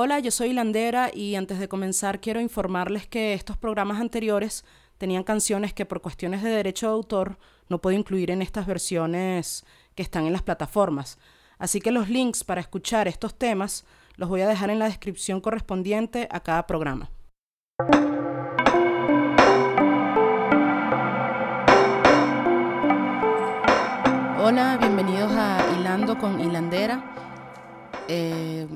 Hola, yo soy Landera y antes de comenzar quiero informarles que estos programas anteriores tenían canciones que por cuestiones de derecho de autor no puedo incluir en estas versiones que están en las plataformas. Así que los links para escuchar estos temas los voy a dejar en la descripción correspondiente a cada programa. Hola, bienvenidos a Hilando con Hilandera. Eh,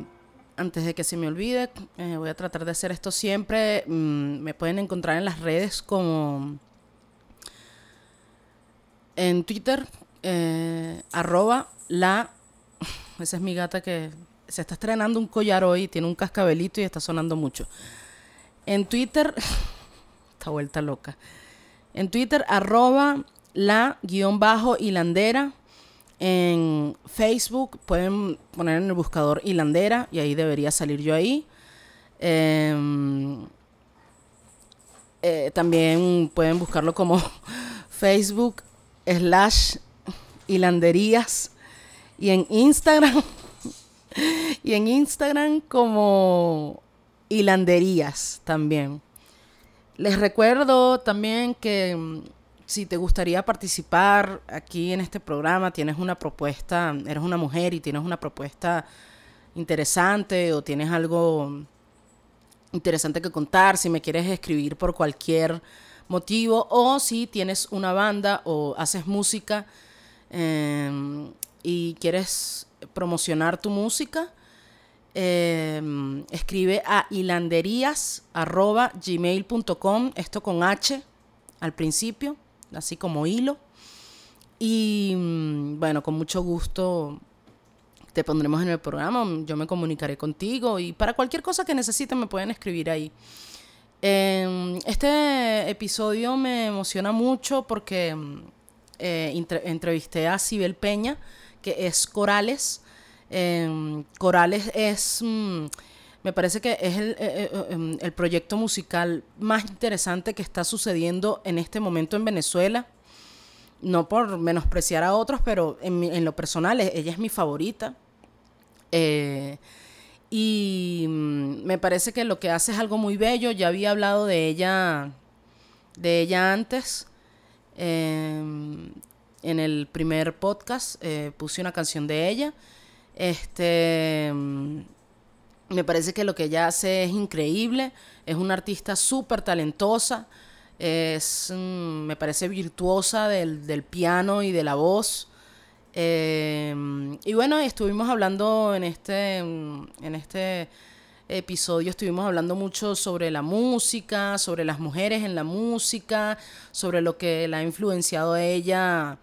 antes de que se me olvide, eh, voy a tratar de hacer esto siempre. Mm, me pueden encontrar en las redes como en Twitter, eh, arroba la... Esa es mi gata que se está estrenando un collar hoy, tiene un cascabelito y está sonando mucho. En Twitter, está vuelta loca. En Twitter, arroba la guion bajo hilandera. En Facebook pueden poner en el buscador hilandera y ahí debería salir yo ahí. Em, eh, también pueden buscarlo como Facebook slash hilanderías y en Instagram y en Instagram como hilanderías también. Les recuerdo también que mm, si te gustaría participar aquí en este programa, tienes una propuesta, eres una mujer y tienes una propuesta interesante o tienes algo interesante que contar, si me quieres escribir por cualquier motivo o si tienes una banda o haces música em, y quieres promocionar tu música, em, escribe a hilanderías.gmail.com, esto con H al principio así como hilo. Y mm, bueno, con mucho gusto te pondremos en el programa, yo me comunicaré contigo y para cualquier cosa que necesiten me pueden escribir ahí. Em, este episodio me emociona mucho porque mm, eh, entrevisté a Sibel Peña, que es Corales. Em, Corales es... Mm, me parece que es el, eh, eh, em, el, proyecto musical más interesante que está sucediendo en este momento en Venezuela. No por menospreciar a otros, pero en, lo personal e, ella es mi favorita. Eh, y mm, me parece que lo que hace es algo muy bello. Ya había hablado de ella, de ella antes. Em, en el primer podcast puse una canción de ella. Este mm, me parece que lo que ella hace es increíble, es una artista súper talentosa, es, mm, me parece virtuosa del, piano y de la voz. Eh, y bueno, estuvimos hablando en este, en este episodio, estuvimos hablando mucho sobre la música, sobre las mujeres en la música, sobre lo que la ha influenciado a ella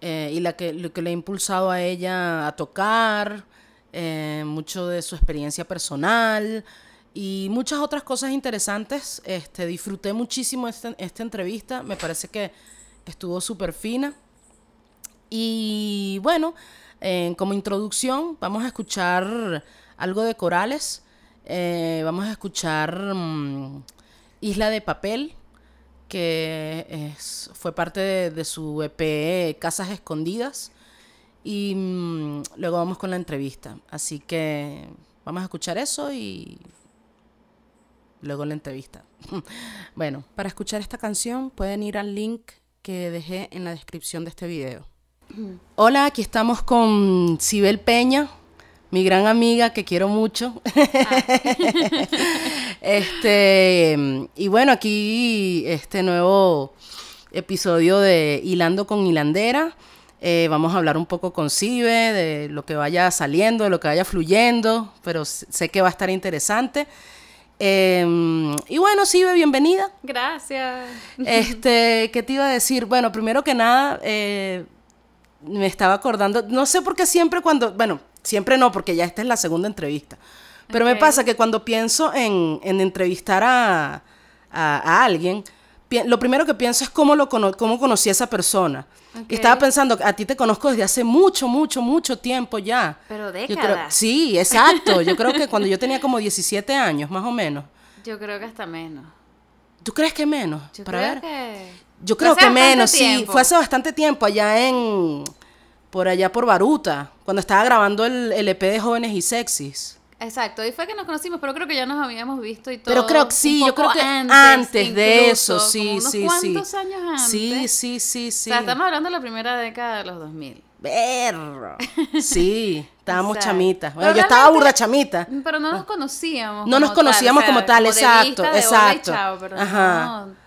eh, y la que, lo que le ha impulsado a ella a tocar. Eh, mucho de su experiencia personal y muchas otras cosas interesantes. Este, disfruté muchísimo esta, esta entrevista, me parece que estuvo súper fina. Y bueno, como introducción vamos a escuchar algo de corales, eh, vamos a escuchar mm, Isla de Papel, que fue parte de su EP Casas Escondidas. Y mm, luego vamos con la entrevista. Así que vamos a escuchar eso y luego la entrevista. bueno, para escuchar esta canción pueden ir al link que dejé en la descripción de este video. Hola, aquí estamos con Sibel Peña, mi gran amiga que quiero mucho. este, y bueno, aquí este nuevo episodio de Hilando con Hilandera. Eh, vamos a hablar un poco con Cibe, de lo que vaya saliendo, de lo que vaya fluyendo, pero sé que va a estar interesante. Em, y bueno, Cibe, bienvenida. Gracias. Este, ¿qué te iba a decir? Bueno, primero que nada, eh, me estaba acordando, no sé por qué siempre cuando, bueno, siempre no, porque ya esta es la segunda entrevista, pero me pasa que cuando pienso en, entrevistar a, a alguien, lo primero que pienso es cómo, lo cómo conocí a esa persona. estaba pensando, a ti te conozco desde hace mucho, mucho, mucho tiempo ya. Pero décadas. sí, exacto. Yo creo que cuando yo tenía como 17 años, más o menos. Yo creo que hasta menos. ¿Tú crees que menos? Yo creo que... Yo creo que menos, sí. Fue hace bastante tiempo allá en... Por allá por Baruta, cuando estaba grabando el, el EP de Jóvenes y Sexys. Exacto, ahí fue que nos conocimos, pero creo que ya nos habíamos visto y todo. Pero creo que sí, yo creo que antes, antes, de eso, sí, como unos sí, sí. ¿Cuántos años antes? Sí, sí, sí, sí. O sea, estamos hablando de la primera década de los 2000. Berro. Sí, estábamos Exacto. chamitas. Bueno, yo estaba burda chamita. Pero no nos conocíamos. No nos como tal, conocíamos o sea, como tal, de exacto, vista, de exacto. chao, pero Ajá. no-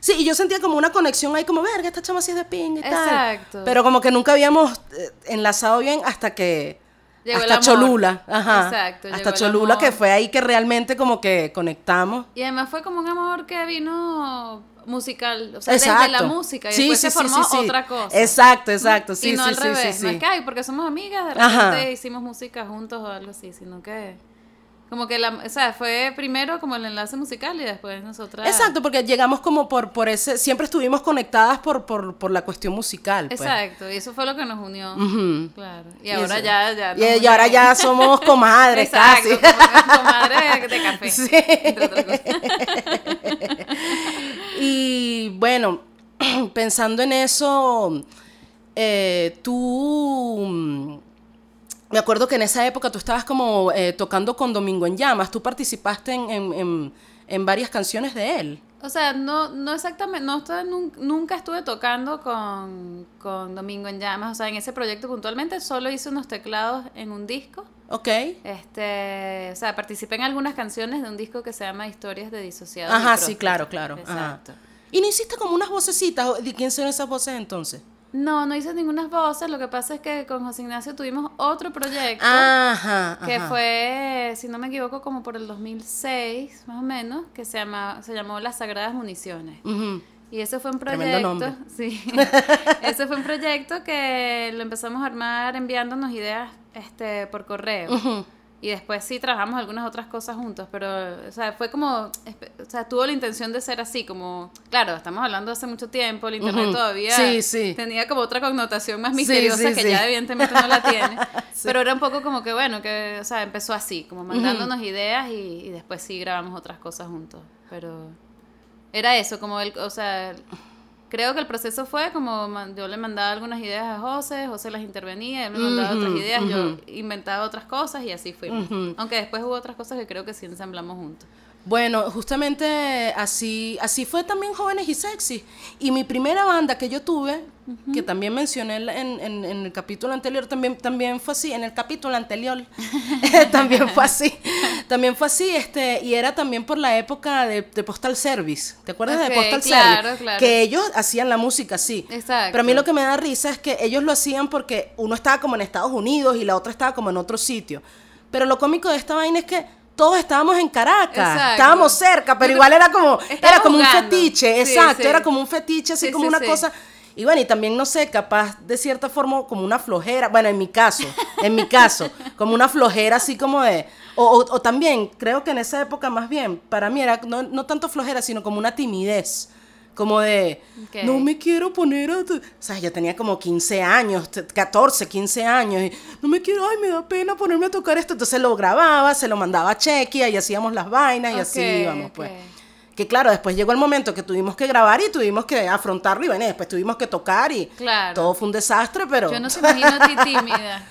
Sí, y yo sentía como una conexión ahí, como, verga, esta chama sí es de ping y tal. Exacto. Pero como que nunca habíamos eh, enlazado bien hasta que. Llegó hasta. Cholula. Ajá. Exacto, Hasta Cholula, que fue ahí que realmente como que conectamos. Y además fue como un amor que vino musical, o sea, Exacto. desde la música y Sí, después sí, se formó sí, otra cosa. Exacto, exacto. Sí, y no sí, al sí, revés, sí, no es que ay, porque somos amigas, de Ajá. repente hicimos música juntos o algo así, sino que como que la, o sea, fue primero como el enlace musical y después nosotras Exacto, porque llegamos como por, por ese, siempre estuvimos conectadas por, por, por la cuestión musical. Pues. Exacto, y eso fue lo que nos unió. Claro. Y Y ahora eso. ya ya Y, ahora ya somos comadres Exacto, casi. como comadre de café. Sí. entre otras cosas. Y bueno, pensando en eso, eh, tú, mm, me acuerdo que en esa época tú estabas como eh, tocando con Domingo en Llamas, tú participaste en, en- en- en varias canciones de él. O sea, no, no exactamente, no nun- nunca estuve tocando con, con Domingo en Llamas, o sea, en ese proyecto puntualmente solo hice unos teclados en un disco. ¿Ok? Este, o sea, participé en algunas canciones de un disco que se llama Historias de Disociados. Ajá, sí, claro, claro. ajá. Exacto. ¿Y no hiciste como unas vocecitas? ¿De quién son esas voces entonces? No, no hice ninguna voces, lo que pasa es que con José Ignacio tuvimos otro proyecto. Ajá, que ajá. fue, si no me equivoco, como por el 2006, más o menos, que se, llama, se llamó Las Sagradas Municiones. Y ese fue un proyecto, sí. ese fue un proyecto que lo empezamos a armar enviándonos ideas este por correo. Y después sí trabajamos algunas otras cosas juntos, pero o sea, fue como o sea, tuvo la intención de ser así, como claro, estamos hablando hace mucho tiempo, el internet todavía Sí, sí. tenía como otra connotación más misteriosa sí, que ya evidentemente no la tiene. Pero era un poco como que bueno, que o sea, empezó así, como mandándonos ideas y, y después sí grabamos otras cosas juntos, pero era eso, como el, o sea, creo que el proceso fue como yo le mandaba algunas ideas a José, José las intervenía, él me mandaba otras ideas, yo inventaba otras cosas y así fuimos. Aunque después hubo otras cosas que creo que sí ensamblamos juntos. Bueno, justamente así, así fue también Jóvenes y Sexy. Y mi primera banda que yo tuve, que también mencioné en, en- en el capítulo anterior, también, también fue así, en el capítulo anterior, también fue así, también fue así, este, y era también por la época de, de Postal Service. ¿Te acuerdas de Postal claro, Service? claro. Que ellos hacían la música así. Exacto. Pero a mí lo que me da risa es que ellos lo hacían porque uno estaba como en Estados Unidos y la otra estaba como en otro sitio. Pero lo cómico de esta vaina es que todos estábamos en Caracas, Exacto. estábamos cerca, pero igual era como, era como un fetiche, exacto, sí. era como un fetiche, así Sí, como una cosa. Y bueno, y también, no sé, capaz de cierta forma como una flojera, bueno, en mi caso, en mi caso, como una flojera así como de, o, o- o también, creo que en esa época más bien, para mí era no, no tanto flojera, sino como una timidez, como de, Ok. no me quiero poner a... tu-". O sea, yo tenía como 15 años, t- 14, 15 años, y no me quiero, ay, me da pena ponerme a tocar esto, entonces lo grababa, se lo mandaba a Chequia y hacíamos las vainas y así Ok, íbamos, pues. Que claro, después llegó el momento que tuvimos que grabar y tuvimos que afrontarlo y bueno, después tuvimos que tocar y Claro. todo fue un desastre, pero Yo no te imagino a ti tímida.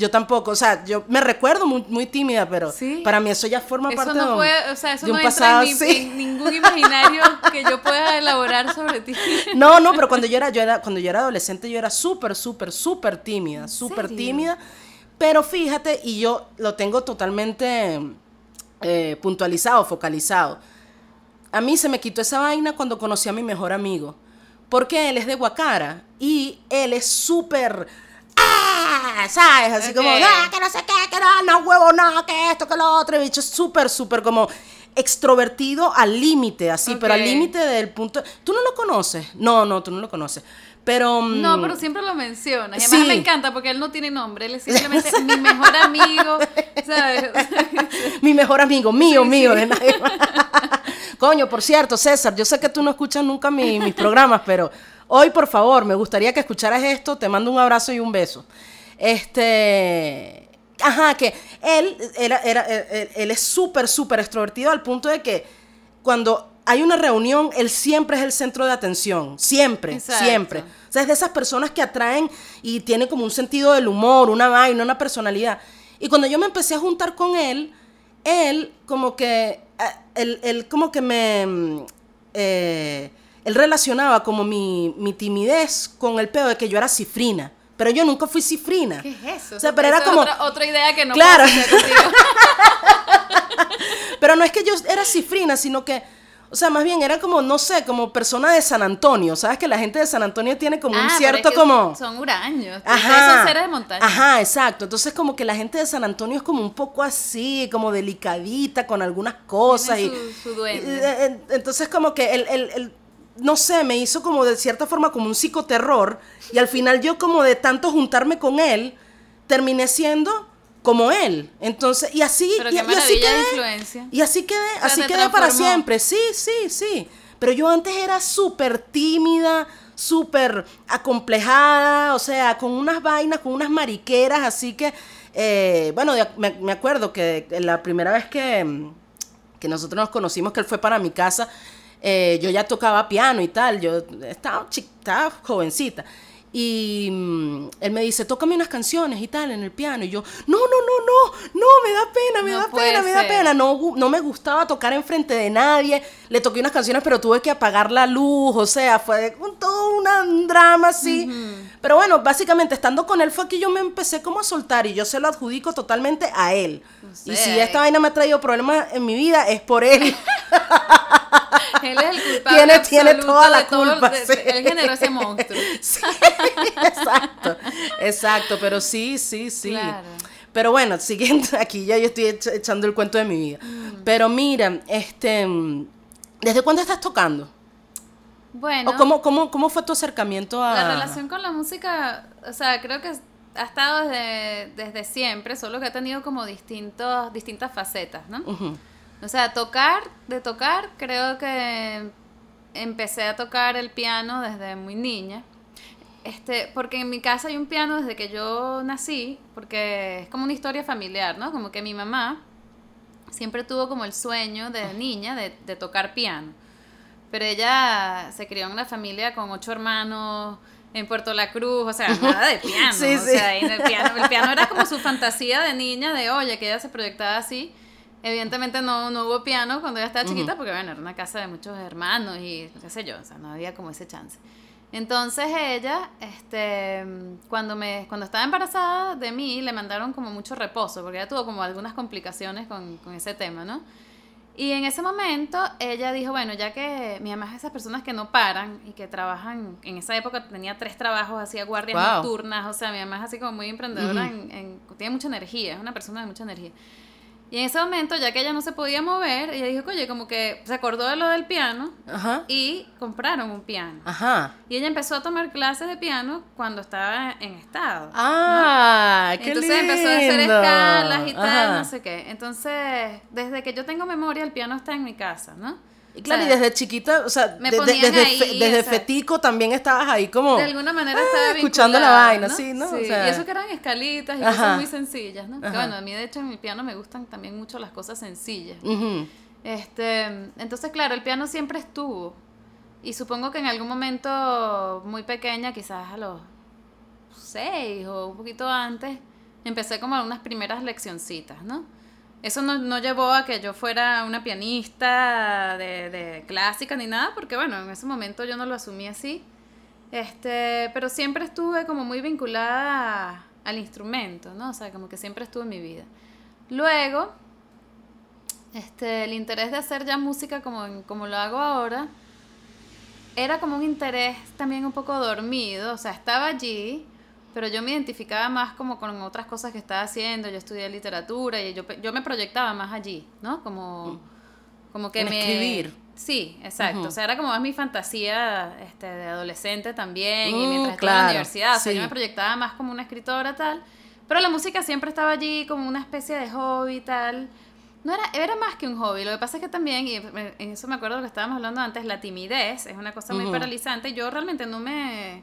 Yo tampoco, o sea, yo me recuerdo muy, muy tímida, pero Sí. para mí eso ya forma Eso parte no de un, puede, o sea, eso de no un pasado en, ningún imaginario que yo pueda elaborar sobre ti. No, no, pero cuando yo era, yo era, cuando yo era adolescente, yo era súper, súper, súper tímida, súper tímida. Pero fíjate, y yo lo tengo totalmente eh, puntualizado, focalizado. A mí se me quitó esa vaina cuando conocí a mi mejor amigo. Porque él es de Guacara y él es súper. ¡Ah! ¿Sabes? Así como, Ok. ¡ah! Que no sé qué, que no, no huevo, no, que esto, que lo otro. El bicho es súper, súper como extrovertido al límite, así, pero al límite del punto. ¿Tú no lo conoces? No, no, tú no lo conoces. Pero. mm, No, pero siempre lo mencionas. Y además Sí. me encanta porque él no tiene nombre. Él es simplemente mi mejor amigo. ¿Sabes? Mi mejor amigo, mío, Sí, mío, sí. de nadie más. Coño, por cierto, César, yo sé que tú no escuchas nunca mi- mis programas, pero hoy, por favor, me gustaría que escucharas esto. Te mando un abrazo y un beso. Este. Ajá, que él, era, era, él, él es súper, súper extrovertido al punto de que cuando hay una reunión, él siempre es el centro de atención. Siempre, Exacto. siempre. O sea, es de esas personas que atraen y tiene como un sentido del humor, una vaina, una personalidad. Y cuando yo me empecé a juntar con él, él como que, eh, él, él como que me, mm, eh, él relacionaba como mi, mi timidez con el pedo de que yo era cifrina. Pero yo nunca fui cifrina. ¿Qué es eso? O sea, pero era como... Otra, otra idea que no Claro. puedo. Pero no es que yo era cifrina, sino que, o sea, más bien era como, no sé, como persona de San Antonio. ¿Sabes que la gente de San Antonio tiene como Ah, un pero cierto es que como... Son huraños. Ajá. Son seres de montaña. Ajá, exacto. Entonces como que la gente de San Antonio es como un poco así, como delicadita con algunas cosas. Tiene y, su- su duende. y, eh, entonces como que el, el- el- no sé, me hizo como de cierta forma como un psicoterror. Y al final yo como de tanto juntarme con él, terminé siendo como él. Entonces, y así, Pero y, qué y así quedé. influencia. Y así quedé, sea, así quedé para siempre. Sí, sí, sí. Pero yo antes era súper tímida, súper acomplejada, o sea, con unas vainas, con unas mariqueras, así que, eh, bueno, me, me acuerdo que la primera vez que, que nosotros nos conocimos, que él fue para mi casa, eh, yo ya tocaba piano y tal, yo estaba, estaba jovencita. Y mm, él me dice, tócame unas canciones y tal en el piano. Y yo, no, no, no, no, no, me da pena, me No da pena, me da ser. pena. No, no me gustaba tocar enfrente de nadie. Le toqué unas canciones, pero tuve que apagar la luz. O sea, fue un- todo una- un drama así. Pero bueno, básicamente estando con él fue que yo me empecé como a soltar y yo se lo adjudico totalmente a él. No Y si esta vaina me ha traído problemas en mi vida, es por él. Él es el culpable. Tiene- toda la de todo- culpa, de- sí. Él generó ese monstruo. Sí, exacto, exacto, pero sí, sí, sí. Claro. Pero bueno, siguiendo aquí ya yo estoy echa- echando el cuento de mi vida. Mm. Pero mira, este, mm, ¿desde cuándo estás tocando? Bueno. ¿O cómo, cómo, cómo fue tu acercamiento a...? La relación con la música, o sea, creo que ha estado desde, desde siempre, solo que ha tenido como distintos, distintas facetas, ¿no? Ujú. O sea, tocar, de tocar, creo que empecé a tocar el piano desde muy niña. Este, porque en mi casa hay un piano desde que yo nací, porque es como una historia familiar, ¿no? Como que mi mamá siempre tuvo como el sueño de niña de, de tocar piano. Pero ella se crió en una familia con ocho hermanos en Puerto La Cruz, o sea, nada de piano. Sí, o sí. sea, en el piano, el piano era como su fantasía de niña, de oye, que ella se proyectaba así. Evidentemente no, no hubo piano cuando ella estaba chiquita, porque bueno, era una casa de muchos hermanos y qué sé yo, o sea, no había como ese chance. Entonces ella, este, cuando me, cuando estaba embarazada de mí, le mandaron como mucho reposo, porque ella tuvo como algunas complicaciones con, con ese tema, ¿no? Y en ese momento ella dijo, bueno, ya que mi mamá es esas personas que no paran y que trabajan, en esa época tenía tres trabajos, hacía guardias Wow. nocturnas, o sea, mi mamá es así como muy emprendedora, en, en- tiene mucha energía, es una persona de mucha energía. Y en ese momento, ya que ella no se podía mover, ella dijo, oye, como que se acordó de lo del piano Ajá, y compraron un piano. ajá. Y ella empezó a tomar clases de piano cuando estaba en estado. Ah, qué Entonces empezó a hacer escalas y tal, no sé qué. Entonces, desde que yo tengo memoria, el piano está en mi casa, ¿no? Y claro, O y desde chiquita, o sea, me de- de- ponían desde, ahí, fe- desde o sea, fetico también estabas ahí como... De alguna manera ah, estaba escuchando la vaina, sí, ¿no? O sea- y eso que eran escalitas y Ajá. cosas muy sencillas, ¿no? Que bueno, a mí de hecho en el piano me gustan también mucho las cosas sencillas. Este, entonces, claro, el piano siempre estuvo. Y supongo que en algún momento muy pequeña, quizás a los seis o un poquito antes, empecé como unas primeras leccioncitas, ¿no? Eso no, no llevó a que yo fuera una pianista de, de clásica ni nada, porque bueno, en ese momento yo no lo asumí así. Este, pero siempre estuve como muy vinculada al instrumento, ¿no? O sea, como que siempre estuvo en mi vida. Luego, este, el interés de hacer ya música como, como lo hago ahora, era como un interés también un poco dormido, o sea, estaba allí, pero yo me identificaba más como con otras cosas que estaba haciendo, yo estudié literatura y yo, yo me proyectaba más allí, ¿no? Como, como que En me... escribir. Sí, exacto, o sea, era como más mi fantasía este, de adolescente también y Mm, mientras estaba en claro, la universidad, o sea, sí. yo me proyectaba más como una escritora tal, pero la música siempre estaba allí como una especie de hobby tal. No era, era más que un hobby. Lo que pasa es que también, y en eso me acuerdo de lo que estábamos hablando antes, la timidez es una cosa muy paralizante. Yo realmente no me,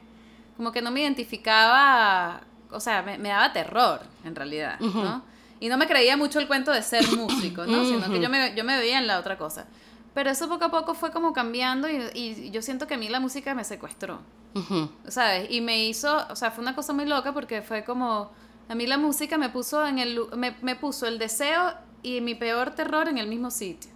como que no me identificaba, o sea, me, me daba terror en realidad, Ujú. ¿no? Y no me creía mucho el cuento de ser músico, ¿no? Sino que yo me, yo me veía en la otra cosa. Pero eso poco a poco fue como cambiando y, y yo siento que a mí la música me secuestró. Ujú. ¿sabes? Y me hizo, o sea, fue una cosa muy loca porque fue como, A mí la música me puso en el me, me puso el deseo y mi peor terror en el mismo sitio.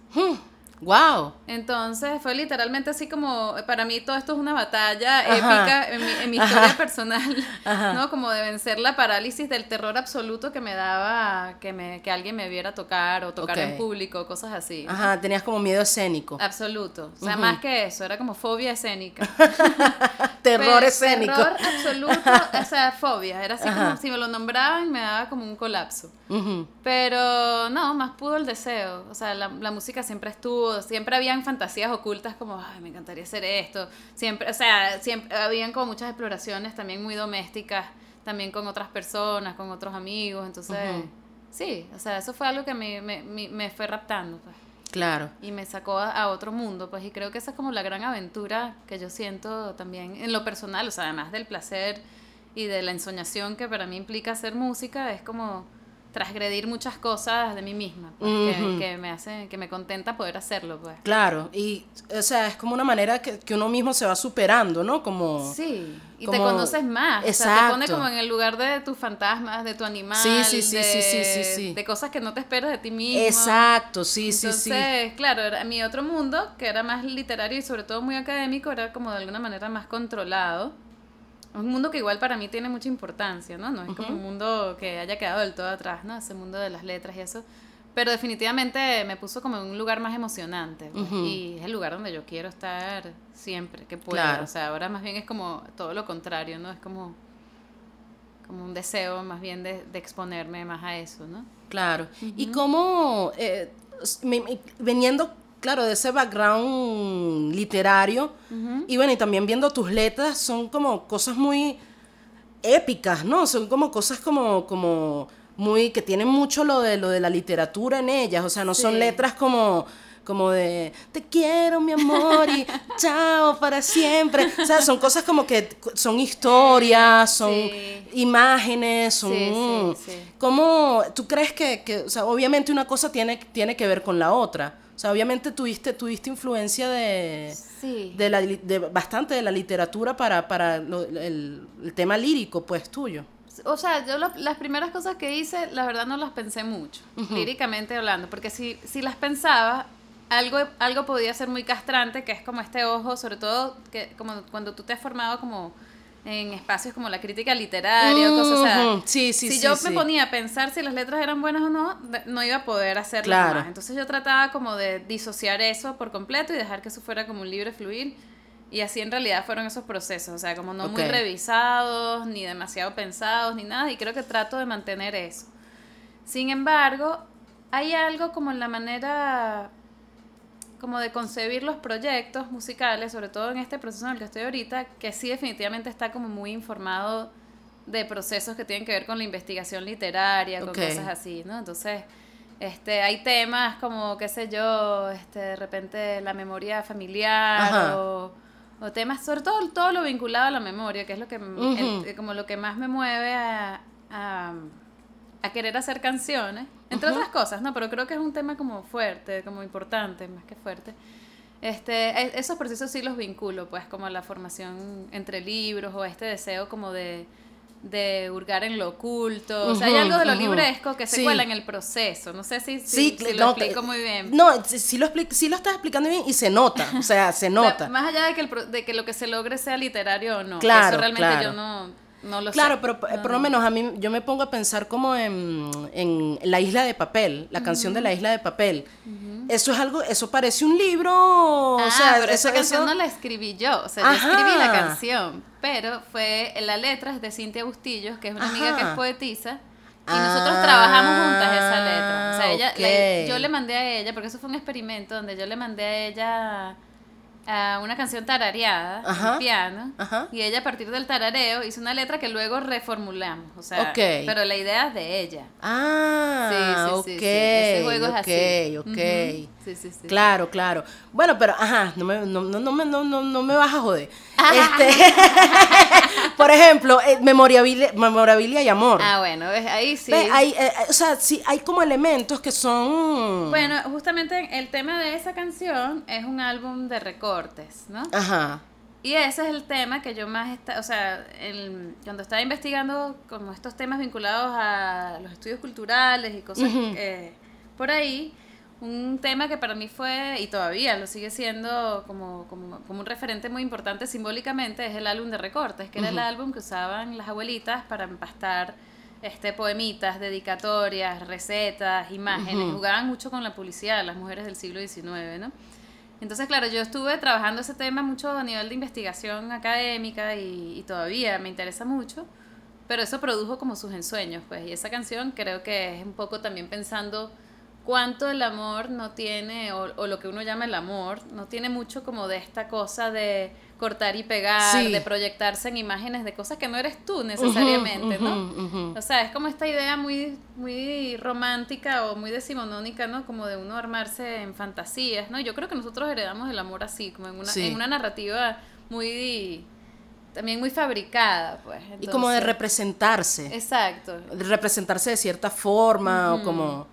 Wow. Entonces fue literalmente así como, para mí todo esto es una batalla Ajá. épica en mi, en mi historia Ajá. personal, Ajá. ¿no? Como de vencer la parálisis del terror absoluto que me daba que, me, que alguien me viera tocar o tocar Ok. en público, cosas así. Ajá, tenías como miedo escénico. Absoluto. O sea, Ujú. más que eso, era como fobia escénica. Terror Pero escénico. Terror absoluto, o sea, fobia. Era así como si me lo nombraban me daba como un colapso. Ujú. Pero no, más pudo el deseo. O sea, la, la música siempre estuvo, siempre habían fantasías ocultas como, ay, me encantaría hacer esto. Siempre, o sea, siempre habían como muchas exploraciones también muy domésticas, también con otras personas, con otros amigos. Entonces, sí, o sea, eso fue algo que me, me, me, me fue raptando, pues. Claro. Y me sacó a, a otro mundo, pues, y creo que esa es como la gran aventura que yo siento también en lo personal, o sea, además del placer y de la ensoñación que para mí implica hacer música, es como transgredir muchas cosas de mí misma, pues, que- me hace, que me contenta poder hacerlo, pues. Claro. Y, o sea, es como una manera que, que uno mismo se va superando, ¿no? Como. Sí, y te conoces más, o sea, te pone Exacto. como en el lugar de tus fantasmas, de tu animal, Sí, sí, sí, de, sí, sí, sí, sí. de cosas que no te esperas de ti mismo. Exacto, sí, sí, Entonces, sí. claro, era mi otro mundo, que era más literario y sobre todo muy académico, era como de alguna manera más controlado. Un mundo que igual para mí tiene mucha importancia, ¿no? No es como un mundo que haya quedado del todo atrás, ¿no? Ese mundo de las letras y eso. Pero definitivamente me puso como en un lugar más emocionante. pues, Ujú. Y es el lugar donde yo quiero estar siempre que pueda. Claro. O sea, ahora más bien es como todo lo contrario, ¿no? Es como, como un deseo más bien de, de exponerme más a eso, ¿no? Claro. Y cómo, eh, veniendo, claro, de ese background literario, y bueno, y también viendo tus letras, son como cosas muy épicas, ¿no? Son como cosas como, como muy, que tienen mucho lo de, lo de la literatura en ellas, o sea, no son letras como como de te quiero mi amor y chao para siempre o sea son cosas como que son historias son Sí. imágenes son Sí, sí, sí. ¿Cómo tú crees que, que, o sea, obviamente una cosa tiene, tiene que ver con la otra? O sea, obviamente tuviste, tuviste influencia de, Sí. de, la, de bastante de la literatura para, para lo- el, el tema lírico, pues, tuyo. O sea, yo lo- las primeras cosas que hice, la verdad no las pensé mucho, líricamente hablando, porque si, si las pensaba, algo, algo podía ser muy castrante, que es como este ojo, sobre todo que como cuando tú te has formado como en espacios como la crítica literaria o cosas, o sea, Ujú, sí, sí, si sí, yo me ponía a pensar si las letras eran buenas o no, no iba a poder hacerlo Claro. más. Entonces yo trataba como de disociar eso por completo y dejar que eso fuera como un libre fluir. Y así en realidad fueron esos procesos, o sea, como no muy revisados, ni demasiado pensados, ni nada, y creo que trato de mantener eso. Sin embargo, hay algo como en la manera como de concebir los proyectos musicales, sobre todo en este proceso en el que estoy ahorita, que sí definitivamente está como muy informado de procesos que tienen que ver con la investigación literaria, con cosas así, ¿no? Entonces, este, hay temas como, qué sé yo, este, de repente la memoria familiar o, o temas, sobre todo todo lo vinculado a la memoria, que es lo que, el- como lo que más me mueve a, a, a querer hacer canciones, entre otras cosas, ¿no? Pero creo que es un tema como fuerte, como importante, más que fuerte. Este, e- esos procesos sí los vinculo, pues, como la formación entre libros o este deseo como de, de hurgar en lo oculto. O sea, hay algo de lo ujú. libresco que se Sí. cuela en el proceso. No sé si, si, Sí, si no, lo explico que- muy bien. No, sí, sí lo, sí lo estás explicando bien y se nota, o sea, se nota. más allá de que, el, de que lo que se logre sea literario o no. Claro, eso realmente claro. yo no, no lo Claro, sé. pero No, por lo no. menos a mí yo me pongo a pensar como en, en La isla de papel, la canción de La isla de papel. Eso es algo, eso parece un libro, o ah, sea, pero eso, esa canción eso- no la escribí yo, o sea, yo escribí la canción, pero fue la letra es de Cintia Bustillos, que es una amiga que es poetisa, y Ah, nosotros trabajamos juntas esa letra. O sea, ella, ok. la- yo le mandé a ella, porque eso fue un experimento donde yo le mandé a ella a una canción tarareada Ajá. piano, Ajá. y ella a partir del tarareo hizo una letra que luego reformulamos, o sea, pero la idea es de ella. Ah, Sí, sí, ok, sí, sí. Ese juego ok, es así. ok. Sí, sí, sí. Claro, claro. Bueno, pero, ajá, no me, no, no, no, me- no, no, no me vas a joder. Este, por ejemplo, eh, memorabilia, memorabilia y amor. Ah, bueno, ves, ahí sí. Ve, hay, eh, o sea, sí, hay como elementos que son... Bueno, justamente el tema de esa canción es un álbum de recortes, ¿no? Ajá. Y ese es el tema que yo más, está, o sea, el, cuando estaba investigando como estos temas vinculados a los estudios culturales y cosas eh, por ahí, un tema que para mí fue, y todavía lo sigue siendo como, como, como, un referente muy importante simbólicamente, es el álbum de recortes, que era el álbum que usaban las abuelitas para empastar este, poemitas, dedicatorias, recetas, imágenes. Jugaban mucho con la publicidad, las mujeres del siglo XIX, ¿no? Entonces, claro, yo estuve trabajando ese tema mucho a nivel de investigación académica y, todavía me interesa mucho, pero eso produjo como sus ensueños, pues, y esa canción creo que es un poco también pensando cuánto el amor no tiene, o, o lo que uno llama el amor, no tiene mucho como de esta cosa de cortar y pegar, de proyectarse en imágenes de cosas que no eres tú necesariamente, ¿no? O sea, es como esta idea muy, muy romántica o muy decimonónica, ¿no? Como de uno armarse en fantasías, ¿no? Yo creo que nosotros heredamos el amor así, como en una, en una narrativa muy también muy fabricada, pues. y como de representarse. Exacto. De representarse de cierta forma o como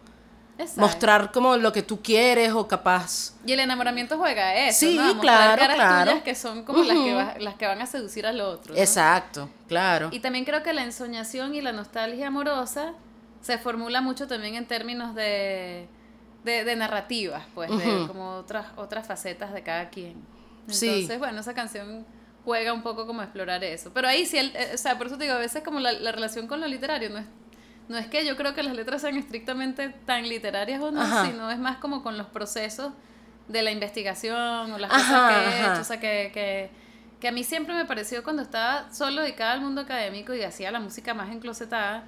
mostrar como lo que tú quieres o capaz. Y el enamoramiento juega eso, sí, ¿no? claro, claro. que son como las, que las que van a seducir al otro. Exacto, claro. Y también creo que la ensoñación y la nostalgia amorosa se formula mucho también en términos de, de, narrativas, pues, de como otras, otras facetas de cada quien. Entonces, bueno, esa canción juega un poco como a explorar eso. Pero ahí sí, el, eh, o sea, por eso te digo, a veces como la, la relación con lo literario no es no es que yo creo que las letras sean estrictamente tan literarias o no, sino es más como con los procesos de la investigación o las cosas que he hecho. O sea, que, que, a mí siempre me pareció cuando estaba solo dedicada al mundo académico y hacía la música más enclosetada,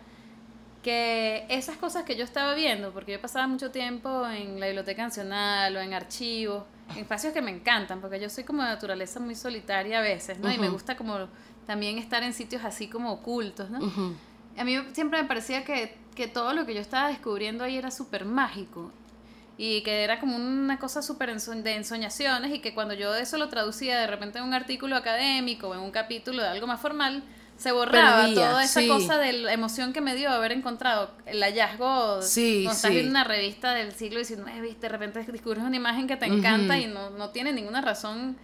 que esas cosas que yo estaba viendo, porque yo pasaba mucho tiempo en la Biblioteca Nacional o en archivos, en espacios que me encantan, porque yo soy como de naturaleza muy solitaria a veces, ¿no? Y me gusta como también estar en sitios así como ocultos, ¿no? A mí siempre me parecía que, que todo lo que yo estaba descubriendo ahí era súper mágico y que era como una cosa súper de ensoñaciones y que cuando yo eso lo traducía de repente en un artículo académico o en un capítulo de algo más formal, se borraba toda esa cosa de la emoción que me dio haber encontrado el hallazgo. Sí, estás viendo una revista del siglo XIX, de repente descubres una imagen que te encanta y no, no tiene ninguna razón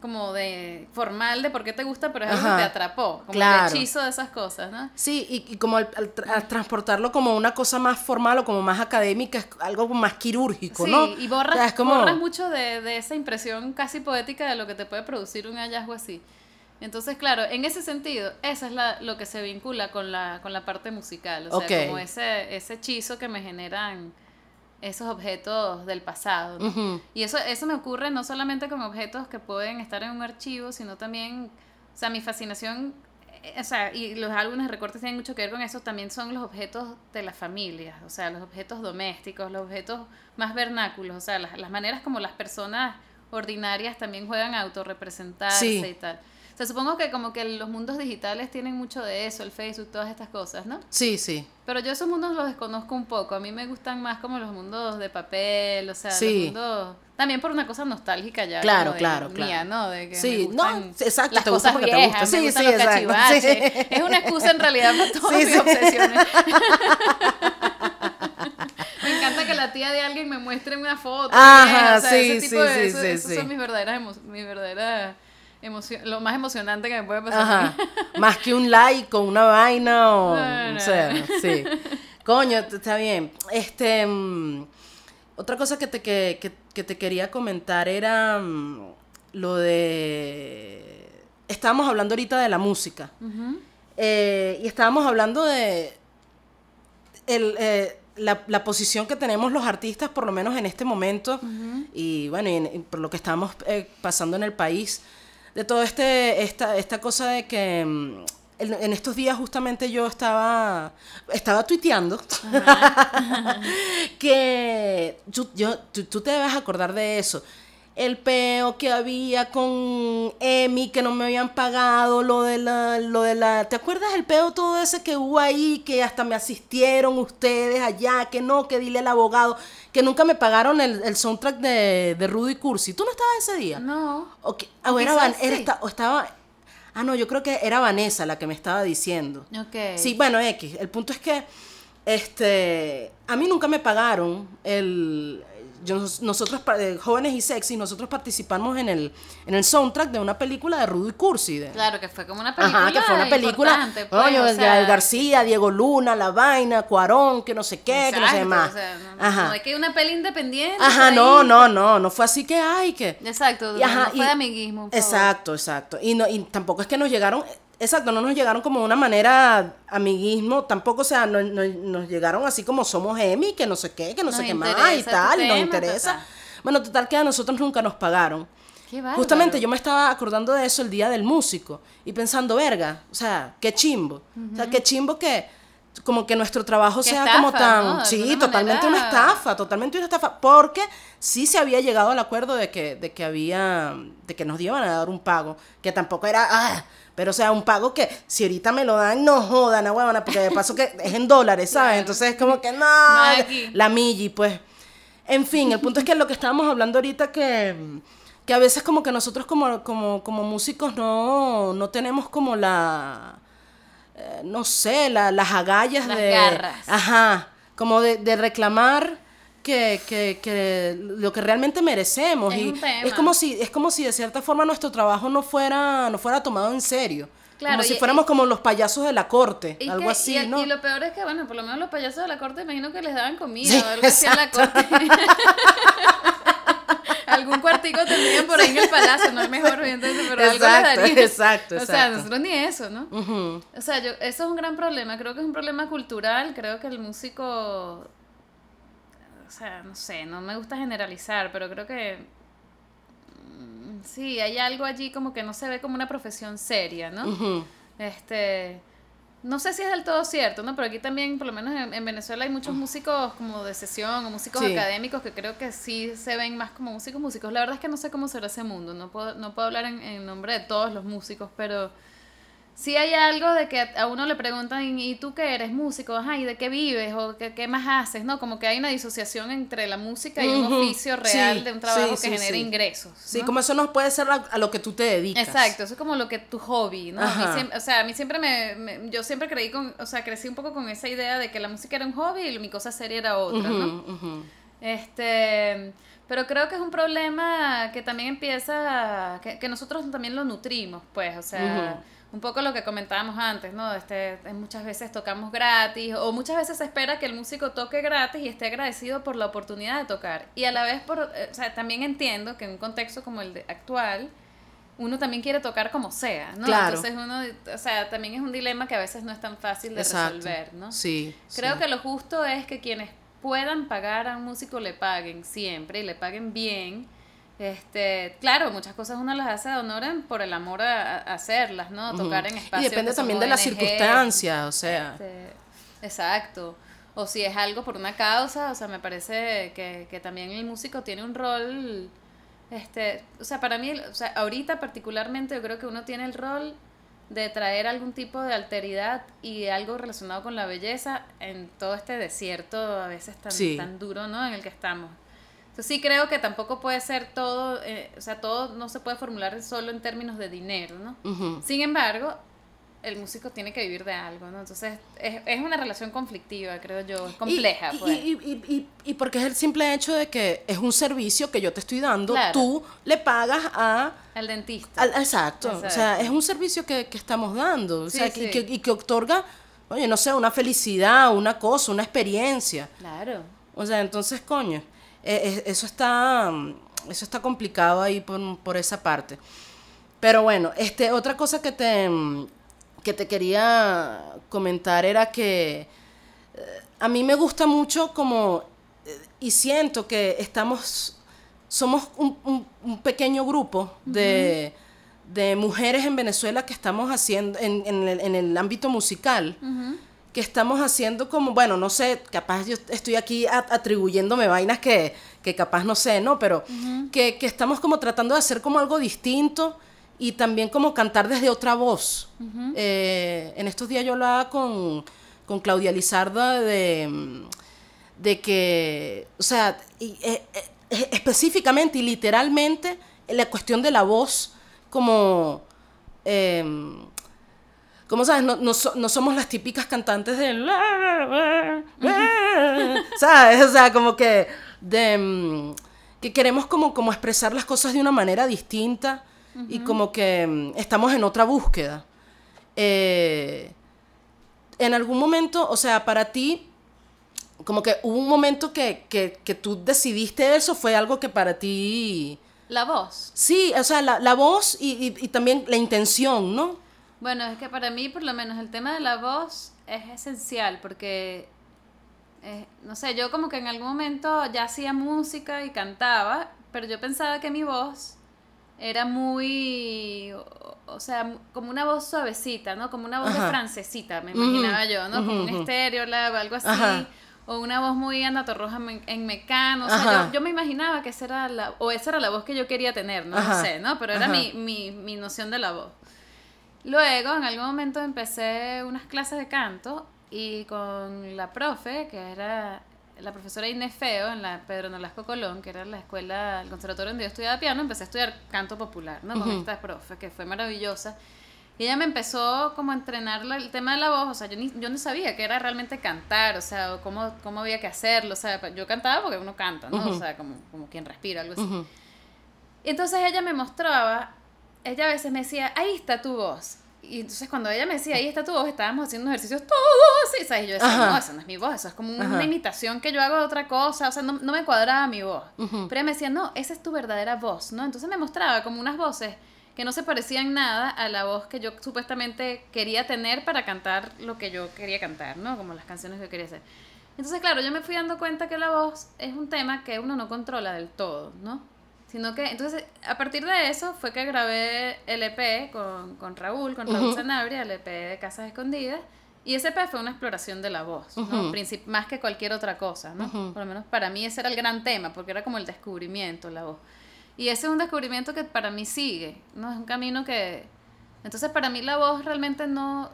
como de formal de por qué te gusta, pero es algo que te atrapó, como el hechizo de esas cosas, ¿no? Sí, y, como al, transportarlo como una cosa más formal o como más académica, es algo más quirúrgico, ¿no? Sí, y borras, borras mucho de, de, esa impresión casi poética de lo que te puede producir un hallazgo así. Entonces, claro, en ese sentido, eso es la, lo que se vincula con la, con la parte musical, o sea, como ese, ese hechizo que me generan esos objetos del pasado. Y eso, eso me ocurre no solamente con objetos que pueden estar en un archivo, sino también, o sea, mi fascinación, eh, o sea, y los álbumes de recortes tienen mucho que ver con eso, también son los objetos de las familias, o sea, los objetos domésticos, los objetos más vernáculos, o sea, las, las maneras como las personas ordinarias también juegan a autorrepresentarse y tal sea, supongo que como que los mundos digitales tienen mucho de eso, el Facebook, todas estas cosas, ¿no? Sí, sí. Pero yo esos mundos los desconozco un poco. A mí me gustan más como los mundos de papel, o sea, los mundos... También por una cosa nostálgica ya. Claro, claro, mía, ¿no? De que sí, no, exacto, las te cosas gusta viejas, te gusta. Sí, sí, exacto. Sí. Es una excusa en realidad para todas mis obsesiones. me encanta que la tía de alguien me muestre una foto. Ajá, sí, sí, sí, eso, sí, Esas son mis verdaderas, mis verdaderas lo más emocionante que me puede pasar. Más que un like o una vaina o, o sea, sí. Coño, está bien. Este, mm, otra cosa que te, que, que, te quería comentar era mm, lo de... Estábamos hablando ahorita de la música. Eh, y estábamos hablando de el, eh, la, la, posición que tenemos los artistas, por lo menos en este momento, y bueno, y, por lo que estamos eh, pasando en el país de todo este, esta, esta cosa de que mm, en, estos días justamente yo estaba, estaba tuiteando. Que yo, tú, te debes acordar de eso el peo que había con Emi, que no me habían pagado, lo de la, lo de la, ¿te acuerdas el peo todo ese que hubo ahí, que hasta me asistieron ustedes allá, que no, que dile al abogado, que nunca me pagaron el, soundtrack de, de Rudy Cursi? ¿Tú no estabas ese día? No. O, era, era, o estaba, ah no, yo creo que era Vanessa la que me estaba diciendo. Ok. Sí, bueno, X, el punto es que, este, a mí nunca me pagaron el yo, nosotros, jóvenes y sexy, nosotros participamos en el, en el soundtrack de una película de Rudy Cursi. de- Claro, que fue como una película. Ajá, que fue una película, pues, coño, o de sea, García, Diego Luna, La Vaina, Cuarón, que no sé qué, que no sé qué exacto, más. o sea, no, Ajá. no es que una peli independiente. Ajá, no, no, no, no fue así que, ay, que... Exacto, Y, no, ajá, no fue y- de amiguismo. Exacto, exacto. Y, no, y tampoco es que nos llegaron, exacto, no nos llegaron como de una manera amiguismo, tampoco, o sea, no, no- nos llegaron así como somos Emi, que no sé qué, que no Nos sé qué más y tal, y nos interesa. Bueno, total que a nosotros nunca nos pagaron. Qué. Justamente yo me estaba acordando de eso el día del músico y pensando, verga, o sea, qué chimbo. O sea, qué chimbo que como que nuestro trabajo Qué sea como estafa, tan, ¿no? Sí, totalmente una manera. estafa, totalmente una estafa, porque sí se había llegado al acuerdo de que de que había de que nos iban a dar un pago, que tampoco era ah, pero o sea, un pago que si ahorita me lo dan, no jodan, a huevona, porque de paso que es en dólares, ¿sabes? Claro. Entonces es como que no, la milli, pues. En fin, el punto es que lo que estábamos hablando ahorita que, que a veces como que nosotros como, como, como músicos no, no tenemos como la, eh, no sé, la- las agallas Las de... garras. Ajá, como de, de reclamar que, que, que lo que realmente merecemos. Es y un tema. es como si, es como si de cierta forma nuestro trabajo no fuera, no fuera tomado en serio. Claro, como si y- fuéramos como los payasos de la corte, Y algo que- así, y, ¿no? y lo peor es que, bueno, por lo menos los payasos de la corte, imagino que les daban comida Sí, o algo así a la corte. Algún cuartico tendrían por ahí en el palacio, no es mejor, entonces, pero algo les Exacto, darían. exacto, O sea, exacto. nosotros ni eso, ¿no? Ujú. O sea, yo, eso es un gran problema, creo que es un problema cultural, creo que el músico, o sea, no sé, no me gusta generalizar, pero creo que mm, sí, hay algo allí como que no se ve como una profesión seria, ¿no? Este, no sé si es del todo cierto, ¿no? Pero aquí también, por lo menos en, en Venezuela, hay muchos músicos como de sesión o músicos Sí. académicos que creo que sí se ven más como músicos músicos. La verdad es que no sé cómo será ese mundo, no puedo, no puedo hablar en, en nombre de todos los músicos, pero sí hay algo de que a uno le preguntan, ¿y tú qué eres músico? Ajá, ¿y de qué vives? ¿O qué, qué más haces? ¿No? Como que hay una disociación entre la música y un oficio real Sí, de un trabajo sí, que genera ingresos. Sí, como eso no puede ser a, a lo que tú te dedicas. Exacto, eso es como lo que tu hobby, ¿no? A mí o sea, a mí siempre me, me- yo siempre creí con, o sea, crecí un poco con esa idea de que la música era un hobby y mi cosa seria era otra, ¿no? Este, pero creo que es un problema que también empieza, que, que nosotros también lo nutrimos, pues, o sea, un poco lo que comentábamos antes, ¿no? Este, muchas veces tocamos gratis o muchas veces se espera que el músico toque gratis y esté agradecido por la oportunidad de tocar. Y a la vez, por, eh, o sea, también entiendo que en un contexto como el de actual, uno también quiere tocar como sea, ¿no? Claro. Entonces uno, o sea, también es un dilema que a veces no es tan fácil de Exacto. resolver, ¿no? Sí. Creo sí. que lo justo es que quienes puedan pagar a un músico le paguen siempre y le paguen bien. Este, claro, muchas cosas uno las hace de honor por el amor a, a hacerlas, ¿no? Tocar en Y espacios. depende que son también de las circunstancias, o sea. este, exacto. O si es algo por una causa, o sea, me parece que, que también el músico tiene un rol, este, o sea, para mí, o sea, ahorita particularmente yo creo que uno tiene el rol de traer algún tipo de alteridad y algo relacionado con la belleza en todo este desierto a veces tan, Sí. tan duro, ¿no? En el que estamos. Entonces sí creo que tampoco puede ser todo, eh, o sea, todo no se puede formular solo en términos de dinero, ¿no? Sin embargo, el músico tiene que vivir de algo, ¿no? Entonces, es, es una relación conflictiva, creo yo, es compleja, Y, pues. y, y, y, y porque es el simple hecho de que es un servicio que yo te estoy dando, Claro. tú le pagas a... Al dentista. al- exacto. O sea, es un servicio que, que estamos dando. O sea, sí. que, y que otorga, oye, no sé, una felicidad, una cosa, una experiencia. Claro. O sea, entonces, coño, eh, eh, eso está eso está complicado ahí por, por esa parte. Pero bueno, este otra cosa que te que te quería comentar era que eh, a mí me gusta mucho como eh, y siento que estamos somos un, un- un pequeño grupo de, de mujeres en Venezuela que estamos haciendo en, en el, en el ámbito musical que estamos haciendo como, bueno, no sé, capaz yo estoy aquí atribuyéndome vainas que, que capaz no sé, ¿no? Pero que, que estamos como tratando de hacer como algo distinto y también como cantar desde otra voz. Eh, en estos días yo hablaba con, con Claudia Lizarda de, de que, o sea, y, eh, eh, específicamente y literalmente la cuestión de la voz como... em, como sabes, no, no, so- no somos las típicas cantantes de... ¿Sabes? O sea, como que... de mm, que queremos como, como expresar las cosas de una manera distinta y como que mm, estamos en otra búsqueda. Eh, en algún momento, o sea, para ti, como que hubo un momento que, que, que tú decidiste eso, fue algo que para ti... La voz. Sí, o sea, la, la voz y, y, y también la intención, ¿no? Bueno, es que para mí, por lo menos, el tema de la voz es esencial porque, eh, no sé, yo como que en algún momento ya hacía música y cantaba, pero yo pensaba que mi voz era muy, o, sea, como una voz suavecita, ¿no? Como una voz de francesita, me imaginaba yo, ¿no? Como un ujú, ujú. estéreo lab, algo así. Ajá. O una voz muy Ana Torroja me- en Mecano. O sea, yo, yo me imaginaba que esa era la, o esa era la voz que yo quería tener, no, no sé, ¿no? Pero era mi, mi, mi noción de la voz. Luego, en algún momento empecé unas clases de canto y con la profe, que era la profesora Inés Feo en la Pedro Nolasco Colón, que era la escuela, el conservatorio donde yo estudiaba piano, empecé a estudiar canto popular, ¿no? Con esta profe, que fue maravillosa. Y ella me empezó como a entrenar la- el tema de la voz, o sea, yo, ni, yo no sabía que era realmente cantar, o sea, o cómo, cómo había que hacerlo, o sea, yo cantaba porque uno canta, ¿no? O Ujú. sea, como, como quien respira, algo así. Y entonces ella me mostraba, ella a veces me decía, ahí está tu voz. Y entonces cuando ella me decía, ahí está tu voz, estábamos haciendo ejercicios todos así, ¿sabes? Y yo decía, Ajá. no, esa no es mi voz, eso es como una Ajá. imitación que yo hago de otra cosa, o sea, no, no me cuadraba mi voz. Pero ella me decía, no, esa es tu verdadera voz, ¿no? Entonces me mostraba como unas voces que no se parecían nada a la voz que yo supuestamente quería tener para cantar lo que yo quería cantar, ¿no? Como las canciones que yo quería hacer. Entonces, claro, yo me fui dando cuenta que la voz es un tema que uno no controla del todo, ¿no? Sino que, entonces, a partir de eso fue que grabé el EP con, con Raúl, con Raúl Ujú. Sanabria, el EP de Casas Escondidas. Y ese EP fue una exploración de la voz, ¿no? Ujú. Princip- más que cualquier otra cosa, ¿no? Ujú. Por lo menos para mí ese era el gran tema, porque era como el descubrimiento, la voz. Y ese es un descubrimiento que para mí sigue, ¿no? Es un camino que... Entonces, para mí la voz realmente no,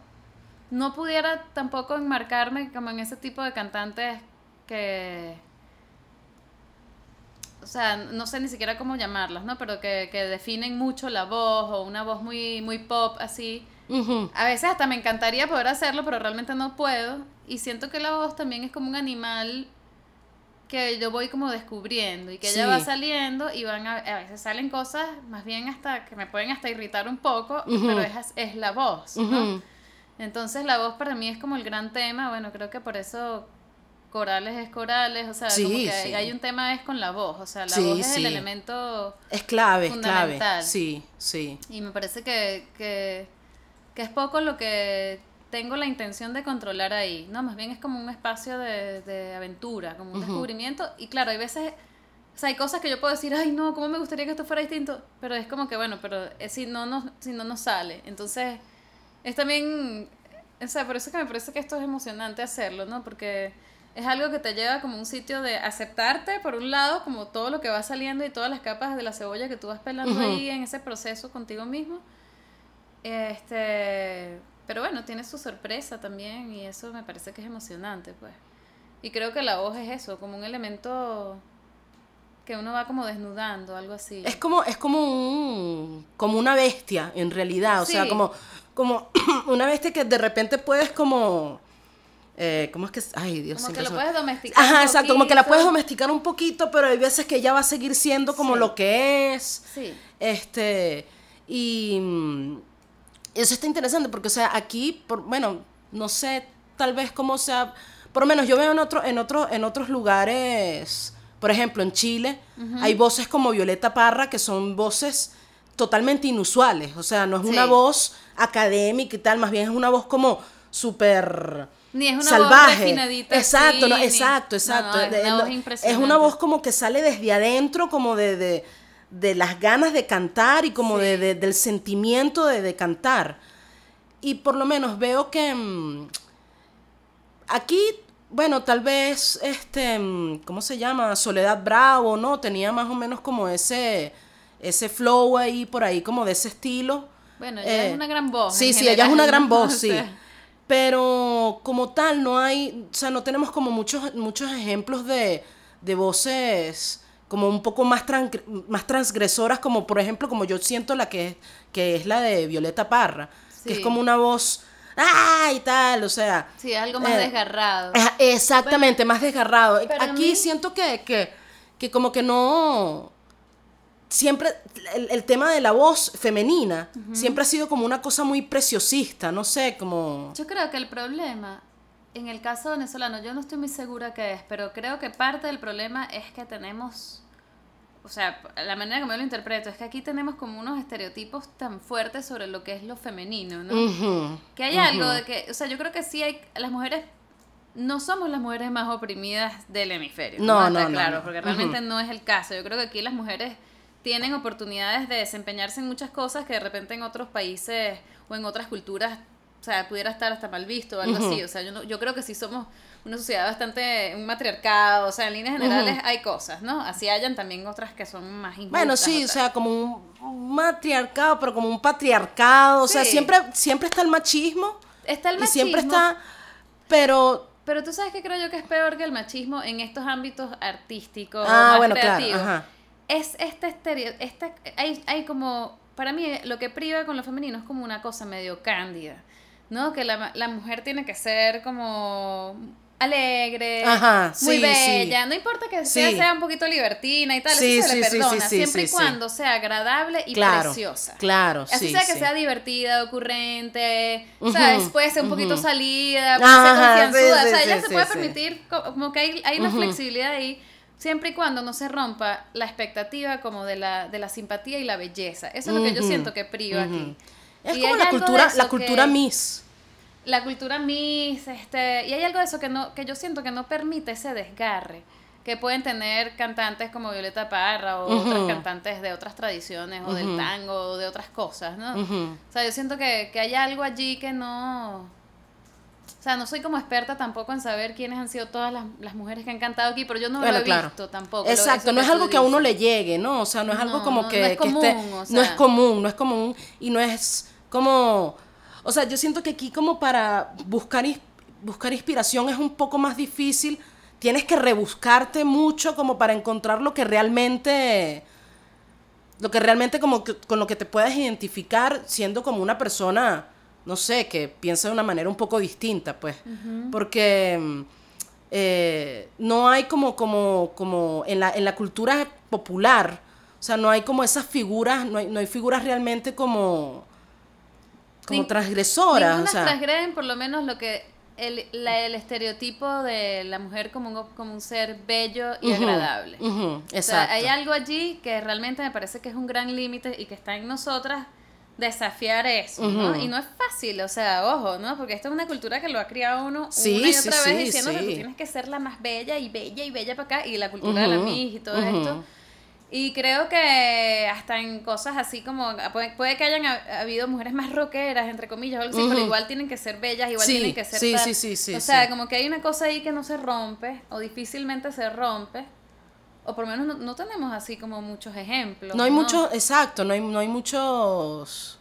no pudiera tampoco enmarcarme como en ese tipo de cantantes que... O sea, no sé ni siquiera cómo llamarlas, ¿no? Pero que, que definen mucho la voz o una voz muy, muy pop así. A veces hasta me encantaría poder hacerlo, pero realmente no puedo. Y siento que la voz también es como un animal que yo voy como descubriendo y que ella va saliendo y van a, a veces salen cosas más bien hasta que me pueden hasta irritar un poco, pero es, es la voz, ¿no? Entonces la voz para mí es como el gran tema, bueno, creo que por eso corales es corales, o sea, Sí, como que hay, sí. hay un tema es con la voz, o sea, la Sí, voz es el elemento Es clave, es clave. Fundamental. Sí, sí. y me parece que, que, que es poco lo que tengo la intención de controlar ahí, ¿no? Más bien es como un espacio de, de aventura, como un descubrimiento. Y claro, hay veces, o sea, hay cosas que yo puedo decir, ay, no, ¿cómo me gustaría que esto fuera distinto? Pero es como que, bueno, pero es si no nos, si no nos sale. Entonces, es también, o sea, por eso que me parece que esto es emocionante hacerlo, ¿no? Porque es algo que te lleva como un sitio de aceptarte, por un lado, como todo lo que va saliendo y todas las capas de la cebolla que tú vas pelando ahí en ese proceso contigo mismo. Este, pero bueno, tiene su sorpresa también y eso me parece que es emocionante, pues. Y creo que la voz es eso, como un elemento que uno va como desnudando, algo así. Es como, es como un, como una bestia, en realidad. O sea, como, como una bestia que de repente puedes como. Eh, ¿Cómo es que? Ay, Dios como que lo puedes domesticar. Ajá, exacto, como que la puedes domesticar un poquito, pero hay veces que ella va a seguir siendo como Sí. lo que es. Sí. Este, y mm, eso está interesante porque, o sea, aquí, por, bueno, no sé, tal vez cómo sea, por lo menos yo veo en, otro, en, otro, en otros lugares, por ejemplo, en Chile, hay voces como Violeta Parra que son voces totalmente inusuales, o sea, no es una voz académica y tal, más bien es una voz como súper Ni es una voz salvaje. refinadita exacto, así, no, exacto, exacto. no, es una no, voz es impresionante. una voz como que sale desde adentro, como de, de, de las ganas de cantar y como Sí. de, de- del sentimiento de, cantar. Y por lo menos veo que mm, aquí, bueno, tal vez, este, mm, ¿cómo se llama? Soledad Bravo, ¿no? Tenía más o menos como ese, ese flow ahí, por ahí, como de ese estilo. Bueno, ella Eh, es una gran voz. Sí, sí, ella es una gran voz, sí. sea, Pero como tal, no hay, o sea, no tenemos como muchos, muchos ejemplos de, de voces como un poco más, tran- más transgresoras, como por ejemplo, como yo siento la que es, que es la de Violeta Parra, que es como una voz, ¡ah! y tal, o sea. Sí, algo más eh, desgarrado. Exactamente, más desgarrado. Aquí mí- siento que, que, que como que no siempre el, el tema de la voz femenina siempre ha sido como una cosa muy preciosista, no sé, como Yo creo que el problema, en el caso venezolano, yo no estoy muy segura qué es, pero creo que parte del problema es que tenemos, o sea, la manera como yo lo interpreto, es que aquí tenemos como unos estereotipos tan fuertes sobre lo que es lo femenino, ¿no? Que hay algo de que, o sea, yo creo que sí hay, las mujeres no somos las mujeres más oprimidas del hemisferio. No, no, claro, no. porque realmente no es el caso. Yo creo que aquí las mujeres tienen oportunidades de desempeñarse en muchas cosas que de repente en otros países o en otras culturas, o sea, pudiera estar hasta mal visto o algo así. O sea, yo, no- yo creo que sí somos una sociedad bastante, un matriarcado, o sea, en líneas generales hay cosas, ¿no? Así hayan también otras que son más injustas. Bueno, sí, o sea, como un- matriarcado, pero como un patriarcado, o sea, siempre siempre está el machismo está el y machismo. siempre está pero Pero tú sabes que creo yo que es peor que el machismo en estos ámbitos artísticos, Ah, más bueno, claro, creativos. ajá. Es este estereo, esta, hay, hay como, para mí lo que priva con lo femenino es como una cosa medio cándida, ¿no? Que la, la mujer tiene que ser como alegre, Ajá, muy sí, bella, sí. no importa que Sí. sea, sea un poquito libertina y tal, eso se le perdona, sí, sí, siempre y cuando sea agradable y claro, preciosa. claro, Así sí, sea que sea divertida, ocurrente, Ujú, ¿sabes? Puede ser un poquito ujú. salida, puede ser confianzuda, o sea, ella se puede permitir, co- como que hay, hay una flexibilidad ahí, siempre y cuando no se rompa la expectativa como de la, de la simpatía y la belleza. Eso es lo que yo siento que priva aquí. Es Y como la cultura, la cultura que- Miss. La cultura Miss, este, y hay algo de eso que no, que yo siento que no permite ese desgarre que pueden tener cantantes como Violeta Parra o otras cantantes de otras tradiciones o del tango o de otras cosas, ¿no? O sea, yo siento que, que hay algo allí que no... O sea, no soy como experta tampoco en saber quiénes han sido todas las, las mujeres que han cantado aquí, pero yo no Bueno, lo he claro. visto tampoco. Exacto, no es algo que a uno le llegue, ¿no? O sea, no es algo No, como no, que, no es que esté- común, o no sea. es común, no es común y no es como, o sea, yo siento que aquí como para buscar buscar inspiración es un poco más difícil, tienes que rebuscarte mucho como para encontrar lo que realmente lo que realmente como que- con lo que te puedas identificar siendo como una persona, no sé, que piensa de una manera un poco distinta, pues. Porque mm, eh, no hay como, como, como en la, en la cultura popular, o sea, no hay como esas figuras, no hay, no hay figuras realmente como, como transgresoras, o sea. transgreden por lo menos lo que el, la- el estereotipo de la mujer como un, como un ser bello y agradable. ujú, O sea, exacto. hay algo allí que realmente me parece que es un gran límite y que está en nosotras desafiar eso, ¿no? Y no es fácil, o sea, ojo, ¿no? Porque esto es una cultura que lo ha criado uno Sí, una y sí, otra sí, vez diciendo que tú sí. tienes que ser la más bella y bella y bella para acá y la cultura de la Miss y todo esto. Y creo que hasta en cosas así como, puede, puede que hayan ha- habido mujeres más rockeras, entre comillas, o algo así, pero igual tienen que ser bellas, igual Sí, tienen que ser sí, tal. sí, sí, sí, O sea, sí. como que hay una cosa ahí que no se rompe, o difícilmente se rompe, o por lo menos no, no tenemos así como muchos ejemplos. No hay muchos, exacto, no hay, no hay muchos,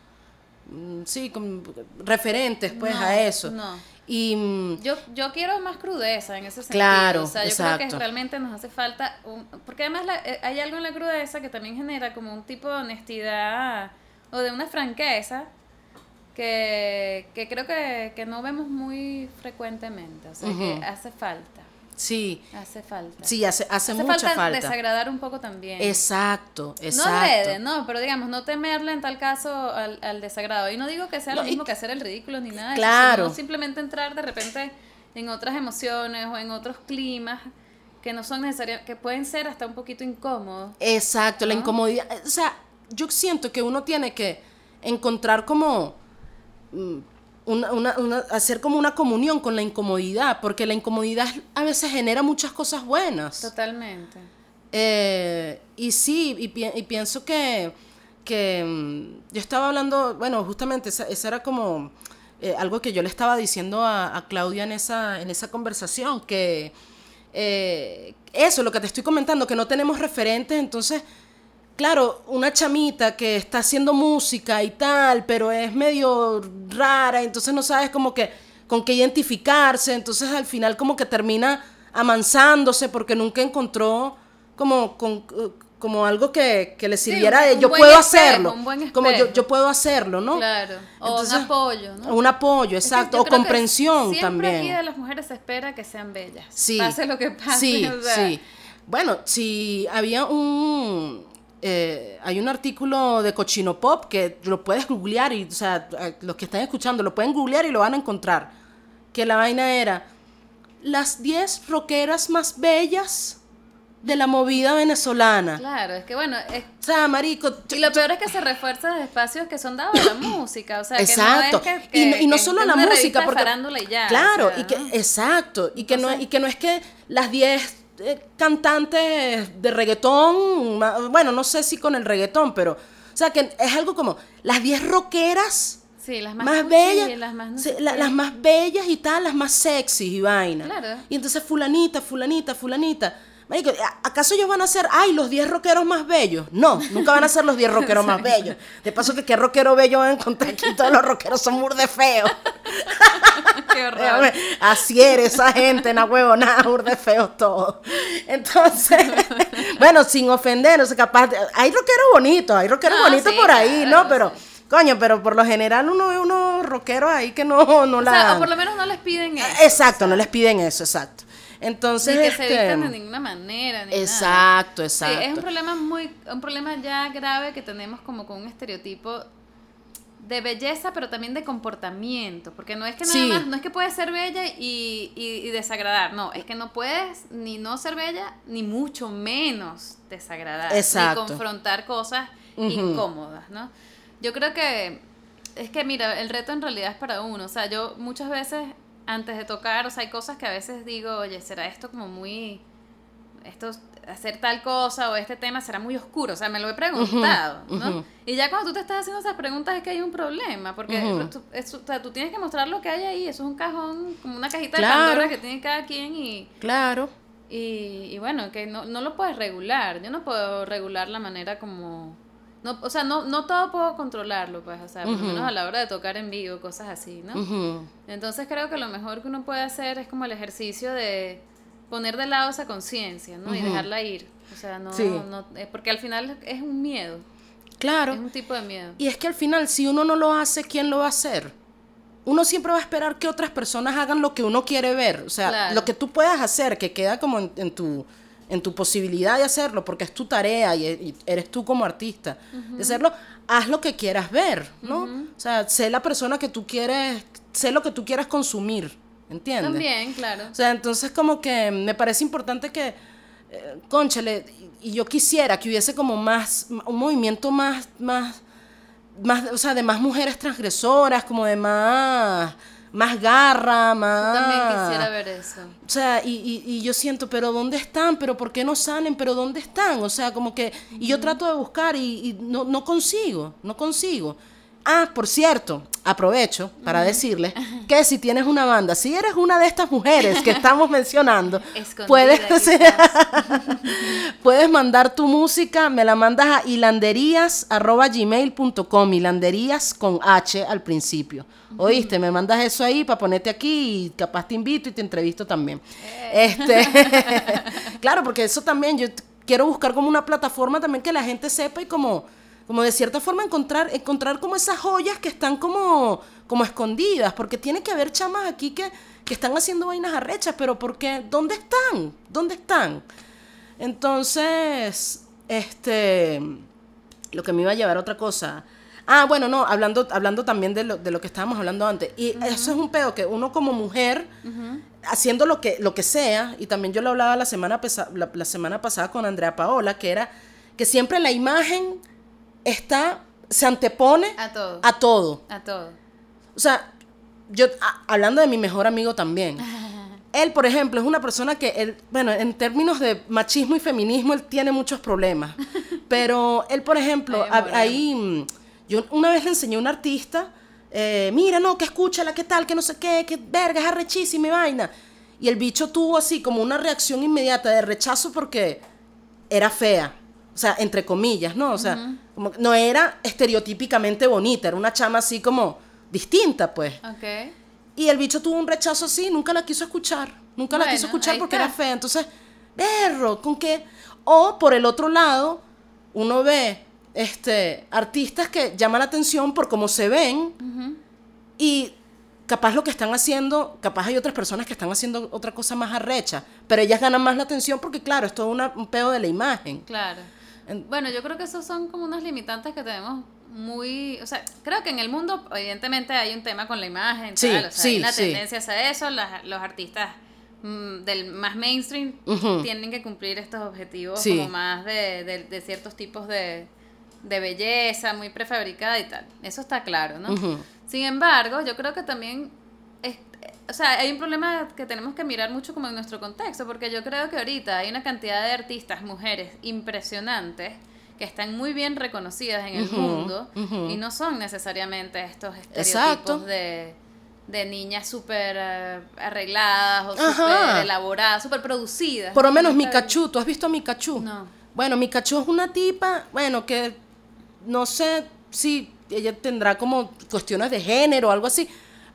mm, sí, como referentes pues No, a eso. no. Y mm, Yo, yo quiero más crudeza en ese sentido. Claro, o sea, yo creo que realmente nos hace falta. un- porque además la- eh, hay algo en la crudeza que también genera como un tipo de honestidad o de una franqueza que, que creo que, que no vemos muy frecuentemente. O sea, que hace falta. Sí, Hace falta. sí, hace, hace, hace mucha falta, falta. desagradar un poco también. Exacto, No exacto. adrede, no, pero digamos, no temerle en tal caso al, al desagrado. Y no digo que sea No, lo mismo que- hacer el ridículo ni nada Claro. sino simplemente entrar de repente en otras emociones o en otros climas que no son necesarios, que pueden ser hasta un poquito incómodos. Exacto, la ¿no? incomodidad. O sea, yo siento que uno tiene que encontrar como mm, una, una- una- hacer como una comunión con la incomodidad, porque la incomodidad a veces genera muchas cosas buenas. Totalmente. Eh, y sí, y, pi- y pienso que, que mm, yo estaba hablando, bueno, justamente esa, esa era como eh, algo que yo le estaba diciendo a, a Claudia en esa, en esa conversación, que eh, eso, lo que te estoy comentando, que no tenemos referentes, entonces, claro, una chamita que está haciendo música y tal, pero es medio rara, entonces no sabes como que con qué identificarse, entonces al final como que termina amansándose porque nunca encontró como, con- como algo que, que le Sí, sirviera un- de yo puedo espejo, hacerlo, como yo, yo puedo hacerlo, ¿no? Claro. O Entonces, un apoyo, ¿no? Un apoyo, exacto, o comprensión siempre también. de las mujeres se espera que sean bellas. Sí. Pase lo que pase. Sí, o sea, sí. Bueno, si había un... eh, hay un artículo de Cochino Pop que lo puedes googlear y, o sea, los que están escuchando lo pueden googlear y lo van a encontrar. Que la vaina era las 10 rockeras más bellas de la movida venezolana. Claro, es que bueno, es- O sea, marico, y lo peor es que se refuerzan espacios que son dados a la música, o sea, exacto. que no es que, y, no- y no que solo es la música, de porque y ya, claro, o sea, y que ¿no? exacto, y que no y que no es que las 10 eh, cantantes de reggaetón, bueno, no sé si con el reggaetón, pero o sea, que es algo como las 10 rockeras Sí, las más, bellas, las más no sí, sé la- qué. las más bellas y tal, las más sexy y vaina. Claro. Y entonces fulanita, fulanita, fulanita. Marico, ¿a- ¿acaso ellos van a ser, ay, los 10 rockeros más bellos? No, nunca van a ser los 10 rockeros más bellos. De paso que qué rockero bello van a encontrar aquí, todos los rockeros son burde feos. Qué horror. Así eres esa gente, na huevo, nada, burde feos todos. Entonces, bueno, sin ofender, o sea, capaz, hay rockeros bonitos, hay rockeros No, bonitos sí, por ahí, claro, ¿no? Pero, coño, pero por lo general uno ve unos rockeros ahí que no, no O la... sea, o por lo menos no les piden eso. Exacto, no les piden eso, exacto. Entonces, que se vistan de ninguna manera, ni nada. Exacto, Sí, exacto. es un problema muy, un problema ya grave que tenemos como con un estereotipo de belleza, pero también de comportamiento, porque no es que nada Sí. más, no es que puedes ser bella y, y- y desagradar, no, es que no puedes ni no ser bella, ni mucho menos desagradar, Exacto. ni confrontar cosas incómodas, ¿no? Yo creo que es que mira, el reto en realidad es para uno, o sea, yo muchas veces antes de tocar, o sea, hay cosas que a veces digo, oye, será esto como muy esto hacer tal cosa o este tema será muy oscuro, o sea, me lo he preguntado, ¿no? Y ya cuando tú te estás haciendo esas preguntas es que hay un problema, porque Ujú. tú, o sea, tú tienes que mostrar lo que hay ahí, eso es un cajón, como una cajita Claro. de Pandora que tiene cada quien y, Claro. y, y bueno, que no, no lo puedes regular, yo no puedo regular la manera como... No, o sea, no, no todo puedo controlarlo, pues, o sea, por lo menos a la hora de tocar en vivo, cosas así, ¿no? Entonces creo que lo mejor que uno puede hacer es como el ejercicio de poner de lado esa conciencia, ¿no? Y dejarla ir. O sea, no, Sí. no eh, porque al final es un miedo, Claro. es un tipo de miedo. Y es que al final, si uno no lo hace, ¿quién lo va a hacer? Uno siempre va a esperar que otras personas hagan lo que uno quiere ver. O sea, Claro. lo que tú puedas hacer, que queda como en, en tu, en tu posibilidad de hacerlo, porque es tu tarea y, y eres tú como artista de hacerlo, haz lo que quieras ver, ¿no? O sea, sé la persona que tú quieres, sé lo que tú quieras consumir, ¿entiendes? También, claro. O sea, entonces como que me parece importante que, eh, conchale, y y yo quisiera que hubiese como más, un movimiento más, más, más, o sea, de más mujeres transgresoras, como de más, más garra, más... También quisiera ver eso. O sea, y, y, y yo siento, pero ¿dónde están? ¿Pero por qué no salen? ¿Pero dónde están? O sea, como que... Y yo trato de buscar y, y no, no consigo, no consigo. Ah, por cierto, aprovecho para decirles que si tienes una banda, si eres una de estas mujeres que estamos mencionando, puedes, puedes mandar tu música, me la mandas a hilanderías.gmail.com, hilanderías con H al principio. ¿Oíste? Me mandas eso ahí para ponerte aquí y capaz te invito y te entrevisto también. Este, claro, porque eso también, yo quiero buscar como una plataforma también que la gente sepa y como, como de cierta forma encontrar, encontrar como esas joyas que están como, como escondidas, porque tiene que haber chamas aquí que, que están haciendo vainas arrechas, pero porque, ¿dónde están? ¿Dónde están? Entonces, este, lo que me iba a llevar a otra cosa. Ah, bueno, no, hablando, hablando también de lo, de lo que estábamos hablando antes. Y eso es un pedo que uno como mujer, haciendo lo que, lo que sea, y también yo lo hablaba la semana, pesa- la, la semana pasada con Andrea Paola, que era que siempre la imagen está, se antepone A todo. a todo. A todo. O sea, yo, a- hablando de mi mejor amigo también. Él, por ejemplo, es una persona que, él, bueno, en términos de machismo y feminismo, él tiene muchos problemas. Pero él, por ejemplo, Ay, a- amor, ahí, mm, yo una vez le enseñé a un artista, eh, mira, no, que escúchala, que tal, que no sé qué, que verga, es arrechísima y vaina. Y el bicho tuvo así como una reacción inmediata de rechazo porque era fea. O sea, entre comillas, ¿no? O sea, como no era estereotípicamente bonita, era una chama así como distinta, pues. Ok. Y el bicho tuvo un rechazo así, nunca la quiso escuchar. Nunca la quiso escuchar porque está. era fea. Entonces, berro, ¿con qué? O por el otro lado, uno ve este, artistas que llaman la atención por cómo se ven y capaz lo que están haciendo, capaz hay otras personas que están haciendo otra cosa más arrecha, pero ellas ganan más la atención porque, claro, es todo una- un pedo de la imagen. Claro. En- Bueno, yo creo que esos son como unas limitantes que tenemos muy, o sea, creo que en el mundo evidentemente hay un tema con la imagen, Sí, tal, o sea, sí, hay una sí. tendencia hacia eso, las- los artistas mm, del más mainstream tienen que cumplir estos objetivos como más de, de- de ciertos tipos de, de belleza, muy prefabricada y tal. Eso está claro, ¿no? Sin embargo, yo creo que también es, o sea, hay un problema que tenemos que mirar mucho como en nuestro contexto, porque yo creo que ahorita hay una cantidad de artistas, mujeres impresionantes que están muy bien reconocidas en el mundo y no son necesariamente estos estereotipos de, de niñas súper eh, arregladas o súper elaboradas, súper producidas. Por lo menos Mikachu, ¿tú has visto a Mikachu? No. Bueno, Mikachu es una tipa, bueno, que no sé si ella tendrá como cuestiones de género o algo así,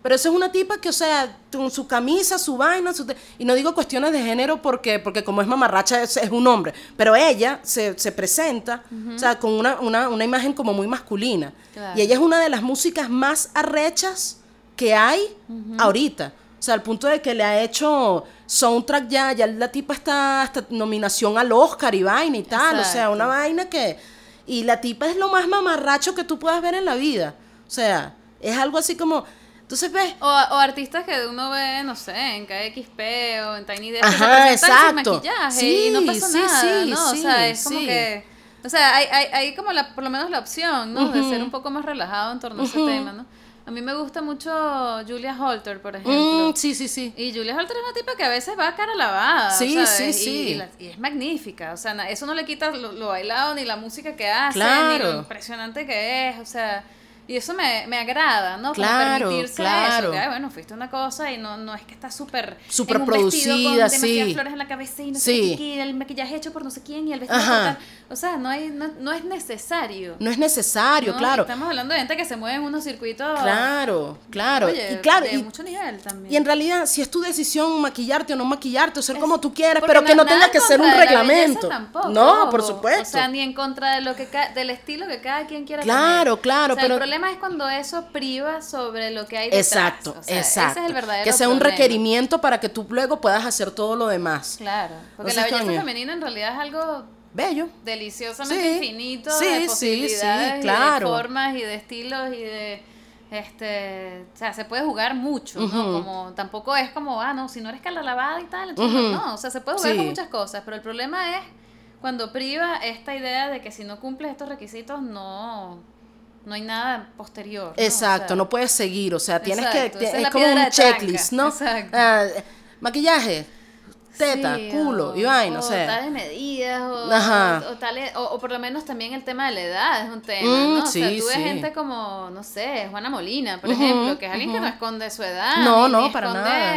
pero esa es una tipa que, o sea, con su camisa, su vaina, su y no digo cuestiones de género porque, porque como es mamarracha es, es un hombre, pero ella se, se presenta, o sea, con una, una, una imagen como muy masculina. Claro. Y ella es una de las músicas más arrechas que hay ahorita. O sea, al punto de que le ha hecho soundtrack ya, ya la tipa está hasta nominación al Oscar y vaina y tal. O sea, una vaina que... Y la tipa es lo más mamarracho que tú puedas ver en la vida. O sea, es algo así como... Entonces ves... O, o artistas que uno ve, no sé, en KXP o en Tiny Desk que se Ajá, presentan sin exacto. maquillaje y no Sí, pasa sí, nada, sí, ¿no? sí, o sea, es como sí. que... O sea, hay, hay, hay como la, por lo menos la opción, ¿no? De ser un poco más relajado en torno a ese tema, ¿no? A mí me gusta mucho Julia Holter, por ejemplo. mm, sí, sí, sí. Y Julia Holter es una tipa que a veces va a cara lavada. Sí, ¿sabes? sí, sí. Y, la- y es magnífica. O sea, eso no le quita lo, lo bailado, ni la música que hace, ni Claro. lo impresionante que es. O sea, y eso me, me agrada, ¿no? Como Claro, permitirse claro. eso. Que, bueno, fuiste una cosa y no, no es que está súper. Súper en un vestido con producida, demasiadas sí. flores en la cabeza y no Sí. sé qué, el maquillaje hecho por no sé quién y el vestido. Tal. O sea, no, hay, no, no es necesario. No es necesario, ¿no? claro. Estamos hablando de gente que se mueve en unos circuitos. Claro, claro. oye, y claro, de y, mucho nivel también. y en realidad, si es tu decisión maquillarte o no maquillarte, o ser Es- como tú quieras, pero que no tenga en que ser un reglamento. tampoco, no, por supuesto. O sea, ni en contra de lo que del estilo que cada quien quiera Claro, tener. claro, O sea, pero- el problema es cuando eso priva sobre lo que hay detrás. Exacto, O sea, exacto. Ese es el verdadero que sea un problema. requerimiento para que tú luego puedas hacer todo lo demás. Claro, porque O la belleza femenina en realidad es algo Bello. deliciosamente Sí, infinito sí, de sí, posibilidades sí, y claro. de formas y de estilos y de este o sea se puede jugar mucho no Ujú. como tampoco es como ah no si no eres cara lavada y tal entonces Ujú. no, no, o sea se puede jugar con Sí. muchas cosas pero el problema es cuando priva esta idea de que si no cumples estos requisitos no no hay nada posterior ¿no? O Exacto, sea, no puedes seguir, o sea, tienes Exacto, que, es como un checklist, ¿no? exacto. Ah, maquillaje, teta, Sí, culo o- y vaina, o o sea. tales medidas, o, Ajá. o, tales- o- por lo menos también el tema de la edad es un tema, Mm, ¿no? O sea, sí, tú ves sí. gente como, no sé, Juana Molina, por ejemplo, que es alguien que no esconde su edad, No, ni, no, ni para esconde nada.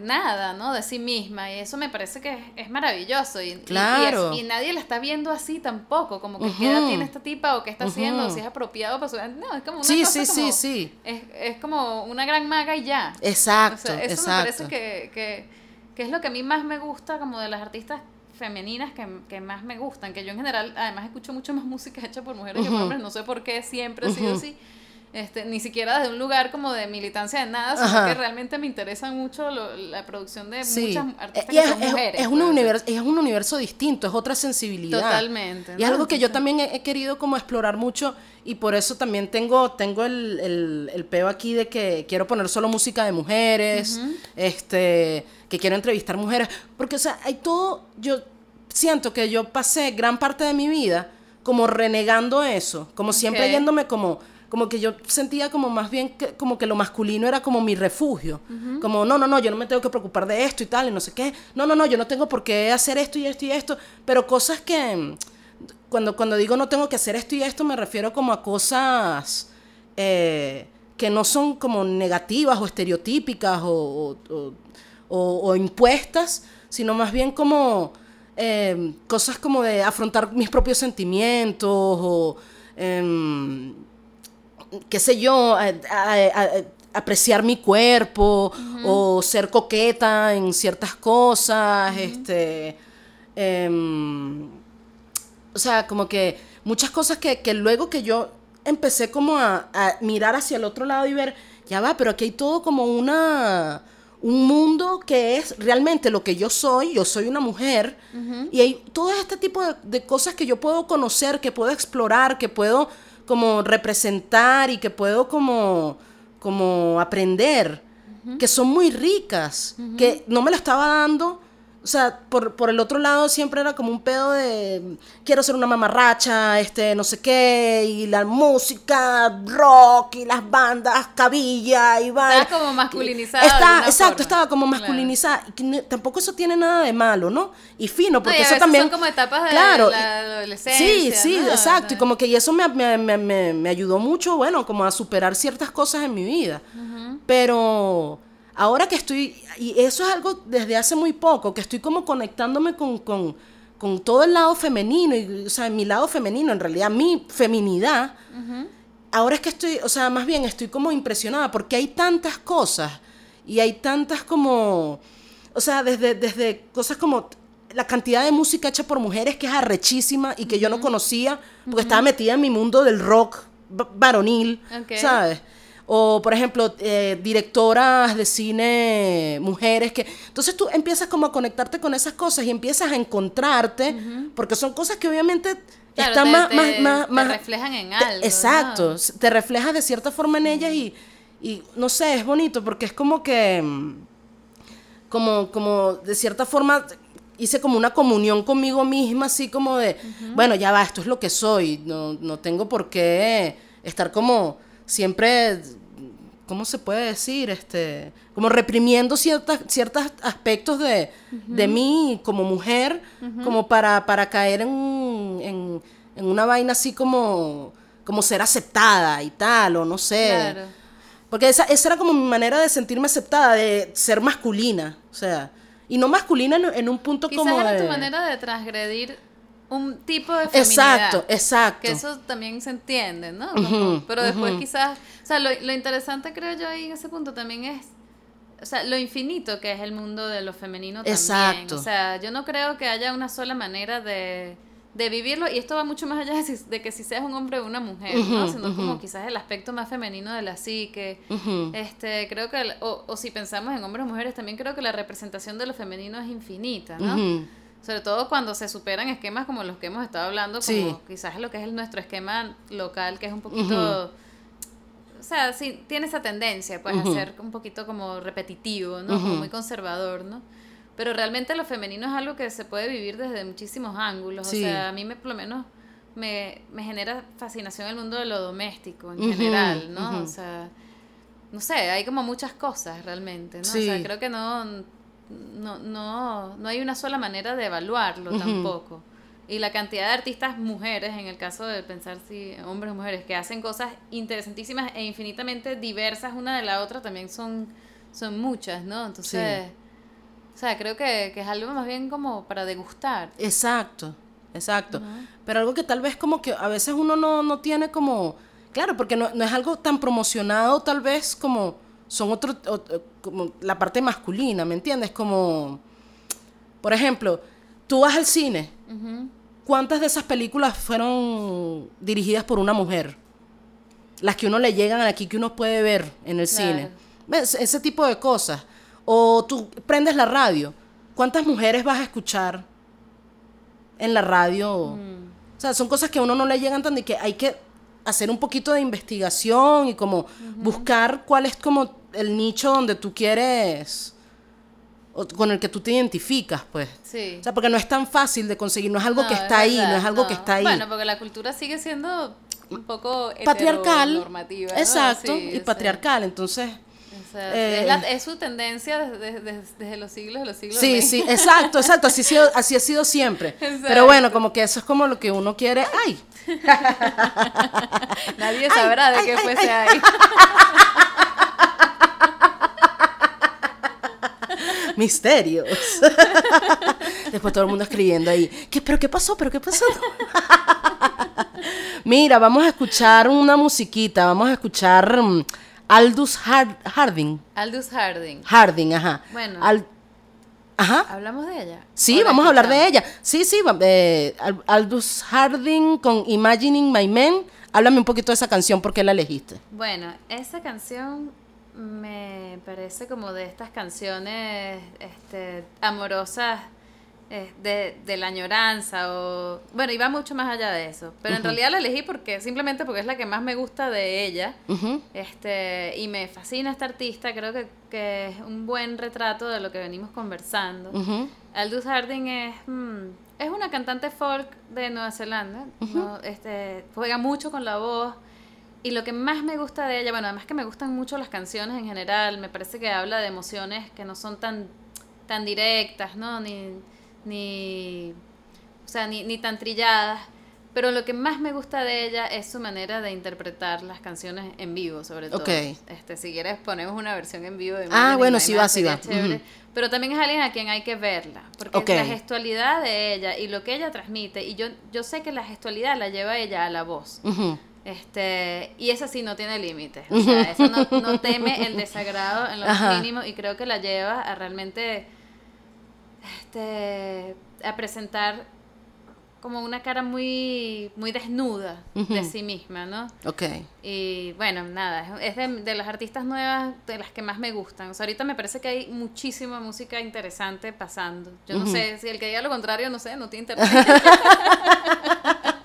¿No? De sí misma, y eso me parece que es, es maravilloso, y, y- y es- Claro. y, nadie la está viendo así tampoco, como que Ujú. qué edad tiene esta tipa, o qué está haciendo, si es apropiado para su no, es como una Sí, cosa sí, sí, como- sí. Es, es como una gran maga y ya. Exacto, O sea, eso exacto. me parece que, que, que es lo que a mí más me gusta como de las artistas femeninas que, que más me gustan, que yo en general además escucho mucho más música hecha por mujeres que por hombres, no sé por qué siempre ha sido así. Este, ni siquiera desde un lugar como de militancia de nada, sino Ajá. que realmente me interesa mucho lo- la producción de Sí. muchas Eh, artistas y que es, son es- mujeres. es un pues. universo, es un universo distinto, es otra sensibilidad. Totalmente. Y es algo que yo también he, he querido como explorar mucho y por eso también tengo, tengo el, el, el peo aquí de que quiero poner solo música de mujeres, este, que quiero entrevistar mujeres, porque o sea, hay todo, yo siento que yo pasé gran parte de mi vida como renegando eso, como siempre yéndome como como que yo sentía como más bien que, como que lo masculino era como mi refugio. Como, no, no, no, yo no me tengo que preocupar de esto y tal, y no sé qué. No, no, no, yo no tengo por qué hacer esto y esto y esto. Pero cosas que, cuando, cuando digo no tengo que hacer esto y esto, me refiero como a cosas eh, que no son como negativas o estereotípicas o, o- o- o- o impuestas, sino más bien como eh, cosas como de afrontar mis propios sentimientos o... em, qué sé yo, a- a- a- apreciar mi cuerpo o ser coqueta en ciertas cosas, este, em, o sea, como que muchas cosas que, que luego que yo empecé como a, a mirar hacia el otro lado y ver ya va, pero aquí hay todo como una un mundo que es realmente lo que yo soy, yo soy una mujer, y hay todo este tipo de, de, cosas que yo puedo conocer, que puedo explorar, que puedo como representar y que puedo como, como aprender, que son muy ricas, que no me lo estaba dando o sea, por, por, el otro lado siempre era como un pedo de quiero ser una mamarracha, este, no sé qué, y la música, rock, y las bandas, cabilla, y va. Estaba como masculinizada. Está, exacto, estaba como masculinizada. Y tampoco eso tiene nada de malo, ¿no? Y fino, porque eso también. Son como etapas de claro, la adolescencia. Sí, sí, exacto. Y como que y eso me, me, me, me, ayudó mucho, bueno, como a superar ciertas cosas en mi vida. Pero ahora que estoy, y eso es algo desde hace muy poco, que estoy como conectándome con, con, con todo el lado femenino, y, o sea, mi lado femenino, en realidad mi feminidad, ahora es que estoy, o sea, más bien estoy como impresionada porque hay tantas cosas y hay tantas como, o sea, desde, desde cosas como la cantidad de música hecha por mujeres que es arrechísima y que yo no conocía porque estaba metida en mi mundo del rock varonil, ¿sabes? O por ejemplo, eh, directoras de cine, mujeres que... Entonces tú empiezas como a conectarte con esas cosas y empiezas a encontrarte, porque son cosas que obviamente están más, más, más, reflejan en algo. exacto, te reflejas de cierta forma en ellas y, y, no sé, es bonito porque es como que, como, como de cierta forma hice como una comunión conmigo misma, así como de, bueno, ya va, esto es lo que soy, no, no tengo por qué estar como siempre ¿cómo se puede decir? Este, como reprimiendo ciertas, ciertos aspectos de, de, mí como mujer, como para, para caer en, en, en, una vaina así como, como ser aceptada y tal, o no sé. Claro. Porque esa, esa era como mi manera de sentirme aceptada, de ser masculina, o sea, y no masculina en, un punto Quizás como... era de... tu manera de transgredir un tipo de feminidad. Exacto, exacto. Que eso también se entiende, ¿no? pero después quizás, o sea, lo, lo, interesante creo yo ahí en ese punto también es, o sea, lo infinito que es el mundo de lo femenino también. Exacto. O sea, yo no creo que haya una sola manera de, de vivirlo y esto va mucho más allá de, que si seas un hombre o una mujer, ¿no? Sino como quizás el aspecto más femenino de la psique. este, creo que, o, o si pensamos en hombres o mujeres, también creo que la representación de lo femenino es infinita, ¿no? Sobre todo cuando se superan esquemas como los que hemos estado hablando, como quizás lo que es nuestro esquema local, que es un poquito... O sea, sí, tiene esa tendencia, pues, a ser un poquito como repetitivo, ¿no? Como muy conservador, ¿no? Pero realmente lo femenino es algo que se puede vivir desde muchísimos ángulos. O sea, a mí me, por lo menos me, me genera fascinación el mundo de lo doméstico en general, ¿no? O sea, no sé, hay como muchas cosas realmente, ¿no? O sea, creo que no no, no, no hay una sola manera de evaluarlo tampoco. Y la cantidad de artistas mujeres, en el caso de pensar si hombres o mujeres, que hacen cosas interesantísimas e infinitamente diversas una de la otra, también son, son muchas, ¿no? Entonces, o sea, creo que, es algo más bien como para degustar. Exacto, exacto. Pero algo que tal vez como que a veces uno no, no tiene como, claro, porque no, no es algo tan promocionado tal vez como son otro, como la parte masculina, ¿me entiendes? Como, por ejemplo, tú vas al cine, ¿cuántas de esas películas fueron dirigidas por una mujer? Las que uno le llegan aquí, que uno puede ver en el cine. Ese tipo de cosas. O tú prendes la radio, ¿cuántas mujeres vas a escuchar en la radio? Mm. O sea, son cosas que a uno no le llegan tan de que hay que hacer un poquito de investigación y como buscar cuál es como el nicho donde tú quieres o con el que tú te identificas, pues. Sí. O sea, porque no es tan fácil de conseguir, no es algo que está ahí, no es algo que está ahí. Bueno, porque la cultura sigue siendo un poco patriarcal, normativa, exacto, y patriarcal, entonces eh, es, su tendencia desde, desde, los siglos de los siglos. Sí, sí, exacto, exacto, así, así ha sido siempre. Pero bueno, como que eso es como lo que uno quiere. ¡Ay! Nadie sabrá de qué fuese ahí. Misterios. Después todo el mundo escribiendo ahí. ¿Qué, ¿Pero qué pasó? ¿Pero qué pasó? Mira, vamos a escuchar una musiquita. Vamos a escuchar mm, Aldous Harding. Aldous Harding. Harding, ajá. Bueno. Ajá. ¿Hablamos de ella? Sí, vamos a hablar de ella. Sí, sí, eh, Aldous Harding con Imagining My Men. Háblame un poquito de esa canción, ¿por qué la elegiste? Bueno, esa canción me parece como de estas canciones este, amorosas eh, de, de, la añoranza o bueno iba mucho más allá de eso. Pero en realidad la elegí porque simplemente porque es la que más me gusta de ella. Este y me fascina esta artista creo que, que, es un buen retrato de lo que venimos conversando. Aldous Harding es mm, es una cantante folk de Nueva Zelanda este juega mucho con la voz y lo que más me gusta de ella bueno además que me gustan mucho las canciones en general me parece que habla de emociones que no son tan tan directas no ni ni, o sea, ni, ni tan trilladas. Pero lo que más me gusta de ella es su manera de interpretar las canciones en vivo, sobre todo. Este, si quieres, ponemos una versión en vivo de Ah, bueno, sí va, sí va. Pero también es alguien a quien hay que verla. Porque la gestualidad de ella y lo que ella transmite, y yo, yo sé que la gestualidad la lleva ella a la voz. Este, y esa sí no tiene límites. O sea, eso no, no, teme el desagrado en lo mínimo y creo que la lleva a realmente este, a presentar como una cara muy, muy desnuda de sí misma, ¿no? Ok. Y bueno, nada, es de, las artistas nuevas de las que más me gustan. O sea, ahorita me parece que hay muchísima música interesante pasando. Yo no sé, si el que diga lo contrario, no sé, no tiene internet.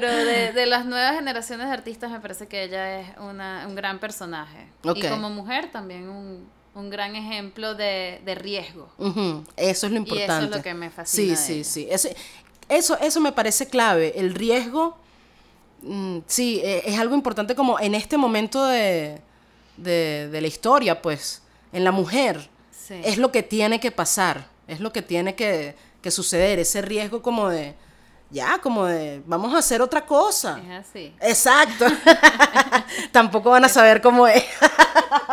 Pero de, de, las nuevas generaciones de artistas me parece que ella es una, un gran personaje. Y como mujer también un, un gran ejemplo de, de riesgo. Eso es lo importante. Y eso es lo que me fascina. Sí, sí, sí. Eso, eso, me parece clave. El riesgo, mm, sí, e, es algo importante como en este momento de, de, la historia, pues, en la mujer. Es lo que tiene que pasar, es lo que tiene que, que suceder, ese riesgo como de, ya, como de, vamos a hacer otra cosa. Es así. Exacto. Tampoco van a saber cómo es.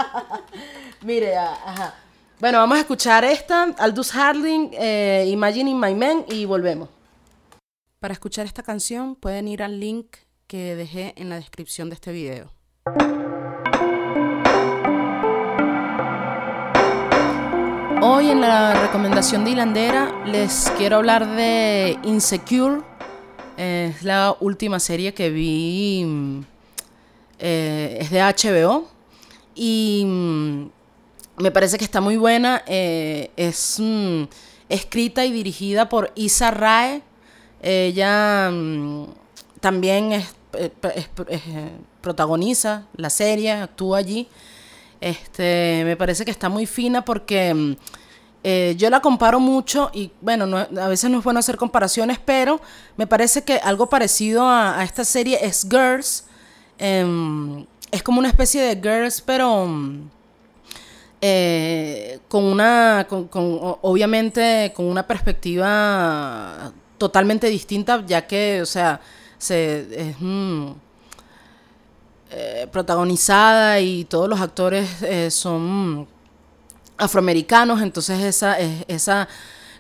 Mire, ajá. Bueno, vamos a escuchar esta, Aldous Harding, eh, Imagining My Man, y volvemos. Para escuchar esta canción pueden ir al link que dejé en la descripción de este video. Hoy en la recomendación de Hilandera les quiero hablar de Insecure. es la última serie que vi. Eh, es de HBO. Y me parece que está muy buena. Eh, es mm, escrita y dirigida por Isa Rae. Ella mm, también es, eh, protagoniza la serie, actúa allí. Este, me parece que está muy fina porque mm, yo la comparo mucho y bueno, a veces no es bueno hacer comparaciones, pero me parece que algo parecido a, esta serie es Girls. Em, es como una especie de Girls, pero eh, con una, obviamente, con una perspectiva totalmente distinta, ya que, o sea, se, mm, eh, protagonizada y todos los actores eh, son afroamericanos, entonces esa, esa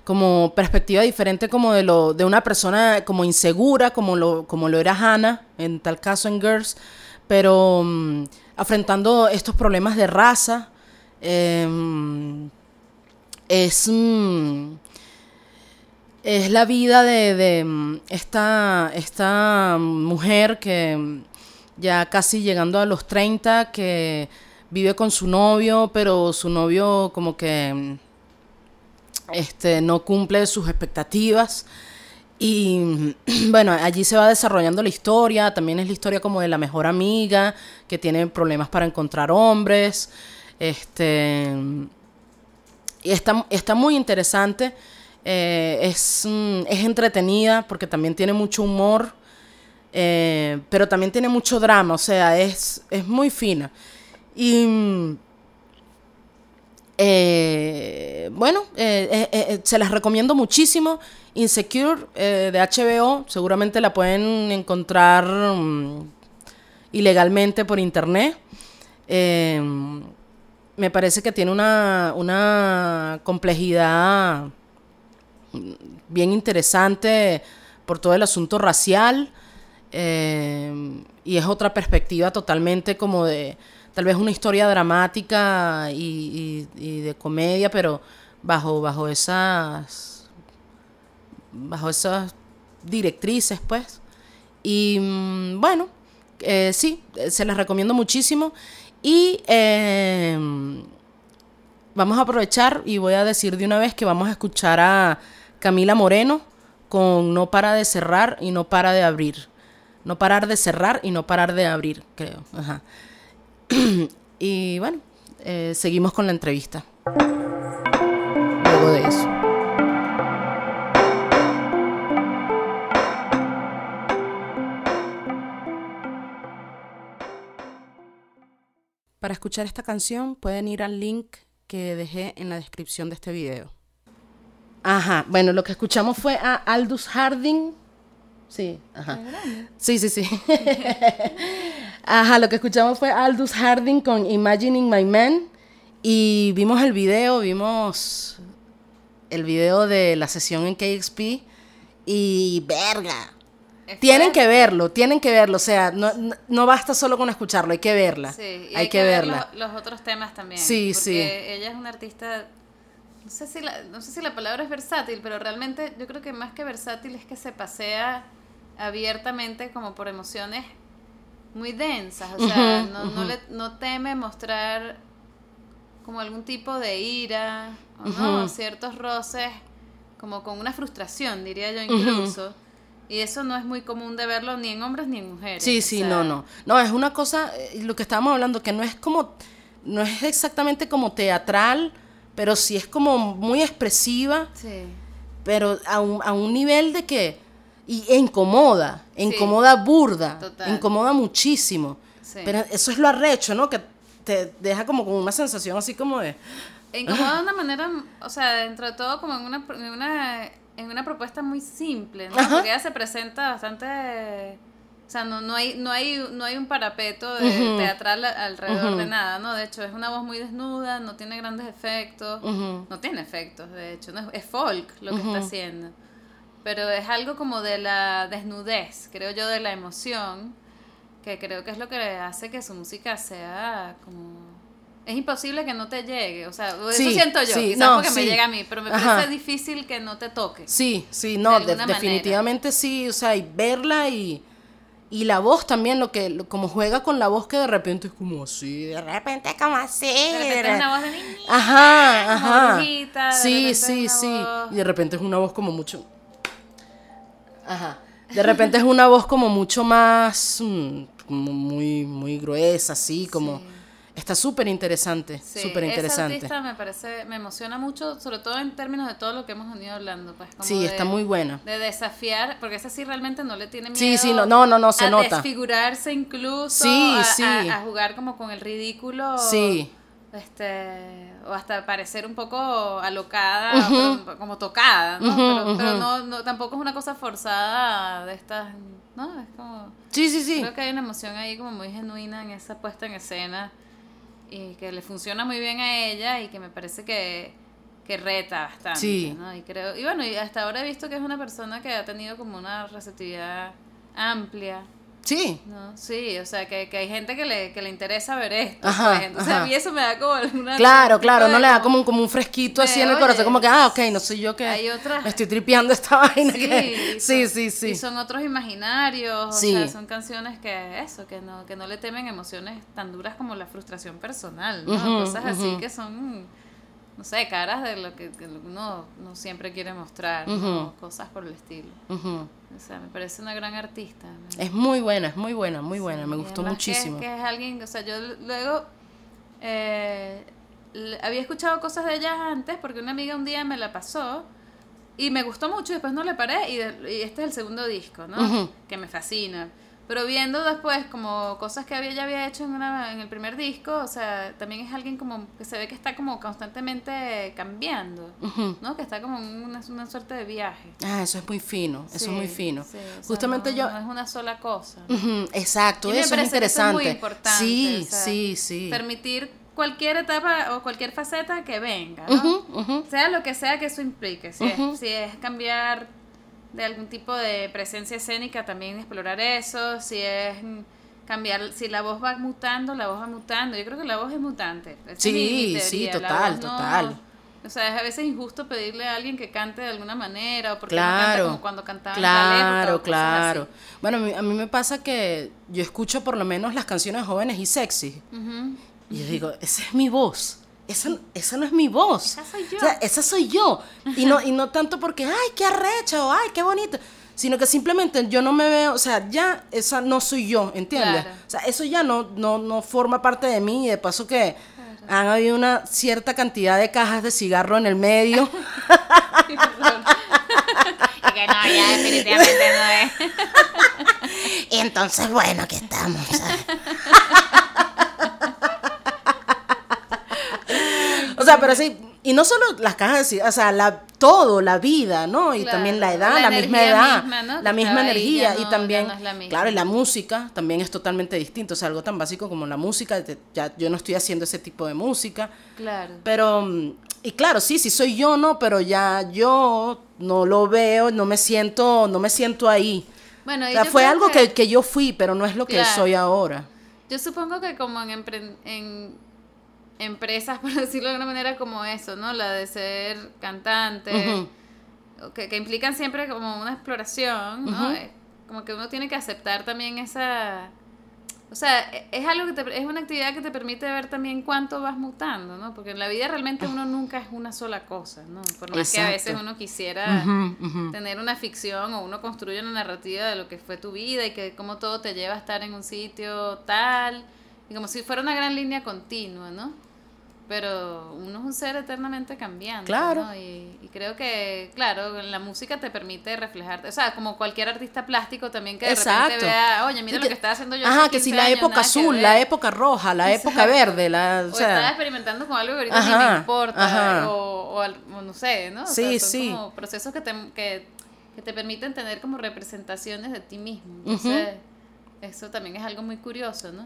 como perspectiva diferente como de lo de una persona como insegura como lo como lo era Hannah en tal caso en Girls pero mm, afrontando estos problemas de raza Em, es, mm, es la vida de, mm, esta, esta mujer que ya casi llegando a los 30, que vive con su novio, pero su novio como que este, no cumple sus expectativas. Y bueno, allí se va desarrollando la historia, también es la historia como de la mejor amiga, que tiene problemas para encontrar hombres. Este, y está, está muy interesante. Eh, es, mm, es, entretenida porque también tiene mucho humor, eh, pero también tiene mucho drama, o sea, es, es muy fina. Y mm, eh, bueno, se las recomiendo muchísimo. Insecure de HBO, seguramente la pueden encontrar mm, ilegalmente por internet me parece que tiene una, complejidad bien interesante por todo el asunto racial eh, y es otra perspectiva totalmente como de tal vez una historia dramática y, de comedia, pero bajo, bajo esas bajo esas directrices pues y mm, bueno, eh, sí, se las recomiendo muchísimo Y eh, vamos a aprovechar y voy a decir de una vez que vamos a escuchar a Camila Moreno con No para de cerrar y no para de abrir. No parar de cerrar y no parar de abrir, creo. Y bueno, eh, seguimos con la entrevista. Luego de eso. Para escuchar esta canción pueden ir al link que dejé en la descripción de este video. Ajá, bueno, lo que escuchamos fue a Aldous Harding. Sí, ajá. Sí, sí, sí. ajá, lo que escuchamos fue Aldous Harding con Imagining My Man. Y vimos el video, vimos el video de la sesión en KXP. Y verga. Tienen que verlo, tienen que verlo. O sea, no, no, no basta solo con escucharlo, hay que verla. Sí, y hay, que, ver verla. Los, los otros temas también. Sí, porque sí. Ella es una artista. No sé, si la, no sé si la palabra es versátil, pero realmente yo creo que más que versátil es que se pasea abiertamente como por emociones muy densas. O sea, no, le, no teme mostrar como algún tipo de ira o no, ciertos roces, como con una frustración, diría yo incluso. Y eso no es muy común de verlo ni en hombres ni en mujeres. Sí, sí, sea, no, no. No, es una cosa, eh, lo que estábamos hablando, que no es como, no es exactamente como teatral, pero sí es como muy expresiva, Sí. pero a un, a un nivel de que, y e incomoda, Sí. incomoda burda, Total. incomoda muchísimo. Sí. Pero eso es lo arrecho, ¿no? Que te deja como con una sensación así como de, E incomoda de una manera, o sea, dentro de todo como en una, en una, en una propuesta muy simple, ¿no? Ajá. Porque ella se presenta bastante... O sea, no, no, hay, no, hay, no hay un parapeto de teatral alrededor de nada, ¿no? De hecho, es una voz muy desnuda, no tiene grandes efectos. No tiene efectos, de hecho, no es, es folk lo que está haciendo. Pero es algo como de la desnudez, creo yo, de la emoción, que creo que es lo que hace que su música sea como... Es imposible que no te llegue, o sea, eso Sí, siento yo, sí, quizás no, porque me llega a mí, pero me Ajá. parece difícil que no te toque. Sí, sí, no, De de- alguna definitivamente sí, o sea, y verla y, y la voz también, lo que, lo- como juega con la voz que de repente es como así, de repente como así. De repente es una voz de niña. Ajá, ajá. brujita, de sí, es sí, sí. voz- Y de repente es una voz como mucho. Ajá. De repente es una voz como mucho más, mm, como muy, muy gruesa, así, como. Sí. Está súper interesante, Sí, súper Esa interesante. artista me parece, me emociona mucho, sobre todo en términos de todo lo que hemos venido hablando, pues como Sí, de- está muy buena. de desafiar, porque esa sí realmente no le tiene miedo. Sí, sí, no, no, no, no, se a nota. desfigurarse incluso, Sí, a, sí. a- a jugar como con el ridículo. Sí. Este, o hasta parecer un poco alocada, pero como tocada, ¿no? Pero no, no, tampoco es una cosa forzada de estas, ¿no? Es como... Sí, sí, sí. Creo que hay una emoción ahí como muy genuina en esa puesta en escena y que le funciona muy bien a ella y que me parece que, que reta bastante. Sí. ¿no? Y creo y bueno, y hasta ahora he visto que es una persona que ha tenido como una receptividad amplia. Sí. ¿no? Sí, o sea, que, que hay gente que le, que le interesa ver esto. Ajá, pues. Entonces ajá. a mí eso me da como alguna... Claro, claro, no le da como un, como un fresquito así en el oye, corazón, como que, ah, ok, no soy yo que hay otras- me estoy tripeando esta vaina. Sí, que- sí, son- sí, sí. Y son otros imaginarios, Sí. o sea, son canciones que eso, que no, que no le temen emociones tan duras como la frustración personal, ¿no? Ujú, Cosas así que son, no sé, caras de lo que, que uno no siempre quiere mostrar, ¿no? Ujú. cosas por el estilo. Ujú. O sea, me parece una gran artista. ¿no? Es muy buena, es muy buena, muy buena, me Y gustó además que- muchísimo. Que, es alguien, o sea, yo luego eh, había escuchado cosas de ella antes porque una amiga un día me la pasó y me gustó mucho después no le paré y, de- y este es el segundo disco, ¿no? Ujú. Que me fascina. Pero viendo después como cosas que había, ya había hecho en, una, en el primer disco, o sea, también es alguien como que se ve que está como constantemente cambiando. ¿no? Que está como en una, una suerte de viaje. Ah, eso es muy fino, eso es muy fino. sí, o sea, Justamente no- yo... No es una sola cosa. Exacto, Y me eso es eso es muy interesante. importante, sí, o sea, sí, sí. Permitir cualquier etapa o cualquier faceta que venga, ¿no? Sea lo que sea que eso implique. Si, es, si es cambiar de algún tipo de presencia escénica, también explorar eso. Si es cambiar, si la voz va mutando, la voz va mutando. Yo creo que la voz es mutante. Esa Sí, sí, total, no- total. O sea, es a veces injusto pedirle a alguien que cante de alguna manera o porque no Claro. canta como cuando cantaba Claro, claro. Bueno, a mí, a mí me pasa que yo escucho por lo menos las canciones jóvenes y sexy. Y yo digo, esa es mi voz. Esa, esa no es mi voz. Esa soy yo. O sea, esa soy yo. Y no, y no tanto porque, ay, qué arrecha o ay, qué bonito. Sino que simplemente yo no me veo, o sea, ya esa no soy yo, ¿entiendes? Claro. O sea, eso ya no, no, no forma parte de mí y de paso que han habido una cierta cantidad de cajas de cigarro en el medio. y que no, ya definitivamente no es. y entonces, bueno, aquí estamos. ¿sabes? o sea, pero sí, y no solo las cajas o sea, la, todo, la vida, ¿no? Y Claro, también la edad, la la, misma edad, misma, ¿no? la misma energía y no- ya también, no claro, y la música también es totalmente distinto, o sea, algo tan básico como la música, ya yo no estoy haciendo ese tipo de música, Claro. pero, y claro, sí, sí soy yo, ¿no? Pero ya yo no lo veo, no me siento, no me siento ahí. Bueno, O y sea, fue algo que, que yo fui, pero no es lo que Claro. soy ahora. Yo supongo que como en, en empresas, por decirlo de alguna manera, como eso, ¿no? La de ser cantante, que, que implican siempre como una exploración, ¿no? Eh, Como que uno tiene que aceptar también esa... O sea, e- es algo que te, es una actividad que te permite ver también cuánto vas mutando, ¿no? Porque en la vida realmente uno nunca es una sola cosa, ¿no? Por más que a veces uno quisiera tener una ficción o uno construye una narrativa de lo que fue tu vida y que cómo todo te lleva a estar en un sitio tal y como si fuera una gran línea continua, ¿no? Pero uno es un ser eternamente cambiante, Claro. ¿no? Y, y creo que, claro, la música te permite reflejarte, o sea, como cualquier artista plástico también que de repente vea, oye, mira Y lo que- que estaba haciendo yo Ajá, hace que si 15 la años, época que azul, ver". la época roja, la época verde, la, o O estaba sea, experimentando con algo que ahorita ni Ajá, me importa, ajá. o, o no sé, ¿no? Sí, sea, son sí. como procesos que te, que, que te permiten tener como representaciones de ti mismo. Entonces, eso también es algo muy curioso, ¿no?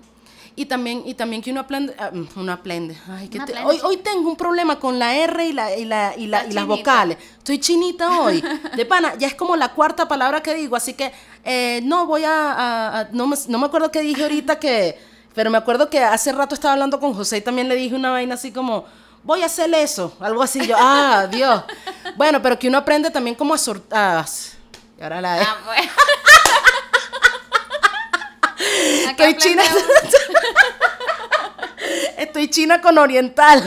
Y también, y también que uno aprende, ah, mm, uno aprende, ay, que te- hoy, hoy tengo un problema con la R y, la, y, la, y, la- y las vocales, estoy chinita hoy, de pana, ya es como la cuarta palabra que digo, así que eh, no voy a, a- a- no, me, no me acuerdo qué dije ahorita que, pero me acuerdo que hace rato estaba hablando con José y también le dije una vaina así como, voy a hacer eso, algo así, yo, ah, Dios, bueno, pero que uno aprende también como a sortar, y ahora la Ah, pues. Estoy china. Estoy china con oriental.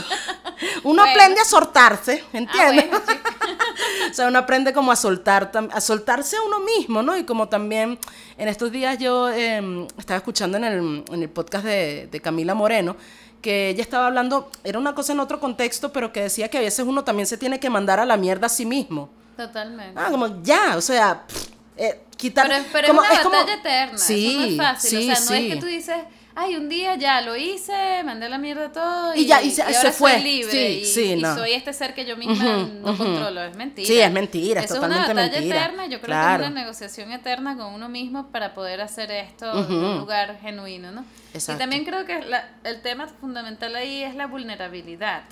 Uno Bueno. aprende a soltarse, ¿entiendes? Ah, bueno, o sea, uno aprende como a soltar, a soltarse a uno mismo, ¿no? Y como también en estos días yo eh, estaba escuchando en el, en el podcast de, de Camila Moreno, que ella estaba hablando, era una cosa en otro contexto, pero que decía que a veces uno también se tiene que mandar a la mierda a sí mismo. Totalmente. Ah, como ya, o sea, pff, eh, quitar... Pero, pero como- es una como- batalla eterna. Sí, eso no es fácil. sí, o sea, no sí. es que tú dices, ay, un día ya lo hice, mandé la mierda todo. Y ya, y se- ahora se fue. Soy libre y, sí, y soy este ser que yo misma no controlo. Es mentira. Sí, es mentira, es Eso totalmente es una batalla mentira. eterna. Yo creo Claro. que es una negociación eterna con uno mismo para poder hacer esto en un lugar genuino, ¿no? Exacto. Y también creo que la- el tema fundamental ahí es la vulnerabilidad.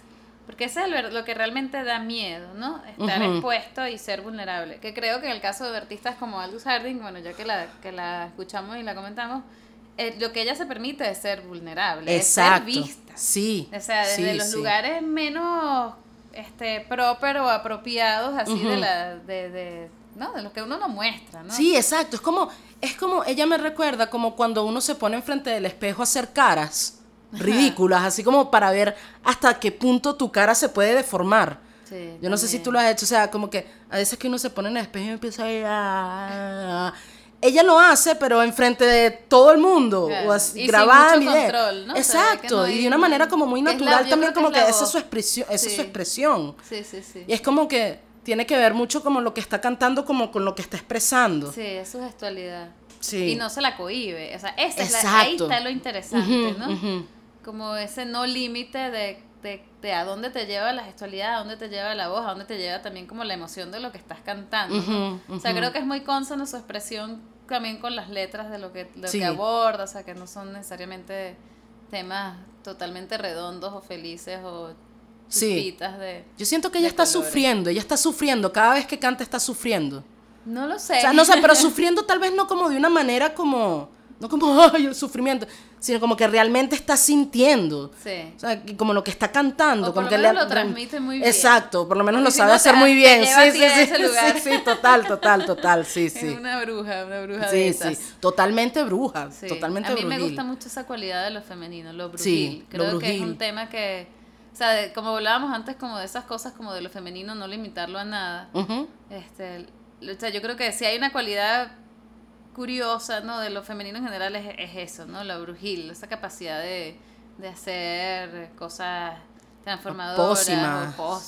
Porque ese es lo que realmente da miedo, ¿no? Estar expuesto y ser vulnerable. Que creo que en el caso de artistas como Aldous Harding, bueno, ya que la, que la escuchamos y la comentamos, eh, lo que ella se permite es ser vulnerable, Exacto. es ser vista. Sí. O sea, desde sí, los sí. lugares menos este proper o apropiados así de la de, de no, de los que uno no muestra, ¿no? Sí, exacto. Es como, es como, ella me recuerda como cuando uno se pone enfrente del espejo a hacer caras ridículas, así como para ver hasta qué punto tu cara se puede deformar. Sí, Yo no sé si también. tú lo has hecho, o sea, como que a veces que uno se pone en el espejo y empieza a ir a... Ella lo hace, pero enfrente de todo el mundo, Claro. o así, Y grabada mucho control, ¿no? Exacto, que y de una un- manera como muy que es la- natural yo también, como que que, es la esa es su expresión, esa es Sí. su expresión. Sí, sí, sí. Y es como que tiene que ver mucho como lo que está cantando, como con lo que está expresando. Sí, es su gestualidad. Sí. Y no se la cohibe. O sea, esa es la- ahí está lo interesante, Ujú, ¿no? ujú. Como ese no límite de, de, de a dónde te lleva la gestualidad, a dónde te lleva la voz, a dónde te lleva también como la emoción de lo que estás cantando. O sea, creo que es muy consono su expresión también con las letras de lo que, lo Sí. que aborda, o sea, que no son necesariamente temas totalmente redondos o felices o Sí. de... Yo siento que ella está colores. sufriendo, ella está sufriendo, cada vez que canta está sufriendo. No lo sé. O sea, no sé, pero sufriendo tal vez no como de una manera como, No como, ay, el sufrimiento, sino como que realmente está sintiendo. Sí. O sea, como lo que está cantando. O por lo menos le- lo transmite muy bien. Exacto, por lo menos lo si sabe no, hacer muy bien. Sí, sí, sí, sí, sí, total, total, total, sí, Es sí. una bruja, una bruja Sí, de sí, totalmente bruja, Sí. totalmente A mí me brujil. gusta mucho esa cualidad de lo femenino, lo brujil. Sí, lo Creo que es brujil. un tema que, o sea, de- como hablábamos antes, como de esas cosas, como de lo femenino, no limitarlo a nada. Ujú. Este, o sea, yo creo que si hay una cualidad curiosa, ¿no? De lo femenino en general es, es eso, ¿no? Lo brujil, esa capacidad de, de hacer cosas transformadoras, o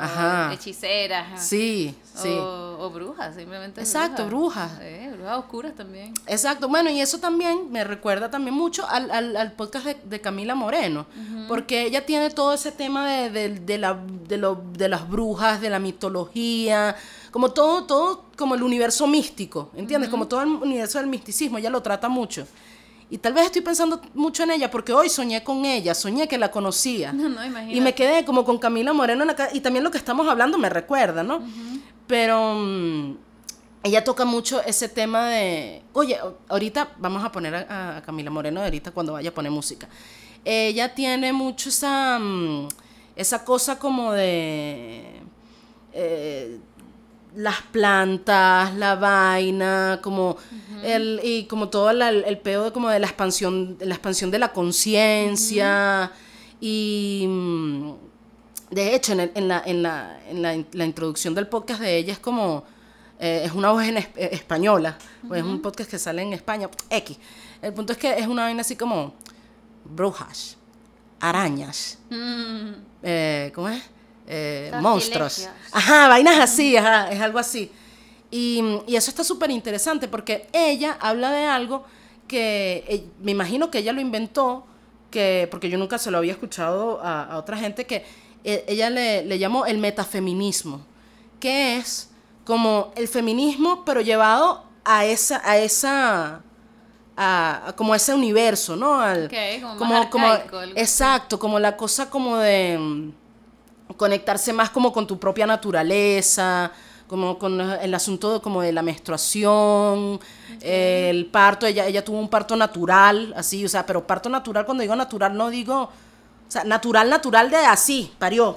Ajá. o hechiceras, Sí, sí. o, o brujas, simplemente Exacto, brujas. Eh, brujas oscuras también. Exacto, bueno, y eso también me recuerda también mucho al, al, al podcast de, de Camila Moreno, porque ella tiene todo ese tema de, de, de la, de, lo, de las brujas, de la mitología, como todo, todo, como el universo místico, ¿entiendes? Como todo el universo del misticismo, ella lo trata mucho. Y tal vez estoy pensando mucho en ella porque hoy soñé con ella, soñé que la conocía. No, no, imagínate. Y me quedé como con Camila Moreno en la ca- y también lo que estamos hablando me recuerda, ¿no? Pero mm, ella toca mucho ese tema de, oye, ahorita vamos a poner a, a Camila Moreno ahorita cuando vaya a poner música. Ella tiene mucho esa, mm, esa cosa como de eh, las plantas, la vaina, como el, y como todo la- el, peo de, como de la expansión, de la expansión de la conciencia. Y mm, de hecho, en, el- en la, en, la, en la, la introducción del podcast de ella es como, eh, es una voz en es- eh, española, pues es un podcast que sale en España, X. El punto es que es una vaina así como brujas, arañas, Mm, eh, ¿cómo es? Eh, monstruos. Ajá, vainas así, ajá, es algo así. Y, y eso está súper interesante porque ella habla de algo que eh, me imagino que ella lo inventó, que, porque yo nunca se lo había escuchado a, a otra gente, que eh, ella le, le llamó el metafeminismo, que es como el feminismo, pero llevado a esa, a esa, a, a como ese universo, ¿no? Al, Ok, como más arcaico, exacto, como la cosa como de conectarse más como con tu propia naturaleza, como con el asunto de, como de la menstruación, el parto, ella, ella tuvo un parto natural, así, o sea, pero parto natural, cuando digo natural, no digo, o sea, natural, natural de así, parió,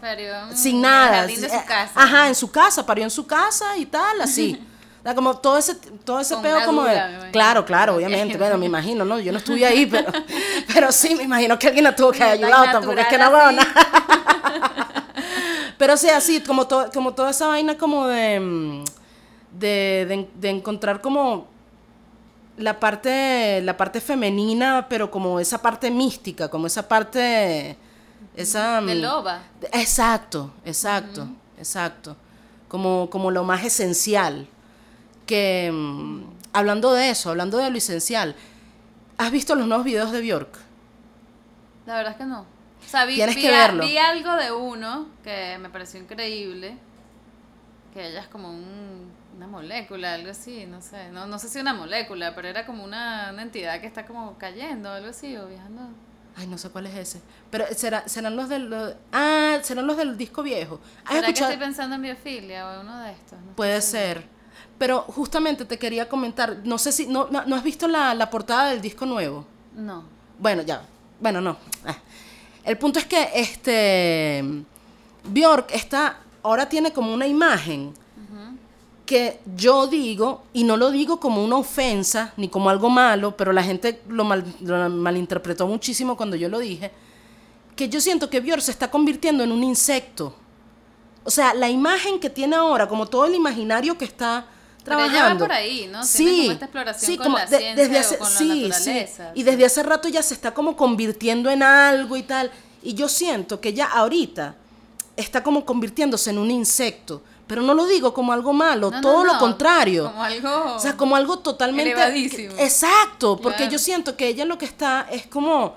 Parió en sin el nada. jardín de eh, su casa. Ajá, en su casa, parió en su casa y tal, así. Sea, como todo ese, todo ese Con una como de... Claro, claro, obviamente. Bueno, me imagino, ¿no? Yo no estuve ahí, pero, pero sí, me imagino que alguien la tuvo que haber ayudado. Tampoco es que no así. Pero sí, así, como, to- como toda esa vaina como de, mm, de, de, de encontrar como la parte, la parte femenina, pero como esa parte mística, como esa parte... Esa, De mm, loba. Exacto, exacto, exacto. Como, como lo más esencial. Que mm, hablando de eso, hablando de lo esencial, ¿has visto los nuevos videos de Bjork? La verdad es que no. O sea, vi, Tienes vi que verlo. vi algo de uno que me pareció increíble. Que ella es como un- una molécula, algo así, no sé. No, no sé si una molécula, pero era como una, una entidad que está como cayendo, algo así, o viajando. Ay, no sé cuál es ese. Pero será, serán los del... lo- ah, serán los del disco viejo. ¿Has ¿Será que escuchado? estoy pensando en biofilia o en uno de estos? No Puede segura. Pero justamente te quería comentar, no sé si... ¿No, no, no has visto la, la portada del disco nuevo? No. Bueno, ya. Bueno, no. Ah. El punto es que este Bjork está ahora tiene como una imagen que yo digo y no lo digo como una ofensa ni como algo malo, pero la gente lo, mal- lo malinterpretó muchísimo cuando yo lo dije, que yo siento que Bjork se está convirtiendo en un insecto. O sea, la imagen que tiene ahora, como todo el imaginario que está Pero ella va trabajando. por ahí, ¿no? Tiene Sí, como esta exploración sí, con como la de- ciencia desde o con la sí, sí. naturaleza. Y desde hace rato ya se está como convirtiendo en algo y tal. Y yo siento que ya ahorita está como convirtiéndose en un insecto. Pero no lo digo como algo malo, No, no, todo lo contrario. Como algo... O sea, como algo totalmente... Elevadísimo. Exacto, porque Claro. yo siento que ella lo que está es como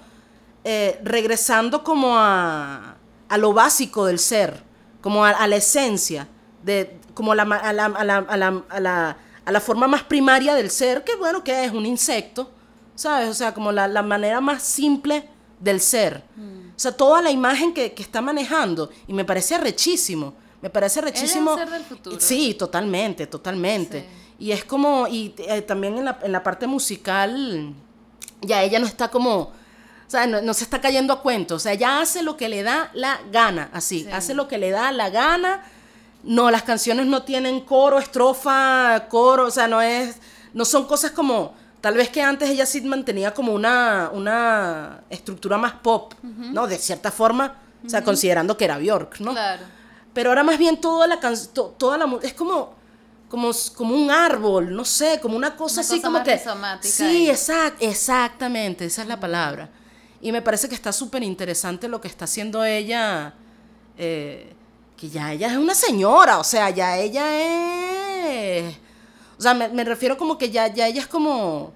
eh, regresando como a, a lo básico del ser, como a, a la esencia, de, como a la, a, la, a, la, a, la, a, la, a la forma más primaria del ser, que bueno, que es un insecto, ¿sabes? O sea, como la, la manera más simple del ser. Mm. O sea, toda la imagen que, que está manejando, y me parece rechísimo. Me parece rechísimo. ser del futuro. Sí, totalmente, totalmente. Sí. Y es como, y eh, también en la, en la parte musical, ya ella no está como, o sea, no, no se está cayendo a cuento, o sea, ella hace lo que le da la gana, así, Sí. hace lo que le da la gana. No, las canciones no tienen coro, estrofa, coro, o sea, no es, no son cosas como, tal vez que antes ella sí mantenía como una, una estructura más pop, ¿no? De cierta forma, o sea, considerando que era Bjork, ¿no? Claro. Pero ahora más bien toda la canción, toda la es como, como, como un árbol, no sé, como una cosa Una así cosa como más que... Sí, exact, exactamente, esa es la palabra. Y me parece que está súper interesante lo que está haciendo ella, eh, que ya ella es una señora, o sea, ya ella es... O sea, me, me refiero como que ya, ya ella es como...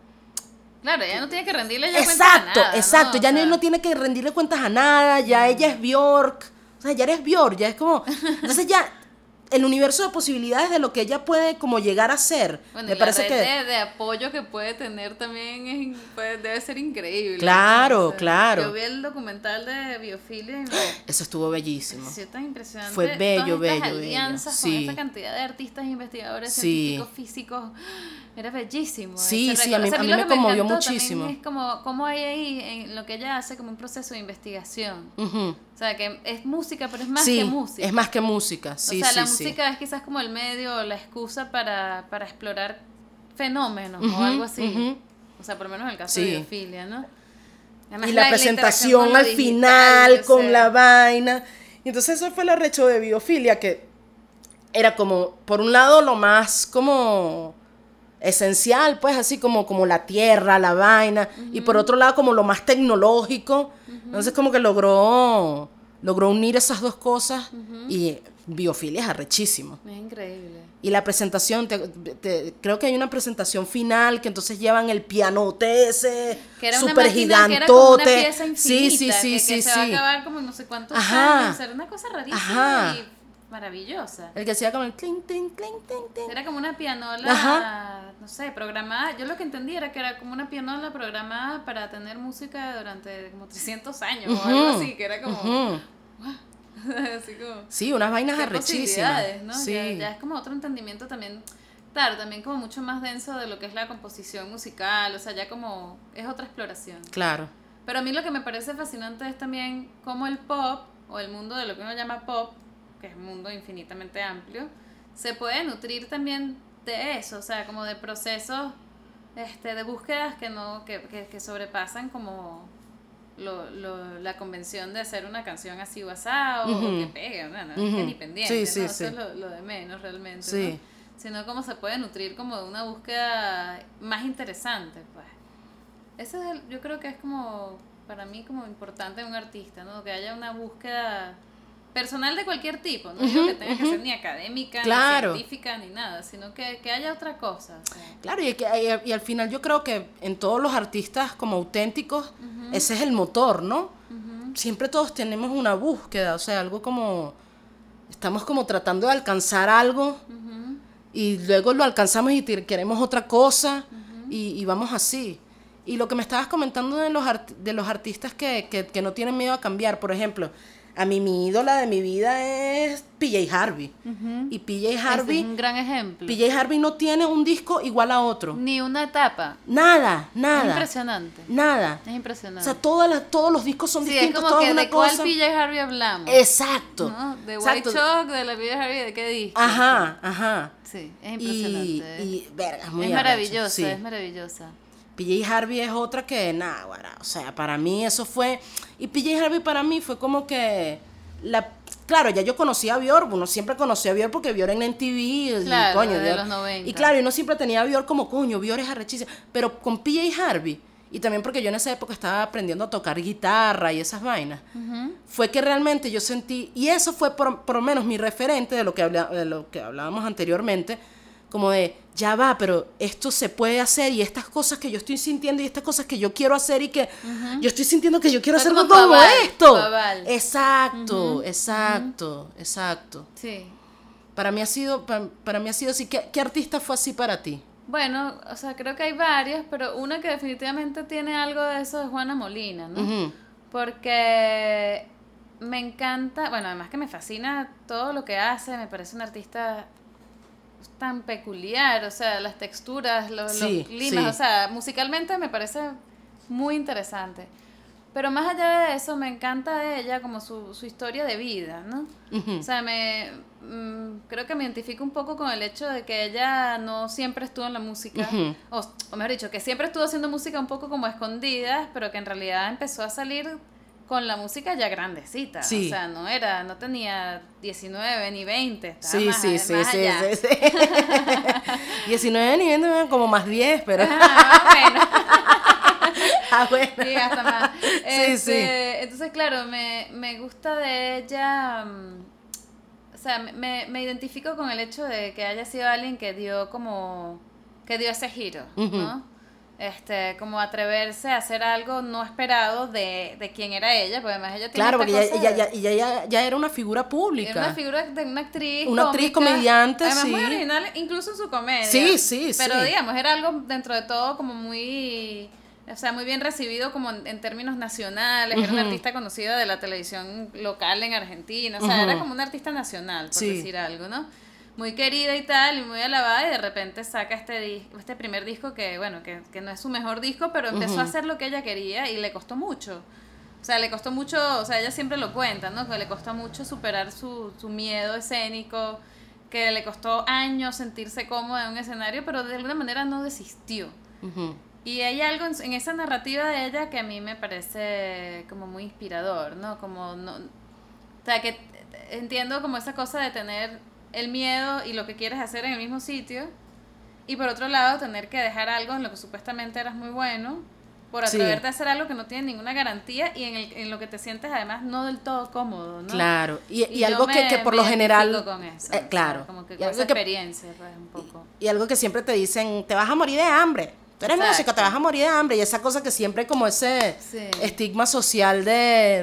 Claro, ella no tiene que rendirle ya cuentas a Exacto, exacto. O Ya no, sea, no tiene que rendirle cuentas a nada, ya ella es Bjork. O sea, ya eres Bjork, ya es como. Entonces ya el universo de posibilidades de lo que ella puede como llegar a ser. Bueno, me y parece la que. red de, de apoyo que puede tener también es, puede- debe ser increíble. Claro, claro. Yo vi el documental de biofilia y me Eso estuvo bellísimo. tan impresionante. Fue bello, todas estas bello, bello. alianzas Sí. con esta cantidad de artistas, investigadores, Sí. científicos, físicos. Era bellísimo. Sí, sí, a mí- a mí me que conmovió muchísimo. Es como, como hay ahí en lo que ella hace como un proceso de investigación. Ujú. O sea, que es música, pero es más sí, que música. es más que música. Sí, o sea, sí, la sí. música es quizás como el medio o la excusa para, para explorar fenómenos o algo así. O sea, por lo menos en el caso de biofilia, ¿no? Además, y la, presentación al digital, final o con la vaina. Y entonces eso fue el arrecho de biofilia, que era como, por un lado, lo más como esencial, pues así como, como la tierra, la vaina, y por otro lado como lo más tecnológico. Entonces como que logró, logró unir esas dos cosas y biofilia es arrechísimo. Es increíble. Y la presentación, te- te- creo que hay una presentación final que entonces llevan el pianote ese súper máquina que era una gigantote. pieza infinita, sí, sí, que, sí, que sí, se va a sí. acabar como no sé cuántos Ajá. años. Era una cosa rarísima Ajá. y maravillosa. El que hacía como el clink, clink, clink, clink, clink. Era como una pianola, Ajá. No sé, programada. Yo lo que entendí era que era como una pianola programada para tener música durante como 300 años o algo así, que era como... ujú. así como... Sí, unas vainas arrechísimas. ¿no? Sí. Ya, ya es como otro entendimiento también, claro, también como mucho más denso de lo que es la composición musical, o sea, ya como es otra exploración. Claro. Pero a mí lo que me parece fascinante es también cómo el pop, o el mundo de lo que uno llama pop, que es un mundo infinitamente amplio, se puede nutrir también de eso, o sea, como de procesos este, de búsquedas que no que, que, que sobrepasan como lo, lo, la convención de hacer una canción así o asá, o, o que pegue, no, no, que ni pendiente, Sí, sí, ¿no? Eso es lo, lo de menos realmente, Sí. ¿no? sino cómo se puede nutrir como de una búsqueda más interesante, pues. Eso es el- yo creo que es como, para mí, como importante en un artista, ¿no? Que haya una búsqueda personal de cualquier tipo, no digo que tenga que ser ni académica, Claro. ni científica, ni nada, sino que, que haya otra cosa. o sea. Claro, y, que- y- al final yo creo que en todos los artistas como auténticos, ese es el motor, ¿no? Siempre todos tenemos una búsqueda, o sea, algo como, estamos como tratando de alcanzar algo y luego lo alcanzamos y queremos otra cosa y, y vamos así. Y lo que me estabas comentando de los, art- de los artistas que, que, que no tienen miedo a cambiar, por ejemplo, a mí mi ídola de mi vida es PJ Harvey. Y PJ Harvey, es un gran ejemplo. PJ Harvey no tiene un disco igual a otro. Ni una etapa. Nada, Es nada. impresionante. Nada. Es O impresionante. sea, todas las, todos los discos son sí, es distintos, como todas que una de cuál cosa. PJ Harvey hablamos. Exacto. ¿no? De White. Chalk, de la PJ Harvey, ¿de qué disco? Ajá, ajá. Sí, es Y, impresionante. y verga, es muy es maravillosa, sí. es maravillosa. PJ Harvey es otra que, nada, o sea, para mí eso fue, y PJ Harvey para mí fue como que, la, claro, ya yo conocía a Björk, uno siempre conocía a Björk porque Björk en MTV, y Claro, coño, desde Björk- los 90. y claro, uno siempre tenía a Björk como, coño, Björk es arrechísima, pero con PJ Harvey, y también porque yo en esa época estaba aprendiendo a tocar guitarra y esas vainas, fue que realmente yo sentí, y eso fue por, por lo menos mi referente de lo, que habla- de lo que hablábamos anteriormente, como de, ya va, pero esto se puede hacer y estas cosas que yo estoy sintiendo y estas cosas que yo quiero hacer y que yo estoy sintiendo que yo quiero hacer con todo esto. Exacto, exacto, exacto. Sí. Para mí ha sido, para, para mí ha sido así. ¿Qué, qué artista fue así para ti? Bueno, o sea, creo que hay varias, pero una que definitivamente tiene algo de eso es Juana Molina, ¿no? Porque me encanta, bueno, además que me fascina todo lo que hace, me parece una artista tan peculiar, o sea, las texturas, los, Sí, los climas, sí. o sea, musicalmente me parece muy interesante. Pero más allá de eso, me encanta de ella como su, su historia de vida, ¿no? O sea, me mm, creo que me identifico un poco con el hecho de que ella no siempre estuvo en la música, o, o mejor dicho, que siempre estuvo haciendo música un poco como escondidas, pero que en realidad empezó a salir con la música ya grandecita. Sí. O sea, no era, no tenía 19 ni 20, estaba Sí, más, sí, sí, más sí, allá. sí, sí. 19 ni 20, como más 10, pero... Ah, bueno. Ah, bueno. Sí, hasta más. Sí, Este, sí. Entonces, claro, me, me gusta de ella. mm, O sea, me, me identifico con el hecho de que haya sido alguien que dio como. que dio ese giro, Ujú. ¿no? Este, como atreverse a hacer algo no esperado de, de quién era ella, porque además ella tiene Claro, porque ella, ella, de- ya, ella ya, ya era una figura pública. era una figura de una actriz. Una actriz comediante, Además, muy sí. original, incluso en su comedia. Sí, sí, Pero sí. digamos, era algo dentro de todo como muy. O sea, muy bien recibido como en, en términos nacionales. Era una artista conocida de la televisión local en Argentina. O sea, era como una artista nacional, por Sí. decir algo, ¿no? Muy querida y tal, y muy alabada, y de repente saca este, este primer disco que, bueno, que, que no es su mejor disco, pero empezó a hacer lo que ella quería y le costó mucho. O sea, le costó mucho, o sea, ella siempre lo cuenta, ¿no? Que le costó mucho superar su, su miedo escénico, que le costó años sentirse cómoda en un escenario, pero de alguna manera no desistió. Ujú. Y hay algo en, en esa narrativa de ella que a mí me parece como muy inspirador, ¿no? Como no... O sea, que entiendo como esa cosa de tener el miedo y lo que quieres hacer en el mismo sitio, y por otro lado tener que dejar algo en lo que supuestamente eras muy bueno, por Sí. atreverte a hacer algo que no tiene ninguna garantía y en, el, en lo que te sientes además no del todo cómodo, ¿no? Claro, y, y algo que, me- que por me lo general... con eso, eh, o sea, claro, como que y con algo esa que- experiencia, pues, un poco. Y algo que siempre te dicen, te vas a morir de hambre. Tú eres Exacto. músico, te vas a morir de hambre. Y esa cosa que siempre hay como ese Sí. estigma social de,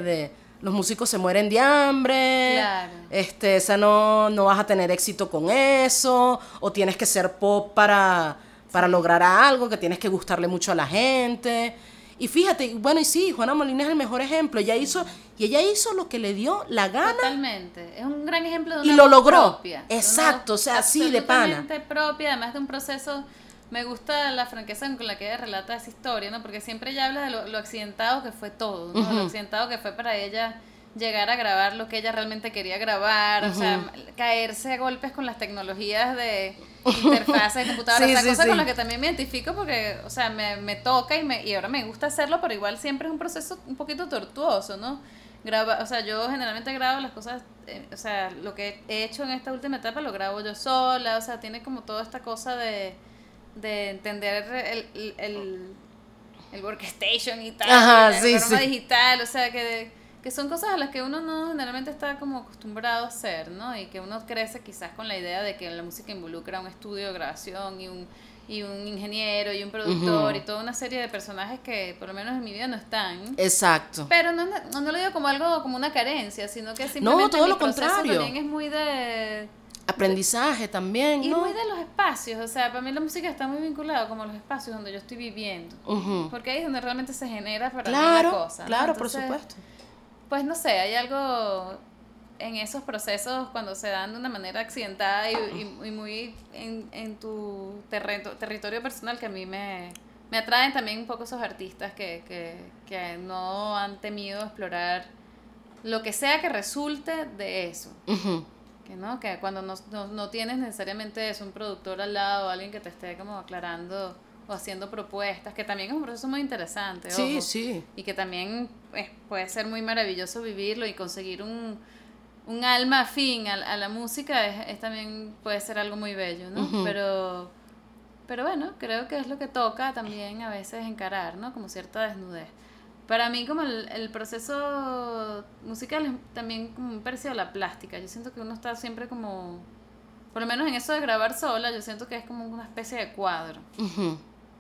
de los músicos se mueren de hambre. Claro. Este, esa no, no vas a tener éxito con eso. O tienes que ser pop para, para lograr algo, que tienes que gustarle mucho a la gente. Y fíjate, bueno, y sí, Juana Molina es el mejor ejemplo. Ella hizo, y ella hizo lo que le dio la gana. Totalmente. Es un gran ejemplo de Y una lo voz logró. propia. Exacto, o sea, sí, de pana. propia, además de un proceso. Me gusta la franqueza con la que ella relata esa historia, ¿no? Porque siempre ella habla de lo, lo accidentado que fue todo, ¿no? Lo accidentado que fue para ella llegar a grabar lo que ella realmente quería grabar, o sea, caerse a golpes con las tecnologías de interfaces de computadora, Sí, o sea, sí, cosas sí. con las que también me identifico porque, o sea, me, me toca y, me, y ahora me gusta hacerlo, pero igual siempre es un proceso un poquito tortuoso, ¿no? Graba, o sea, yo generalmente grabo las cosas, eh, o sea, lo que he hecho en esta última etapa lo grabo yo sola, o sea, tiene como toda esta cosa de, de entender el, el, el, el workstation y tal, Ajá, la forma sí. digital, o sea, que, que son cosas a las que uno no generalmente está como acostumbrado a hacer, ¿no? Y que uno crece quizás con la idea de que la música involucra un estudio de grabación y un, y un ingeniero y un productor y toda una serie de personajes que por lo menos en mi vida no están. Exacto. Pero no, no, no lo digo como algo, como una carencia, sino que simplemente todo mi lo proceso contrario. también es muy de... Aprendizaje también, Y ¿no? muy de los espacios, o sea, para mí la música está muy vinculada como a los espacios donde yo estoy viviendo. Porque ahí es donde realmente se genera para mí Claro, la cosa. ¿no? claro, por supuesto. Pues no sé, hay algo en esos procesos cuando se dan de una manera accidentada y, y- y muy en, en tu terreno, territorio personal que a mí me, me atraen también un poco esos artistas que, que, que no han temido explorar lo que sea que resulte de eso. Que no, que cuando no, no, no tienes necesariamente un productor al lado, alguien que te esté como aclarando o haciendo propuestas, que también es un proceso muy interesante. Sí, ojo. sí. Y que también pues, puede ser muy maravilloso vivirlo y conseguir un, un alma afín a, a la música es, es también puede ser algo muy bello, ¿no? Pero pero bueno, creo que es lo que toca también a veces encarar, ¿no? Como cierta desnudez. Para mí como el, el proceso musical es también como muy parecido a la plástica. Yo siento que uno está siempre como, por lo menos en eso de grabar sola, yo siento que es como una especie de cuadro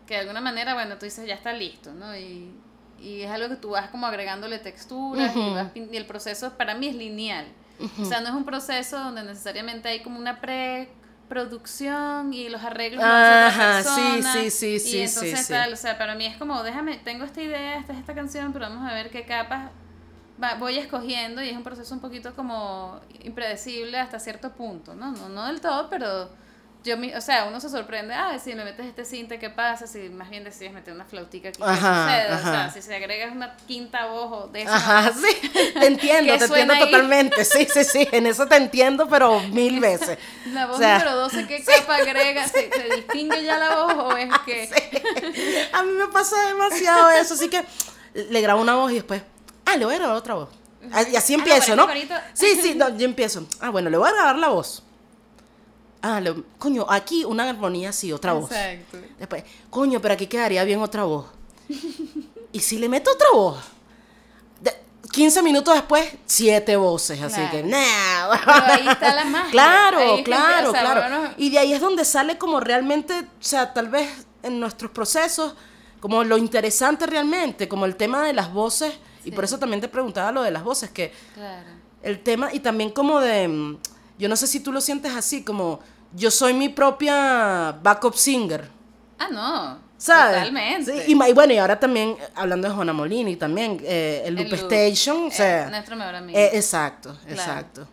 que de alguna manera, bueno, tú dices, ya está listo, ¿no? Y, y es algo que tú vas como agregándole texturas y, vas y el proceso para mí es lineal. O sea, no es un proceso donde necesariamente hay como una preproducción y los arreglos los hace otra sí, persona, sí, sí, y sí, entonces sí, sí. tal, o sea, para mí es como, déjame, tengo esta idea, esta es esta canción, pero vamos a ver qué capas va- voy escogiendo y es un proceso un poquito como impredecible hasta cierto punto, ¿no? No, no del todo, pero yo, mi- o sea, uno se sorprende, ah, si me metes este cinte, ¿qué pasa? Si más bien decides meter una flautica aquí, ¿qué Ajá, sucede? O ajá. sea, si se agrega una quinta voz o décima Ajá, voz, sí, te entiendo, ¿Qué te entiendo ahí? totalmente. Sí, sí, sí, en eso te entiendo, pero mil veces. La voz O sea, número 12, ¿qué capa agrega? ¿Se, se distingue ya la voz o es que...? A mí me pasa demasiado eso, así que le grabo una voz y después, ah, le voy a grabar otra voz. Y así Ah, no, empiezo, ¿no? corito- Sí, sí, no, yo empiezo. Ah, bueno, le voy a grabar la voz. Ah, le- coño, aquí una armonía así, otra voz. Exacto. Después, coño, pero aquí quedaría bien otra voz. Y si le meto otra voz, de- 15 minutos después, siete voces. Así Claro. que, nah. Pero ahí está la magia. Claro, Ahí claro, empieza, claro. bueno, Y de ahí es donde sale como realmente, o sea, tal vez en nuestros procesos, como lo interesante realmente, como el tema de las voces. Y Sí. por eso también te preguntaba lo de las voces, que Claro. el tema, y también como de, mm, yo no sé si tú lo sientes así, como yo soy mi propia backup singer. Ah, no. ¿Sabes? Totalmente. Sí, y, bueno, y ahora también, hablando de Juana Molini, también eh, el El Loop Station, o eh, sea, nuestro mejor amigo. eh, exacto, exacto.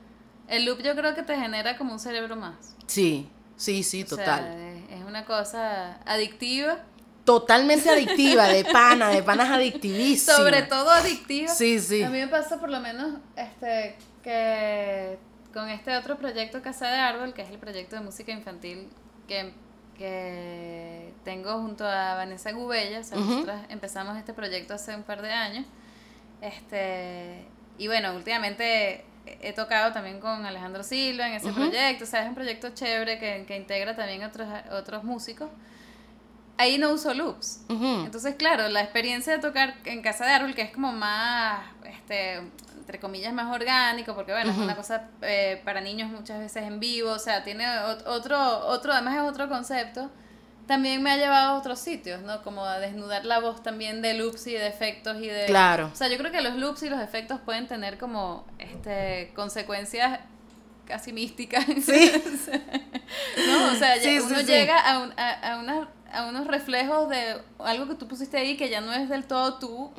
El loop yo creo que te genera como un cerebro más. Sí, sí, sí, O total. es- es una cosa adictiva. Totalmente adictiva, de pana, de panas adictivísima. Sobre todo adictiva. Sí, sí. A mí me pasa por lo menos este que con este otro proyecto Casa de Árbol, que es el proyecto de música infantil que, que tengo junto a Vanessa Gubella. O sea, Ujú. nosotras empezamos este proyecto hace un par de años. Este, y bueno, últimamente he tocado también con Alejandro Silva en ese proyecto. O sea, es un proyecto chévere que, que integra también otros, otros músicos. Ahí no uso loops. Ujú. Entonces, claro, la experiencia de tocar en Casa de Árbol, que es como más, este, entre comillas, más orgánico, porque bueno, es una cosa eh, para niños muchas veces en vivo, o sea, tiene ot- otro, otro, además es otro concepto, también me ha llevado a otros sitios, ¿no? Como a desnudar la voz también de loops y de efectos y de... Claro. O sea, yo creo que los loops y los efectos pueden tener como, este, consecuencias casi místicas. Sí. ¿No? O sea, Sí, uno sí. llega a, un- a, a una- a unos reflejos de algo que tú pusiste ahí que ya no es del todo tú.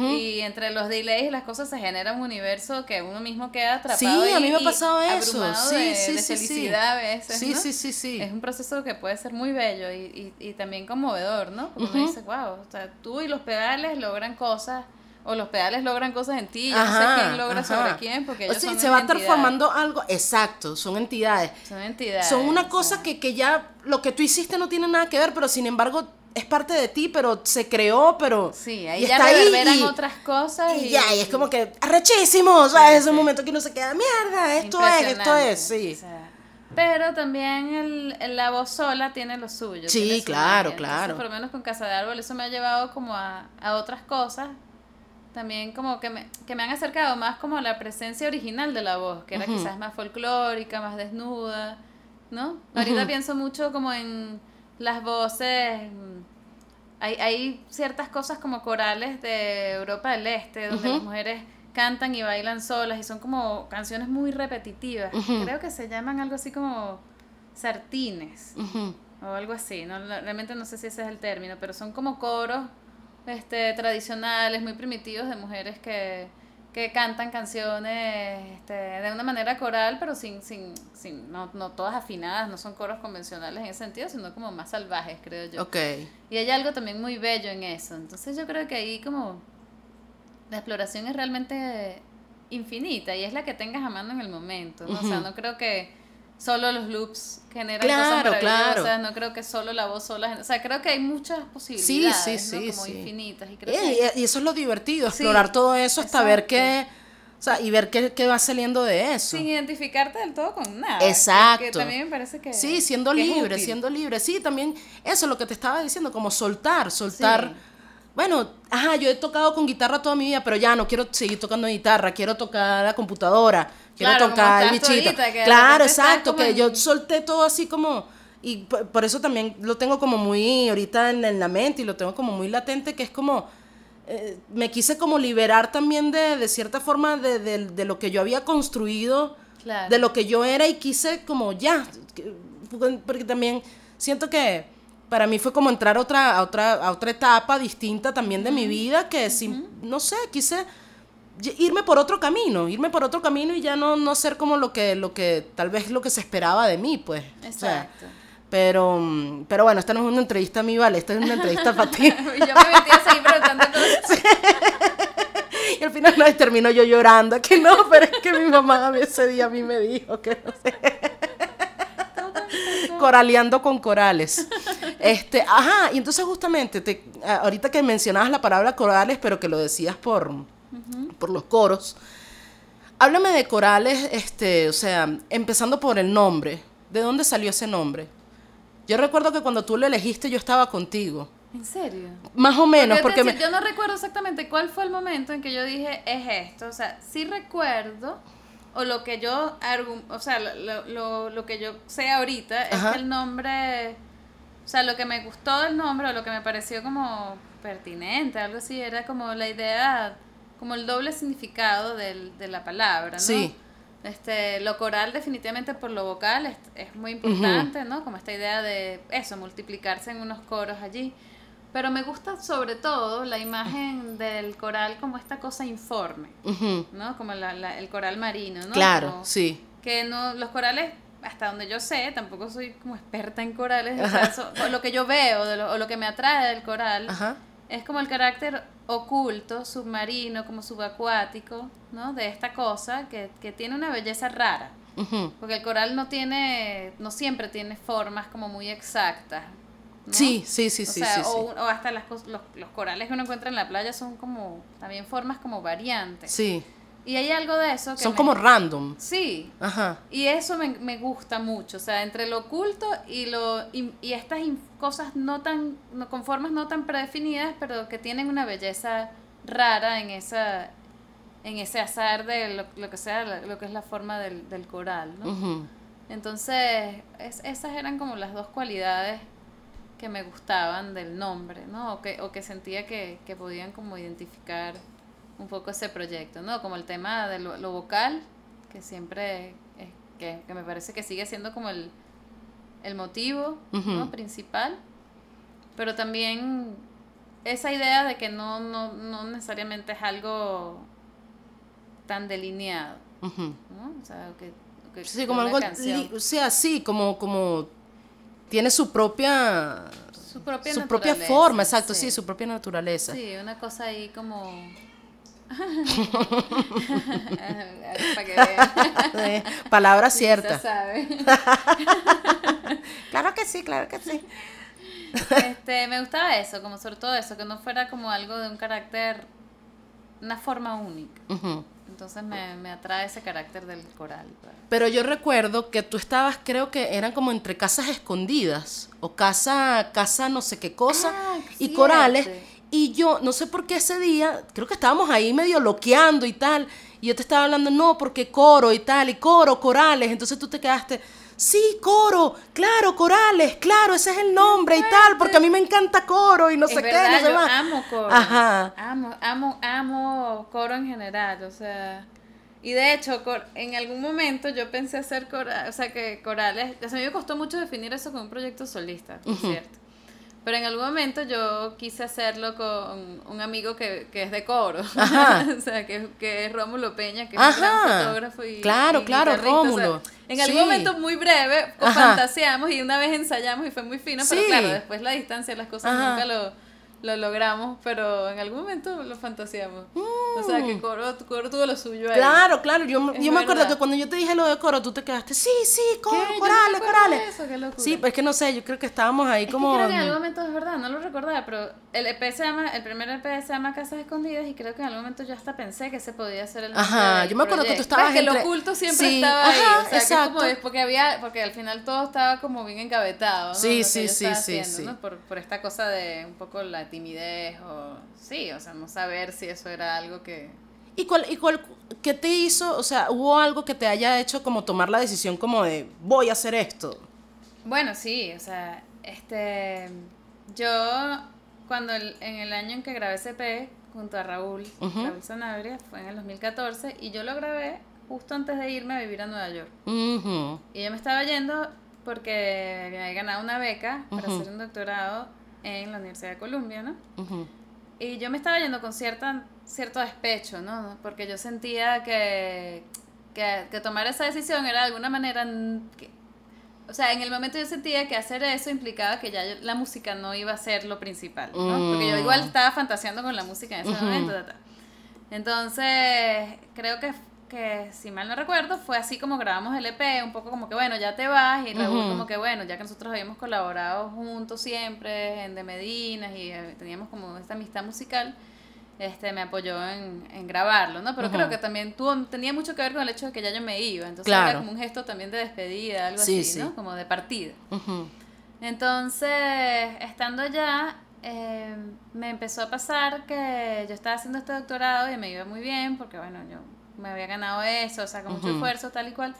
Y entre los delays y las cosas se genera un universo que uno mismo queda atrapado. Sí, a ahí mí me ha y pasado eso. Sí, de, sí, de sí, sí. felicidad a veces. Sí, ¿no? sí, sí, sí. Es un proceso que puede ser muy bello y, y, y también conmovedor, ¿no? Porque uno Ujú. dice, wow, o sea, tú y los pedales logran cosas, o los pedales logran cosas en ti, yo no Ajá, sé quién logra ajá. sobre quién, porque O ellos sea, son se va a entidades. estar formando algo, exacto, son entidades. Son entidades. Son una o cosa sea. que, que ya lo que tú hiciste no tiene nada que ver, pero sin embargo es parte de ti, pero se creó, pero Sí, ahí y ya está ahí, reverberan y- otras cosas. y ya, y es como que arrechísimo, o sea, Sí, es un sí. momento que uno se queda, mierda, esto es, esto es, sí. o sea, pero también el, el- la voz sola tiene lo suyo. Sí, claro, magia. claro. Entonces, por lo menos con Casa de Árbol, eso me ha llevado como a, a otras cosas. También como que me, que me han acercado más como a la presencia original de la voz, que era Ujú. quizás más folclórica, más desnuda, ¿no? Ahorita Ujú. pienso mucho como en las voces... Hay, hay ciertas cosas como corales de Europa del Este, donde Ujú. las mujeres cantan y bailan solas y son como canciones muy repetitivas. Creo que se llaman algo así como sartines o algo así. No- realmente no sé si ese es el término, pero son como coros este, tradicionales, muy primitivos de mujeres que, que cantan canciones este, de una manera coral, pero sin, sin, sin no, no todas afinadas, no son coros convencionales en ese sentido, sino como más salvajes, creo yo. Ok. Y hay algo también muy bello en eso. Entonces yo creo que ahí como la exploración es realmente infinita y es la que tengas a mano en el momento. ¿no? O sea, no creo que solo los loops generan Claro, cosas maravillosas, claro. no creo que solo la voz sola. O sea, creo que hay muchas posibilidades, sí, ¿no? sí, como sí. infinitas. Y creo Eh, que y, eso es lo divertido, explorar todo eso hasta ver qué, o sea, y ver qué, qué va saliendo de eso. sin identificarte del todo con nada. Exacto. Que también me parece que. Sí, siendo que libre, siendo libre. Sí, también eso es lo que te estaba diciendo, como soltar, soltar. Bueno, ajá, yo he tocado con guitarra toda mi vida, pero ya no quiero seguir tocando guitarra, quiero tocar la computadora, quiero Claro, tocar el bichito. Claro, exacto, que en- yo solté todo así como y por eso también lo tengo como muy ahorita en, en la mente y lo tengo como muy latente, que es como eh, me quise como liberar también de, de cierta forma de, de- de lo que yo había construido Claro. de lo que yo era y quise como ya, que- porque también siento que para mí fue como entrar a otra, a otra, a otra etapa distinta también de mi vida, que sin, no sé, quise irme por otro camino, irme por otro camino y ya no, no ser como lo que, lo que, tal vez lo que se esperaba de mí, pues. O sea, Exacto. pero, pero bueno, esta no es una entrevista a mí, vale, esta es una entrevista para ti. Y yo me metí a seguir preguntando cosas. Y al final no, termino yo llorando, que no, pero es que mi mamá ese día a mí me dijo que no sé. Coraleando con corales. Este, ajá, y entonces justamente, te, ahorita que mencionabas la palabra corales, pero que lo decías por, por los coros, háblame de corales, este, o sea, empezando por el nombre. ¿De dónde salió ese nombre? Yo recuerdo que cuando tú lo elegiste yo estaba contigo. ¿En serio? Más o menos, Porque me... yo no recuerdo exactamente cuál fue el momento en que yo dije, es esto. O sea, sí recuerdo, o lo que yo, o sea, lo, lo, lo que yo sé ahorita es que el nombre, o sea, lo que me gustó del nombre, o lo que me pareció como pertinente, algo así, era como la idea, como el doble significado del, de la palabra, ¿no? Sí. Este, lo coral definitivamente por lo vocal es, es muy importante, ¿no? Como esta idea de eso, multiplicarse en unos coros allí. Pero me gusta sobre todo la imagen del coral como esta cosa informe, ¿no? Como la- la- el coral marino, ¿no? Claro, Como sí. Que no, los corales, hasta donde yo sé, tampoco soy como experta en corales, o, sea, eso- o lo que yo veo, de lo- o lo que me atrae del coral, Ajá. es como el carácter oculto, submarino, como subacuático, ¿no? De esta cosa que, que tiene una belleza rara. Porque el coral no tiene, no siempre tiene formas como muy exactas. ¿no? Sí, sí, sí, o sí, sea, sí, o, sí. o hasta las, los, los corales que uno encuentra en la playa son como, también formas como variantes. Sí, Y hay algo de eso que son me- como random. Sí, Ajá. y eso me, me gusta mucho, o sea, entre lo oculto y lo y, y estas cosas no tan no, con formas no tan predefinidas, pero que tienen una belleza rara en esa en ese azar de lo, lo que sea lo que es la forma del, del coral, ¿no? Entonces, es- esas eran como las dos cualidades que me gustaban del nombre, ¿no? O que, o que sentía que, que podían como identificar un poco ese proyecto, ¿no? Como el tema de lo, lo vocal, que siempre, es, que, que me parece que sigue siendo como el, el motivo principal, pero también esa idea de que no, no, no necesariamente es algo tan delineado. ¿no? O sea, que, que- Sí, como algo, canción- li- o sea, sí, como, como tiene su propia, su propia, su propia forma, exacto, sí. su propia naturaleza. Sí, una cosa ahí como... Para que vean. Palabra cierta. sabe. Claro que sí, claro que sí. Este, me gustaba eso, como sobre todo eso, que no fuera como algo de un carácter, una forma única. Entonces me, me atrae ese carácter del coral. pues. Pero yo recuerdo que tú estabas, creo que eran como entre casas escondidas o casa, casa no sé qué cosa Ah, y cierto. corales. Y yo, no sé por qué ese día, creo que estábamos ahí medio loqueando y tal. Y yo te estaba hablando, no, porque coro y tal, y coro, corales. Entonces tú te quedaste, sí, coro, claro, corales, claro, ese es el nombre y tal, porque a mí me encanta coro y no es sé qué, no sé yo más. amo coro. Ajá. Amo, amo, amo coro en general, o sea... Y de hecho, en algún momento yo pensé hacer corales, o sea, que corales... O sea, a mí me costó mucho definir eso como un proyecto solista, por cierto. Pero en algún momento yo quise hacerlo con un amigo que, que es de coro. O sea, que, que es Rómulo Peña, que es un gran fotógrafo y Claro, y claro, guitarrista. O sea, Rómulo. en algún Sí. momento muy breve Ajá. fantaseamos y una vez ensayamos y fue muy fino, pero claro, después la distancia, las cosas Ajá. nunca lo, lo logramos, pero en algún momento lo fantaseamos. O sea, que coro, coro tuvo lo suyo ahí. Mm. Claro, claro, yo, Es yo me acuerdo verdad. que cuando yo te dije lo de coro, tú te quedaste, sí, sí, coro, ¿Qué? Yo no corales, corales. eso, qué locura. Sí, pero es que no sé, yo creo que estábamos ahí Es como... que creo que en algún momento es verdad, no lo recordaba, pero el EP se llama, el primer EP se llama Casas Escondidas y creo que en algún momento yo hasta pensé que ese podía ser el Ajá, yo me acuerdo que tú proyecto. estabas Ves que lo entre- oculto siempre Sí, estaba ahí, ajá, o sea, que es como exacto. porque había, porque al final todo estaba como bien engavetado, ¿no? Sí, sí, sí, sí, haciendo, sí. ¿no? Por, por esta cosa de un poco la timidez o, sí, o sea, no saber si eso era algo que... ¿Y cuál, y cuál, qué te hizo, o sea, hubo algo que te haya hecho como tomar la decisión como de, voy a hacer esto? Bueno, sí, o sea, este, yo cuando el- en el año en que grabé EP junto a Raúl, Ujú. Raúl Sanabria, fue en el 2014 y yo lo grabé justo antes de irme a vivir a Nueva York. Y yo me estaba yendo porque había ganado una beca para hacer un doctorado en la Universidad de Columbia, ¿no? ujú. y yo me estaba yendo con cierta, cierto despecho, ¿no? Porque yo sentía que, que, que tomar esa decisión era de alguna manera... que- o sea, en el momento yo sentía que hacer eso implicaba que ya yo- la música no iba a ser lo principal, ¿no? Porque yo Mm. igual estaba fantaseando con la música en ese Ujú. momento. ta, ta. Entonces, creo que, que, si mal no recuerdo, fue así como grabamos el EP, un poco como que, bueno, ya te vas, y Raúl como que, bueno, ya que nosotros habíamos colaborado juntos siempre en De Medinas y eh, teníamos como esta amistad musical, este me apoyó en, en grabarlo, ¿no? Pero creo que también tuvo, tenía mucho que ver con el hecho de que ya yo me iba, entonces Claro. era como un gesto también de despedida, algo Sí, así, sí. ¿no? Como de partida. Entonces, estando allá, eh, me empezó a pasar que yo estaba haciendo este doctorado y me iba muy bien, porque bueno, yo me había ganado eso, o sea, con mucho Ujú. esfuerzo, tal y cual.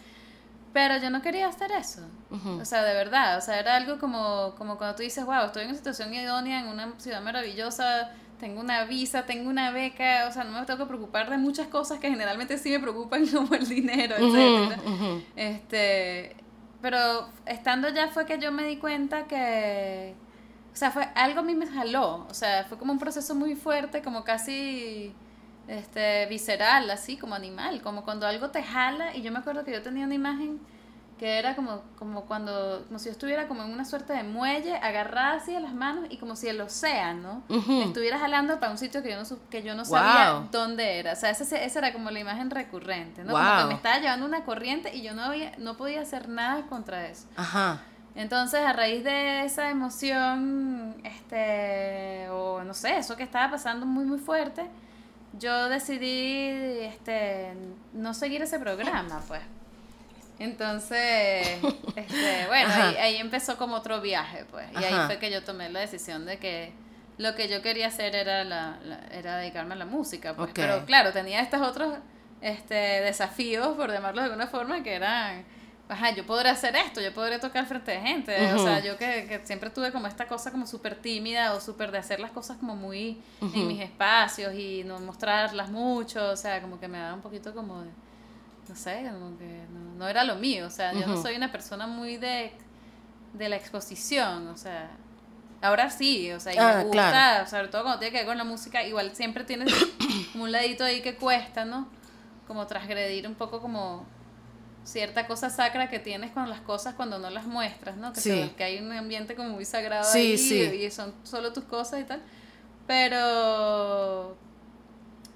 Pero yo no quería hacer eso. Ujú. O sea, de verdad. O sea, era algo como, como cuando tú dices, wow, estoy en una situación idónea, en una ciudad maravillosa, tengo una visa, tengo una beca, o sea, no me tengo que preocupar de muchas cosas que generalmente sí me preocupan, como el dinero, Ujú, etcétera. ujú. Este, pero estando allá fue que yo me di cuenta que, o sea, fue algo a mí me jaló, o sea, fue como un proceso muy fuerte, como casi este visceral, así como animal, como cuando algo te jala y yo me acuerdo que yo tenía una imagen que era como como cuando como si yo estuviera como en una suerte de muelle agarrada así de las manos y como si el océano Ujú. me estuviera jalando para un sitio que yo no su- que yo no sabía Wow. dónde era, o sea, ese, esa era como la imagen recurrente, ¿no? Como que Wow. me estaba llevando una corriente y yo no había no podía hacer nada contra eso. Ajá. Entonces, a raíz de esa emoción, este, o no sé, eso que estaba pasando muy, muy fuerte, yo decidí, este, no seguir ese programa, pues. Entonces, este, bueno, ahí, ahí empezó como otro viaje, pues. Y ahí fue que yo tomé la decisión de que lo que yo quería hacer era, la, la- era dedicarme a la música, pues. Pero claro, tenía estos otros este, desafíos, por llamarlo de alguna forma, que eran, ajá, yo podré hacer esto, yo podré tocar frente de gente. O sea, yo que, que siempre tuve como esta cosa como súper tímida o súper de hacer las cosas como muy en mis espacios y no mostrarlas mucho, o sea, como que me daba un poquito como de, no sé, como que no, no era lo mío, o sea, yo no soy una persona muy de, de la exposición, o sea, ahora sí, o sea, y Ah, me gusta, claro. sobre todo cuando tiene que ver con la música, igual siempre tienes como un ladito ahí que cuesta, ¿no? Como transgredir un poco como cierta cosa sacra que tienes con las cosas cuando no las muestras, ¿no? Que, Sí. se- que hay un ambiente como muy sagrado Sí, ahí sí. y son solo tus cosas y tal. Pero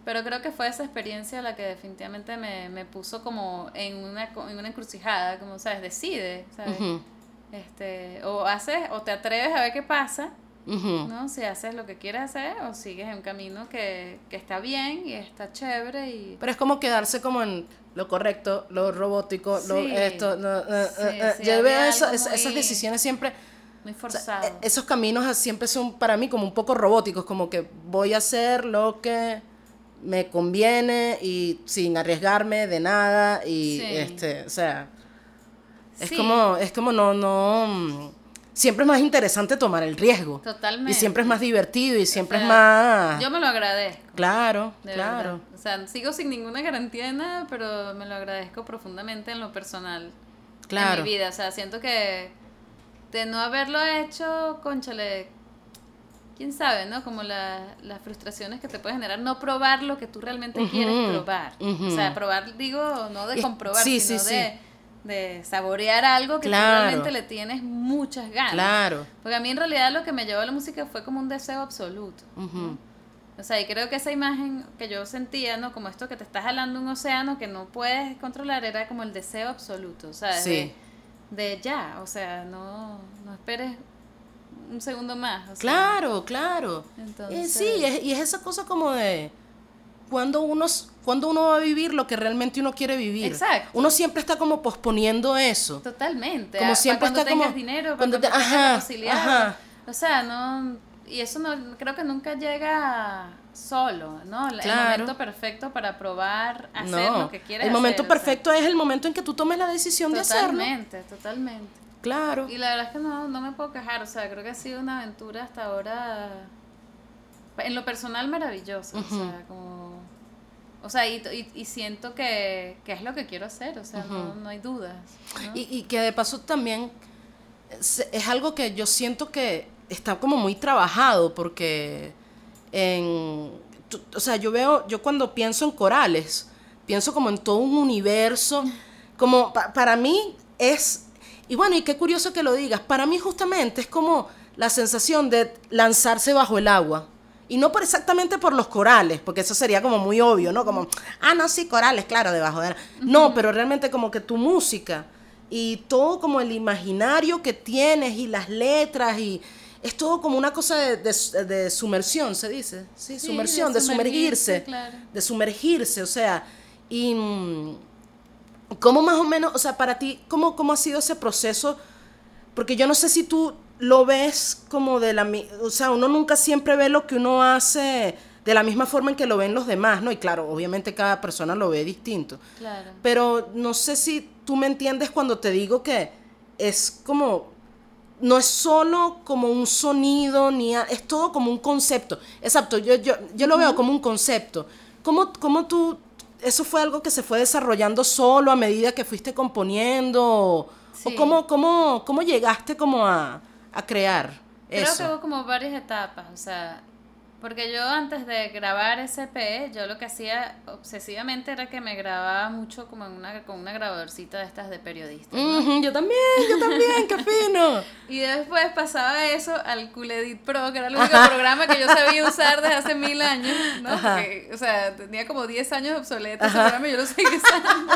pero creo que fue esa experiencia la que definitivamente me, me puso como en una, en una encrucijada, como, ¿sabes? Decide, ¿sabes? Este, o haces, o te atreves a ver qué pasa, ¿no? Si haces lo que quieres hacer, o sigues en un camino que, que está bien y está chévere y... Pero es como quedarse como en lo correcto, lo robótico, lo Sí. esto. no, Sí, sí, Yo veo eso- esas decisiones siempre. Muy o sea, forzado. eh, esos caminos siempre son para mí como un poco robóticos, como que voy a hacer lo que me conviene y sin arriesgarme de nada y Sí. este, o sea, es como es como no no mm, siempre es más interesante tomar el riesgo. Totalmente. Y siempre es más divertido y siempre sea, es más Yo me lo agradezco. claro, De claro. verdad. O sea, sigo sin ninguna garantía de nada, pero me lo agradezco profundamente en lo personal. Claro. En mi vida. O sea, siento que de no haberlo hecho, conchale, quién sabe, ¿no? Como la- las frustraciones que te puede generar no probar lo que tú realmente quieres probar. O sea, probar, digo, no de comprobar, sí, sino sí, sí. De, saborear algo que tú realmente le tienes muchas ganas. Claro. Porque a mí en realidad lo que me llevó a la música fue como un deseo absoluto. O sea, y creo que esa imagen que yo sentía, ¿no? Como esto que te estás jalando un océano que no puedes controlar, era como el deseo absoluto, ¿sabes? Sí. De, de ya, o sea, no, no esperes un segundo más. o sea, Claro, claro. Eh, Entonces- sí, es- y es esa cosa como de cuando uno, cuando uno va a vivir lo que realmente uno quiere vivir. Exacto. Uno siempre está como posponiendo eso. Totalmente. Como ah, siempre para cuando está como- tengas dinero, para cuando te- ajá, ajá. O sea, no... Y eso no creo que nunca llega solo, ¿no? El- Claro. El momento perfecto para probar, hacer no, lo que quieres el momento hacer, o sea, perfecto es el momento en que tú tomes la decisión de hacerlo. Totalmente, totalmente. Claro. Y la verdad es que no, no me puedo quejar, o sea, creo que ha sido una aventura hasta ahora, en lo personal maravillosa, o sea, como... O sea, y, y, y siento que, que es lo que quiero hacer, o sea, no, no hay dudas. ¿no? Y, y que de paso también es, es algo que yo siento que está como muy trabajado porque en o sea, yo veo, yo cuando pienso en corales, pienso como en todo un universo, como para mí es, y bueno, y qué curioso que lo digas, para mí justamente es como la sensación de lanzarse bajo el agua. Y no por exactamente por los corales, porque eso sería como muy obvio, ¿no? Como, ah, no, sí, corales, claro, debajo de... No, pero realmente como que tu música y todo como el imaginario que tienes y las letras y es todo como una cosa de, sumersión, se dice. Sí, sumersión, de, sumergirse. De sumergirse, o sea. Y. Mm, ¿Cómo más o menos, o sea, para ti, cómo, cómo ha sido ese proceso? Porque yo no sé si tú lo ves como de la. O sea, uno nunca siempre ve lo que uno hace de la misma forma en que lo ven los demás, ¿no? Y claro, obviamente cada persona lo ve distinto. Claro. Pero no sé si tú me entiendes cuando te digo que es como no es solo como un sonido, ni es todo como un concepto. Exacto, yo, yo, yo lo veo como un concepto. ¿Cómo, ¿Cómo, tú, eso fue algo que se fue desarrollando solo a medida que fuiste componiendo? ¿O cómo, cómo, cómo llegaste como a, a crear Creo que hubo como varias etapas, o sea, porque yo antes de grabar SP, yo lo que hacía obsesivamente era que me grababa mucho como en una, con una grabadorcita de estas de periodistas. yo también, yo también, qué fino. y después pasaba eso al Cool Edit Pro, que era el único programa que yo sabía usar desde hace mil años, ¿no? O sea, tenía como 10 años obsoleto ese programa y yo lo seguía usando.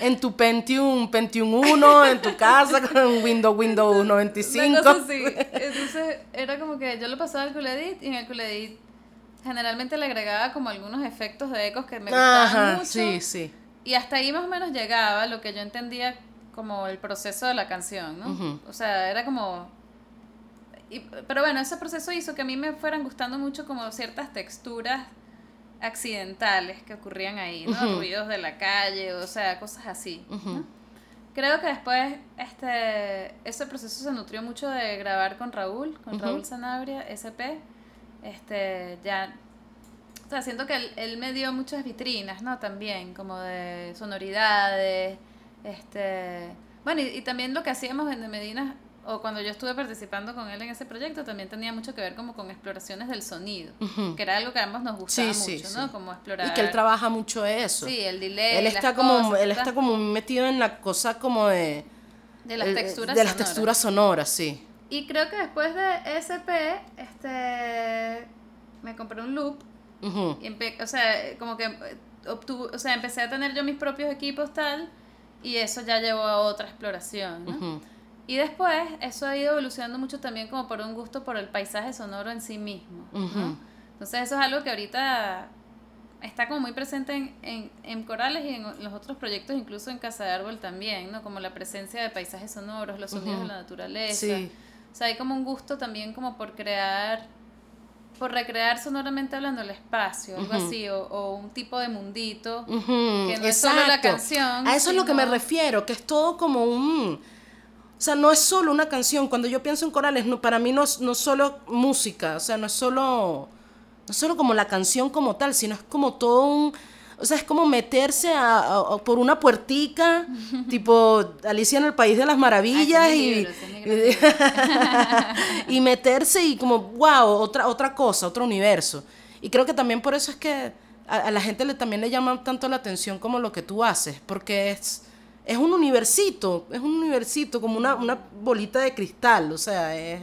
En tu Pentium, Pentium 1, en tu casa con Windows, Windows 95. Una cosa así. Entonces era como que yo lo pasaba al Cool Edit y en el Cool Edit generalmente le agregaba como algunos efectos de ecos que me gustaban mucho. Sí, sí. Y hasta ahí más o menos llegaba lo que yo entendía como el proceso de la canción, ¿no? O sea, era como... pero bueno, ese proceso hizo que a mí me fueran gustando mucho como ciertas texturas accidentales que ocurrían ahí, ¿no? Ruidos de la calle, o sea, cosas así. Creo que después este, ese proceso se nutrió mucho de grabar con Raúl, con Raúl Sanabria, SP. Este, ya, o sea, siento que él, me dio muchas vitrinas, ¿no? También, como de sonoridades, este... Bueno, y, y también lo que hacíamos en Medina o cuando yo estuve participando con él en ese proyecto, también tenía mucho que ver como con exploraciones del sonido, que era algo que a ambos nos gustaba mucho, ¿no? Como explorar. Y que él trabaja mucho eso. Sí, el delay. Él está como, él está como metido en la cosa como de de las texturas de las texturas sonoras, sí. Y creo que después de SP, este me compré un loop y o sea, como que obtuvo, o sea, empecé a tener yo mis propios equipos tal y eso ya llevó a otra exploración, ¿no? Y después eso ha ido evolucionando mucho también como por un gusto por el paisaje sonoro en sí mismo. Entonces eso es algo que ahorita está como muy presente en, en, en, corales y en los otros proyectos, incluso en Casa de Árbol también, ¿no? Como la presencia de paisajes sonoros, los sonidos de la naturaleza. O sea, hay como un gusto también como por crear, por recrear sonoramente hablando el espacio, algo así, o, un tipo de mundito, que no es solo la canción. A eso es lo que me refiero, que es todo como un o sea, no es solo una canción. Cuando yo pienso en corales, no, para mí no es no solo música, o sea, no es solo, no solo como la canción como tal, sino es como todo un... O sea, es como meterse a, por una puertica, tipo Alicia en el País de las Maravillas, y, y meterse y como, wow, otra, otra cosa, otro universo. Y creo que también por eso es que a, a la gente le, también le llama tanto la atención como lo que tú haces, porque es es un universito, es un universito, como una, una bolita de cristal, o sea, es...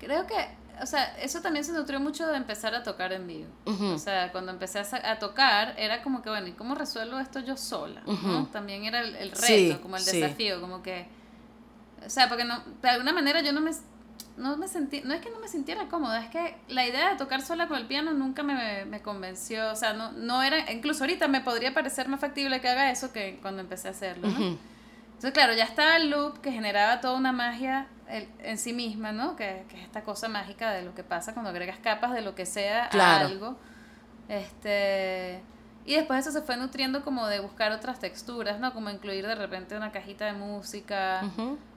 Creo que, o sea, eso también se nutrió mucho de empezar a tocar en vivo. O sea, cuando empecé a, tocar, era como que, bueno, ¿y cómo resuelvo esto yo sola? También era el, reto, como el desafío, como que... O sea, porque no, de alguna manera yo no me no me sentí, no es que no me sintiera cómoda, es que la idea de tocar sola con el piano nunca me, me convenció, o sea, no, no era, incluso ahorita me podría parecer más factible que haga eso que cuando empecé a hacerlo, ¿no? Entonces, claro, ya estaba el loop que generaba toda una magia en sí misma, ¿no? Que, que, es esta cosa mágica de lo que pasa cuando agregas capas de lo que sea a algo. Este, y después eso se fue nutriendo como de buscar otras texturas, ¿no? Como incluir de repente una cajita de música.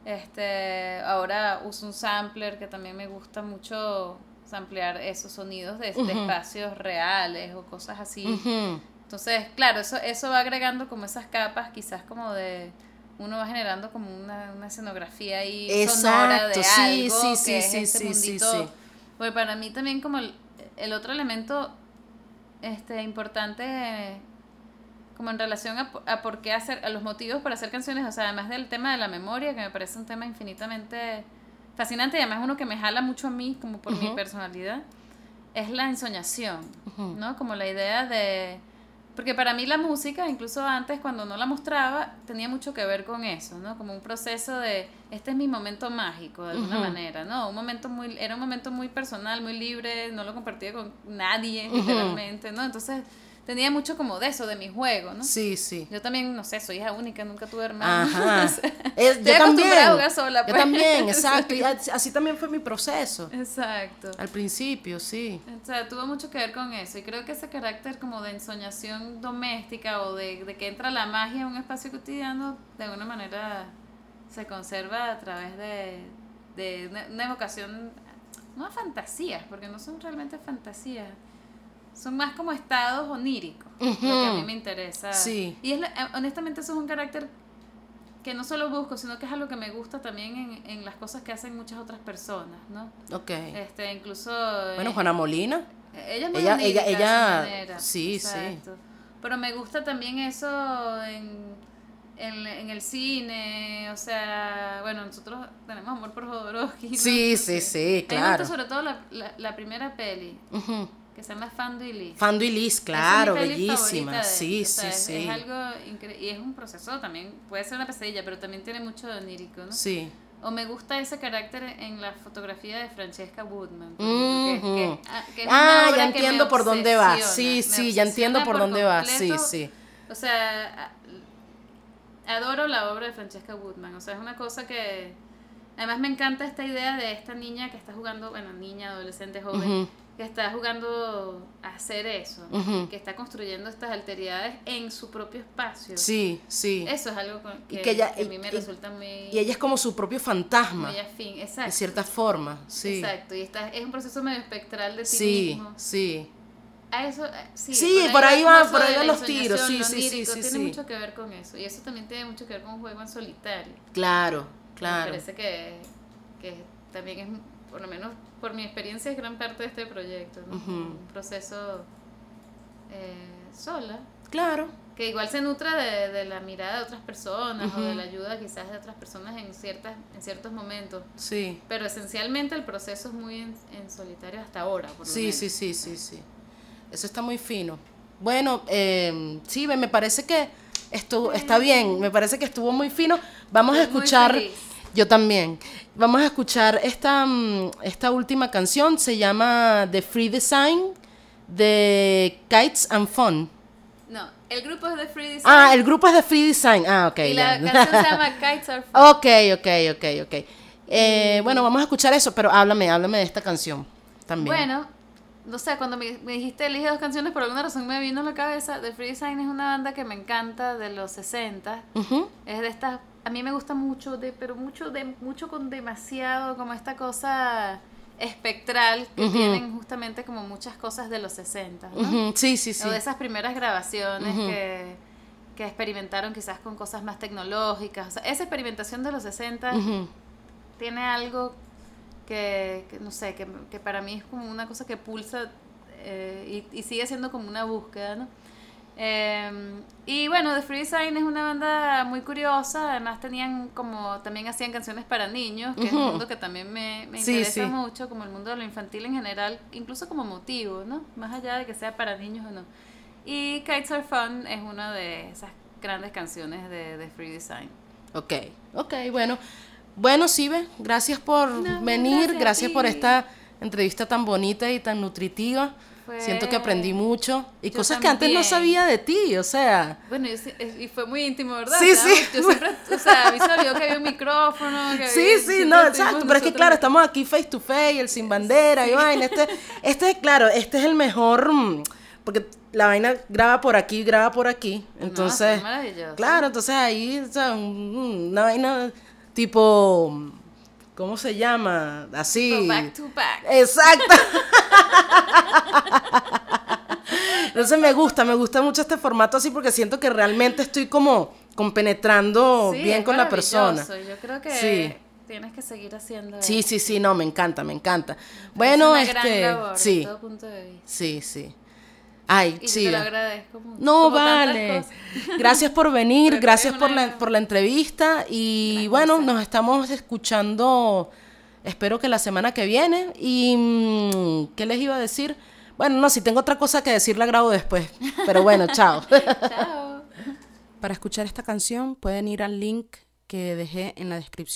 Este, ahora uso un sampler que también me gusta mucho samplear esos sonidos de, espacios reales o cosas así. Entonces, claro, eso, eso va agregando como esas capas, quizás como de uno va generando como una, una escenografía ahí sonora de algo sí, sí, que sí, es ese mundito. Porque para mí también como el otro elemento este, importante como en relación a, a por qué hacer, a los motivos para hacer canciones, o sea, además del tema de la memoria, que me parece un tema infinitamente fascinante y además uno que me jala mucho a mí, como por mi personalidad, es la ensoñación, ¿no? Como la idea de... Porque para mí la música, incluso antes cuando no la mostraba, tenía mucho que ver con eso, ¿no? Como un proceso de, este es mi momento mágico, de alguna manera, ¿no? Un momento muy, era un momento muy personal, muy libre, no lo compartía con nadie, literalmente, ¿no? Entonces tenía mucho como de eso, de mi juego, ¿no? Sí, sí. Yo también, no sé, soy hija única, nunca tuve hermanos. Ajá. Es, yo también. A jugar sola, Yo pues. también, exacto. Y así también fue mi proceso. Exacto. Al principio, sí. O sea, tuvo mucho que ver con eso. Y creo que ese carácter como de ensoñación doméstica o de, de que entra la magia en un espacio cotidiano, de alguna manera se conserva a través de, de una, una evocación, no a fantasías, porque no son realmente fantasías son más como estados oníricos, lo que a mí me interesa. Sí. Y es eh, honestamente eso es un carácter que no solo busco, sino que es algo que me gusta también en, en las cosas que hacen muchas otras personas, ¿no? Ok. Este, incluso... Bueno, eh, Juana Molina. ella es muy ella- ella- ella- manera. sí, sí. Pero me gusta también eso en, en, en el cine, o sea, bueno, nosotros tenemos amor por Jodorowsky. Sí, No sí, sí, mí me claro. gusta sobre todo la, la, la primera peli, Ujú. Que se llama Liz, Esa claro, es bellísima. de Sí, o sea, sí, es, sí. Es algo increíble. Y es un proceso también, puede ser una pesadilla, pero también tiene mucho de onírico, ¿no? Sí. O me gusta ese carácter en la fotografía de Francesca Woodman. por ejemplo, que- que- ah, que Ah, ya entiendo por dónde va. Sí, sí, ya entiendo obsesiona por dónde va. Sí, sí. O sea, adoro la obra de Francesca Woodman. O sea, es una cosa que. Además, me encanta esta idea de esta niña que está jugando, bueno, niña, adolescente, joven, Ujú. Que está jugando a hacer eso, que está construyendo estas alteridades en su propio espacio. Sí, sí. Eso es algo que, que ella- que a mí me y- resulta muy, Y ella es como su propio fantasma, muy afín. de Exacto. cierta forma. Sí. Exacto, y está, es un proceso medio espectral de ti Sí, mismo. sí. A eso, eh, sí, Sí, por ahí va- por ahí van los tiros, sí, sí, sí, onírico, sí, Tiene sí. mucho que ver con eso. Y eso también tiene mucho que ver con un juego en solitario. Claro, Me claro. parece que, que también es, por lo menos por mi experiencia, es gran parte de este proyecto. ¿no? Un proceso eh, sola, Claro. que igual se nutre de, de la mirada de otras personas o de la ayuda quizás de otras personas en, ciertas, en ciertos momentos. Sí. Pero esencialmente el proceso es muy en, en solitario hasta ahora. Por lo Sí, menos. sí, sí, sí, sí. Eso está muy fino. Bueno, eh, sí, me parece que estuvo, está bien, me parece que estuvo muy fino. Vamos a Estoy escuchar. Yo también, vamos a escuchar esta, mm, esta última canción, se llama The Free Design de Kites and Fun. No, el grupo es de Free Design. Ah, el grupo es de Free Design. Ah, ok. y la canción se llama Kites Are Fun. Ok, ok, ok, ok. Eh, bueno, vamos a escuchar eso, pero háblame, háblame de esta canción también. Bueno, no sé, cuando me, me dijiste elige dos canciones, por alguna razón me vino a la cabeza. The Free Design es una banda que me encanta de los 60. Ujú, Es de estas, a mí me gusta mucho, de, pero mucho, de, mucho con demasiado, como esta cosa espectral que tienen justamente como muchas cosas de los 60. ¿no? Sí, sí, sí. O de esas primeras grabaciones que, que experimentaron quizás con cosas más tecnológicas. O sea, esa experimentación de los 60 Ujú, tiene algo que, que no sé, que, que para mí es como una cosa que pulsa eh, y, y sigue siendo como una búsqueda, ¿no? Eh, y bueno, The Free Design es una banda muy curiosa, además tenían como, también hacían canciones para niños, que es un mundo que también me, me Sí, interesa sí. mucho, como el mundo de lo infantil en general, incluso como motivo, ¿no? Más allá de que sea para niños o no. Y Kites Are Fun es una de esas grandes canciones de, de Free Design. Ok, ok, bueno. Bueno, Sibe, gracias por No, venir, gracias por esta entrevista tan bonita y tan nutritiva. Fue- Siento que aprendí mucho y Yo cosas que antes no sabía de ti, o sea. Bueno, sí- y fue muy íntimo, ¿verdad? Sí, sí. Yo siempre, o sea, a mí se me olvidó que había un micrófono. Que Sí, había- sí, no, exacto, pero es que claro, estamos aquí face to face, el sin bandera y vaina. Este, este, claro, este es el mejor, mm, porque la vaina graba por aquí, graba por aquí. Entonces, claro, entonces ahí, o sea, un- una vaina tipo, ¿cómo se llama? Así. Back to back. Exacto. Entonces me gusta, me gusta mucho este formato así porque siento que realmente estoy como compenetrando Sí, bien es con la persona. Yo creo que Sí. tienes que seguir haciendo Sí, eso. sí, sí, no, me encanta, me encanta. Es Bueno, una este, gran labor, de sí, todo punto de vista. sí, sí. Ay, Y sí. te lo agradezco mucho. No, como tantas vale. cosas. Gracias por venir, Pero gracias por la, por la entrevista y Gracias. bueno, nos estamos escuchando, espero que la semana que viene. Y, mm, ¿qué les iba a decir? Bueno, no, si tengo otra cosa que decir la grabo después, pero bueno, chao. Chao. Para escuchar esta canción pueden ir al link que dejé en la descripción.